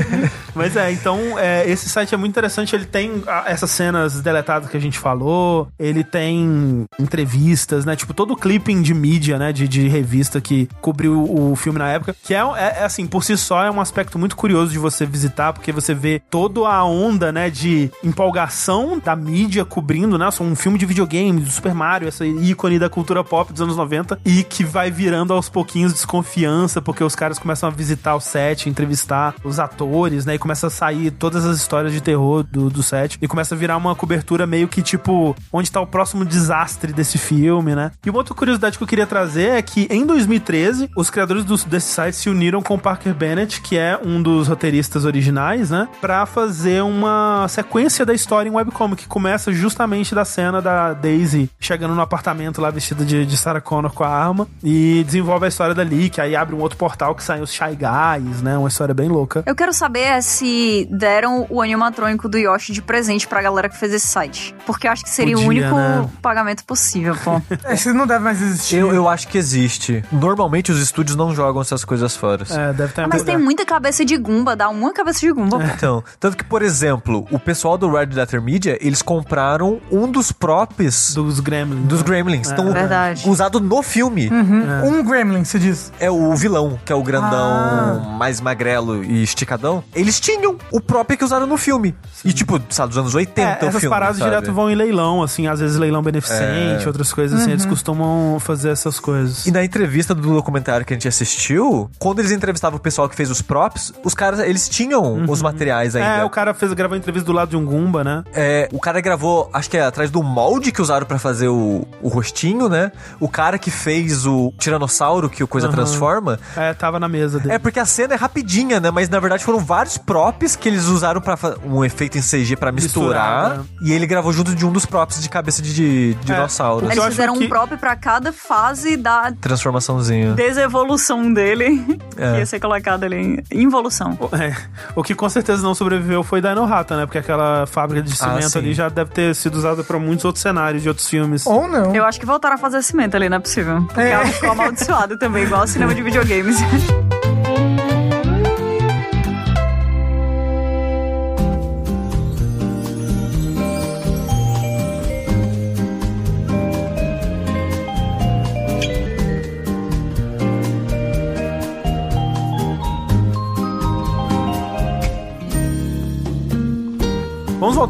Mas é, então, é, esse site é muito interessante. Ele tem essas cenas deletadas que a gente falou. Ele tem entrevistas, né? Tipo, todo o clipping de mídia, né? De, de revista que cobriu o filme na época. Que é, é, é, assim, por si só, é um aspecto muito curioso de você visitar, porque você vê toda a onda, né? De empolgação da mídia cobrindo, né? Um filme de videogame, do Super Mario, essa ícone da cultura pop dos anos 90. E que vai virando aos pouquinhos desconfiança, porque os caras começam a visitar o set, entrevistar os atores, né? E começa a sair todas as histórias de terror do, do set. E começa a virar uma cobertura meio que tipo, onde tá o próximo desastre desse filme, né? E uma outra curiosidade que eu queria trazer é que em 2013, os criadores do, desse site se uniram com o Parker Bennett, que é um dos roteiristas originais, né? Pra fazer uma sequência da história em webcomic, que começa justamente da cena da Daisy chegando no apartamento lá vestida de, de Sarah Connor com a arma e desenvolve a história dali, que aí abre um outro portal que saem os Shy Guys, né? Uma história bem louca. Eu quero saber se deram o animatrônico do Yoshi de presente pra galera que fez esse site. Porque eu acho que seria o Podia, único né? pagamento possível, pô. Esse não deve mais existir. Eu, eu acho que existe. Normalmente os estúdios não jogam essas coisas fora. É, deve ter Ah, Mas tem muita cabeça de Gumba, dá uma cabeça de Gumba. pô. Então, tanto que, por exemplo, o pessoal do Red Letter Media, eles compraram um dos props dos Gremlins. Dos Gremlins. É. Então, Verdade. usado no filme. Uhum. Um Gremlin, se diz. É o vilão, que é o grandão Ah. mais magrelo e esticadão. Eles tinham o próprio que usaram no filme. E tipo, sabe, dos anos 80 É, o essas filme, paradas sabe? direto vão em leilão, assim, às vezes leilão beneficente, É. outras coisas assim, eles Uhum. costumam fazer essas coisas. E na entrevista do documentário que a gente assistiu, quando eles entrevistavam o pessoal que fez os props, os caras, eles tinham os materiais ainda. É, o cara fez, gravou entrevista do lado de um Gumba, né? É, o cara gravou, acho que é atrás do molde que usaram pra fazer o, o rostinho, né? O cara que fez o tiranossauro que o coisa Aham. transforma. É, tava na mesa dele. É porque a cena é rapidinha, né? Mas na verdade foram vários props que eles usaram pra fa- um efeito em CG pra misturar. Misturar, né? E ele gravou junto de um dos props de cabeça de, de dinossauro. Eles fizeram um próprio pra cada fase da Transformaçãozinha. desevolução dele, É. que ia ser colocado ali involução. É, o que com certeza não sobreviveu foi Dino Rata, né? Porque aquela fábrica de Ah, cimento sim. ali já deve ter sido usada pra muitos outros cenários de outros filmes. Ou não. Eu acho que voltaram a fazer cimento ali, não é possível. Porque É. ela ficou amaldiçoada também, igual o cinema de videogames.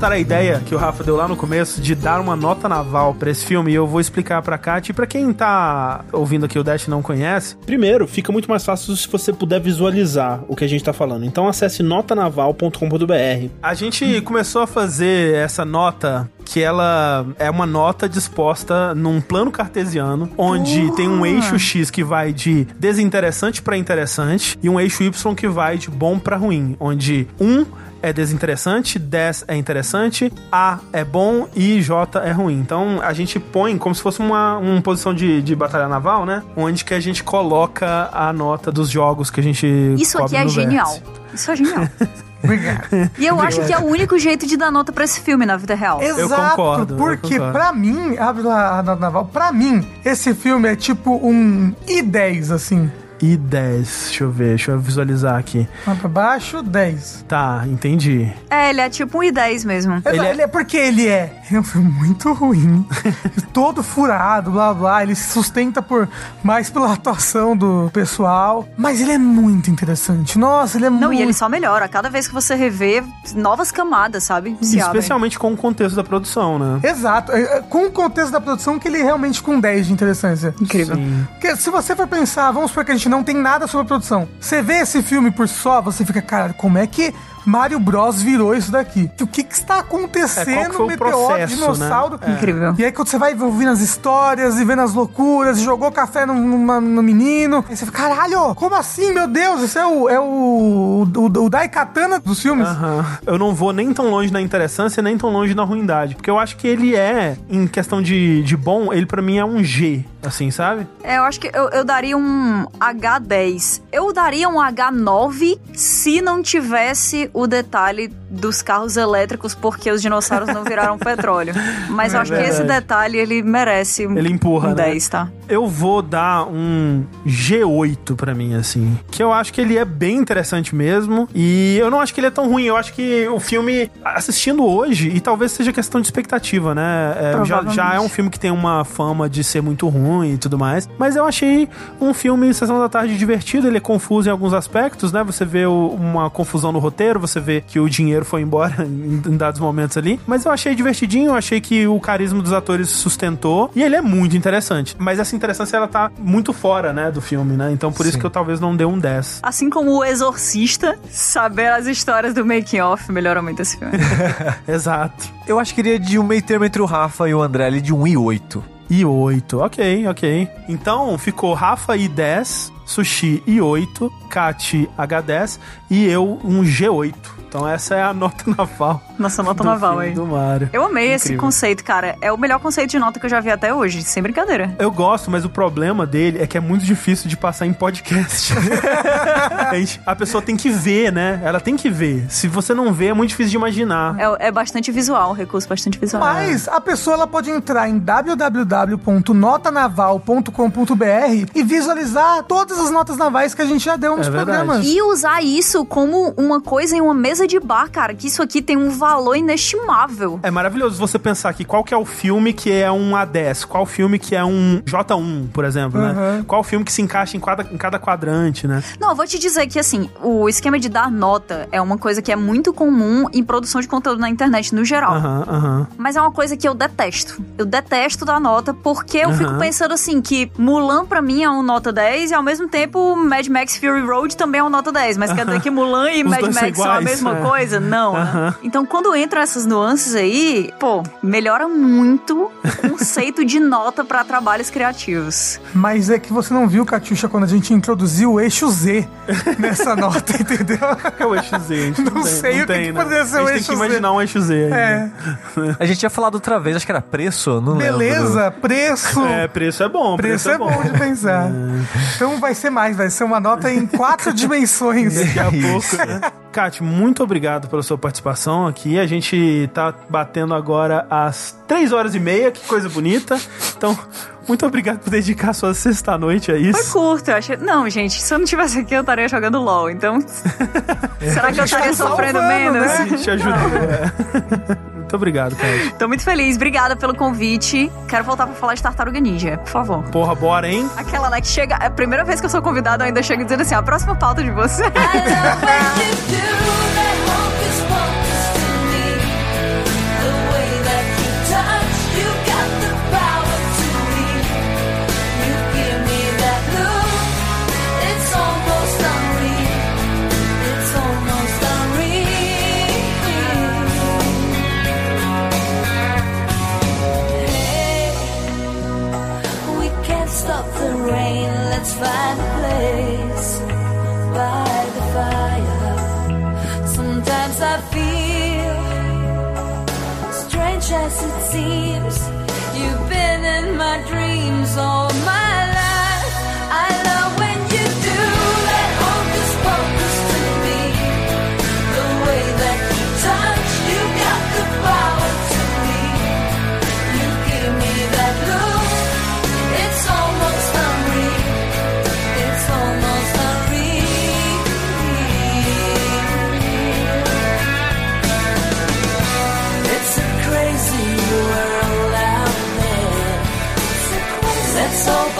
voltar à ideia que o Rafa deu lá no começo de dar uma nota naval pra esse filme e eu vou explicar pra Kat. E pra quem tá ouvindo aqui o Dash e não conhece, primeiro, fica muito mais fácil se você puder visualizar o que a gente tá falando. Então acesse notanaval.com.br. A gente começou a fazer essa nota que ela é uma nota disposta num plano cartesiano, onde tem um eixo X que vai de desinteressante pra interessante e um eixo Y que vai de bom pra ruim, onde um é desinteressante, 10 é interessante, A é bom e J é ruim. Então a gente põe como se fosse uma, uma posição de, de batalha naval, né? Onde que a gente coloca a nota dos jogos que a gente. Isso aqui é no genial. vértice. Isso é genial. Obrigado. E eu acho que é o único jeito de dar nota pra esse filme na vida real. Exato, concordo, eu porque concordo. pra mim, abre lá a nota naval, pra mim, esse filme é tipo um I10, assim. E 10. Deixa eu ver, deixa eu visualizar aqui. Lá pra baixo, 10. Tá, entendi. É, ele é tipo um I10 mesmo. Ele, ele é... porque ele é. É um filme muito ruim. Todo furado, blá blá. Ele se sustenta por mais pela atuação do pessoal. Mas ele é muito interessante. Nossa, ele é Não, muito. e ele só melhora. Cada vez que você revê, novas camadas, sabe? Se abrem. Especialmente com o contexto da produção, né? Exato. É, é, Com o contexto da produção, que ele é realmente com 10 de interessância. Incrível. Porque se você for pensar, vamos supor que a gente não tem nada sobre a produção. Você vê esse filme por só, você fica, cara, como é que Mario Bros virou isso daqui? O que que está É, acontecendo? qual que foi o Meteoro, processo, dinossauro. né? É. Incrível. E aí quando você vai ouvindo as histórias e vendo as loucuras, e jogou café no, numa- no menino, aí você fica, caralho, como assim, meu Deus? Isso é o, é o, o, o Daikatana dos filmes. Aham. Eu não vou nem tão longe na interessância, nem tão longe na ruindade. Porque eu acho que ele é, em questão de, de bom, ele pra mim é um G, assim, sabe? É, eu acho que eu, eu daria um H10. Eu daria um H9 se não tivesse o detalhe dos carros elétricos, porque os dinossauros não viraram petróleo. Mas eu É acho que esse verdade. detalhe, ele merece um- Ele empurra, um né? 10, tá? Eu vou dar um G8 pra mim, assim. Que eu acho que ele é bem interessante mesmo. E eu não acho que ele é tão ruim. Eu acho que o filme, assistindo hoje, e talvez seja questão de expectativa, né? É, já, já é um filme que tem uma fama de ser muito ruim e tudo mais. Mas eu achei um filme Sessão da Tarde divertido. Ele é confuso em alguns aspectos, né? Você vê o- uma confusão no roteiro, você vê que o dinheiro foi embora em, dados momentos ali. Mas eu achei divertidinho, eu achei que o carisma dos atores sustentou. E ele é muito interessante. Mas essa interessância, ela tá muito fora, né, do filme, né? Então por isso Sim. que eu talvez não dê um 10. Assim como o Exorcista, saber as histórias do making off melhora muito esse filme. Exato. Eu acho que iria de um meio termo entre o Rafa e o André ali de um e 8. E 8, ok, ok. Então ficou Rafa I 10, Sushi I 8, Kat H10 e eu um G8. Então essa é a nota naval. Nossa, nota do naval filme aí. Do Mario. Eu amei esse Incrível. conceito, cara. É o melhor conceito de nota que eu já vi até hoje, sem brincadeira. Eu gosto, mas o problema dele é que é muito difícil de passar em podcast. a, gente- a pessoa tem que ver, né? Ela tem que ver. Se você não vê, é muito difícil de imaginar. É, é bastante visual, um recurso bastante visual. Mas a pessoa ela pode entrar em www.notanaval.com.br e visualizar todas as notas navais que a gente já deu nos É programas. E usar isso como uma coisa em uma mesa de bar, cara, que isso aqui tem um valor inestimável. É maravilhoso você pensar que qual que é o filme que é um A10, qual filme que é um J1, por exemplo, né? Uhum. Qual filme que se encaixa em cada, em cada quadrante, né? Não, eu vou te dizer que, assim, o esquema de dar nota é uma coisa que é muito comum em produção de conteúdo na internet no geral. Aham, aham. Mas é uma coisa que eu detesto. Eu detesto dar nota porque eu fico pensando assim que Mulan pra mim é um nota 10 e ao mesmo tempo Mad Max Fury Road também é um nota 10. Mas quer dizer que Mulan e Os Mad Max são a iguais, mesma é. coisa? Não, né? Então quando entram essas nuances aí, pô, melhora muito o conceito de nota pra trabalhos criativos. Mas é que você não viu, Catiuxa, quando a gente introduziu o eixo Z nessa nota, entendeu? É o eixo Z. a gente Não tem- sei o que tem, que né? poderia ser A o gente tem eixo que Z. imaginar um eixo Z. É. A gente tinha falado outra vez, acho que era preço, não lembro. Beleza, preço. É, preço é bom. Preço é bom de pensar. Então vai ser mais, vai ser uma nota em quatro dimensões. Daqui a pouco, né? Kátia, muito obrigado pela sua participação aqui. A gente tá batendo agora às três horas e meia, que coisa bonita. Então, muito obrigado por dedicar a sua sexta-noite a Foi isso. curto, eu achei. Não, gente, se eu não tivesse aqui, eu estaria jogando LOL. Então. será que eu estaria tá sofrendo salvando, menos? né? A gente ajudou. Muito obrigado, Kátia. Tô muito feliz, obrigada pelo convite. Quero voltar pra falar de Tartaruga Ninja, por favor. Porra, bora, hein? Aquela, né, que chega. É a primeira vez que eu sou convidada, eu ainda chego dizendo assim: a próxima pauta de você. Stop Feel strange as it seems. You've been in my dreams all Let's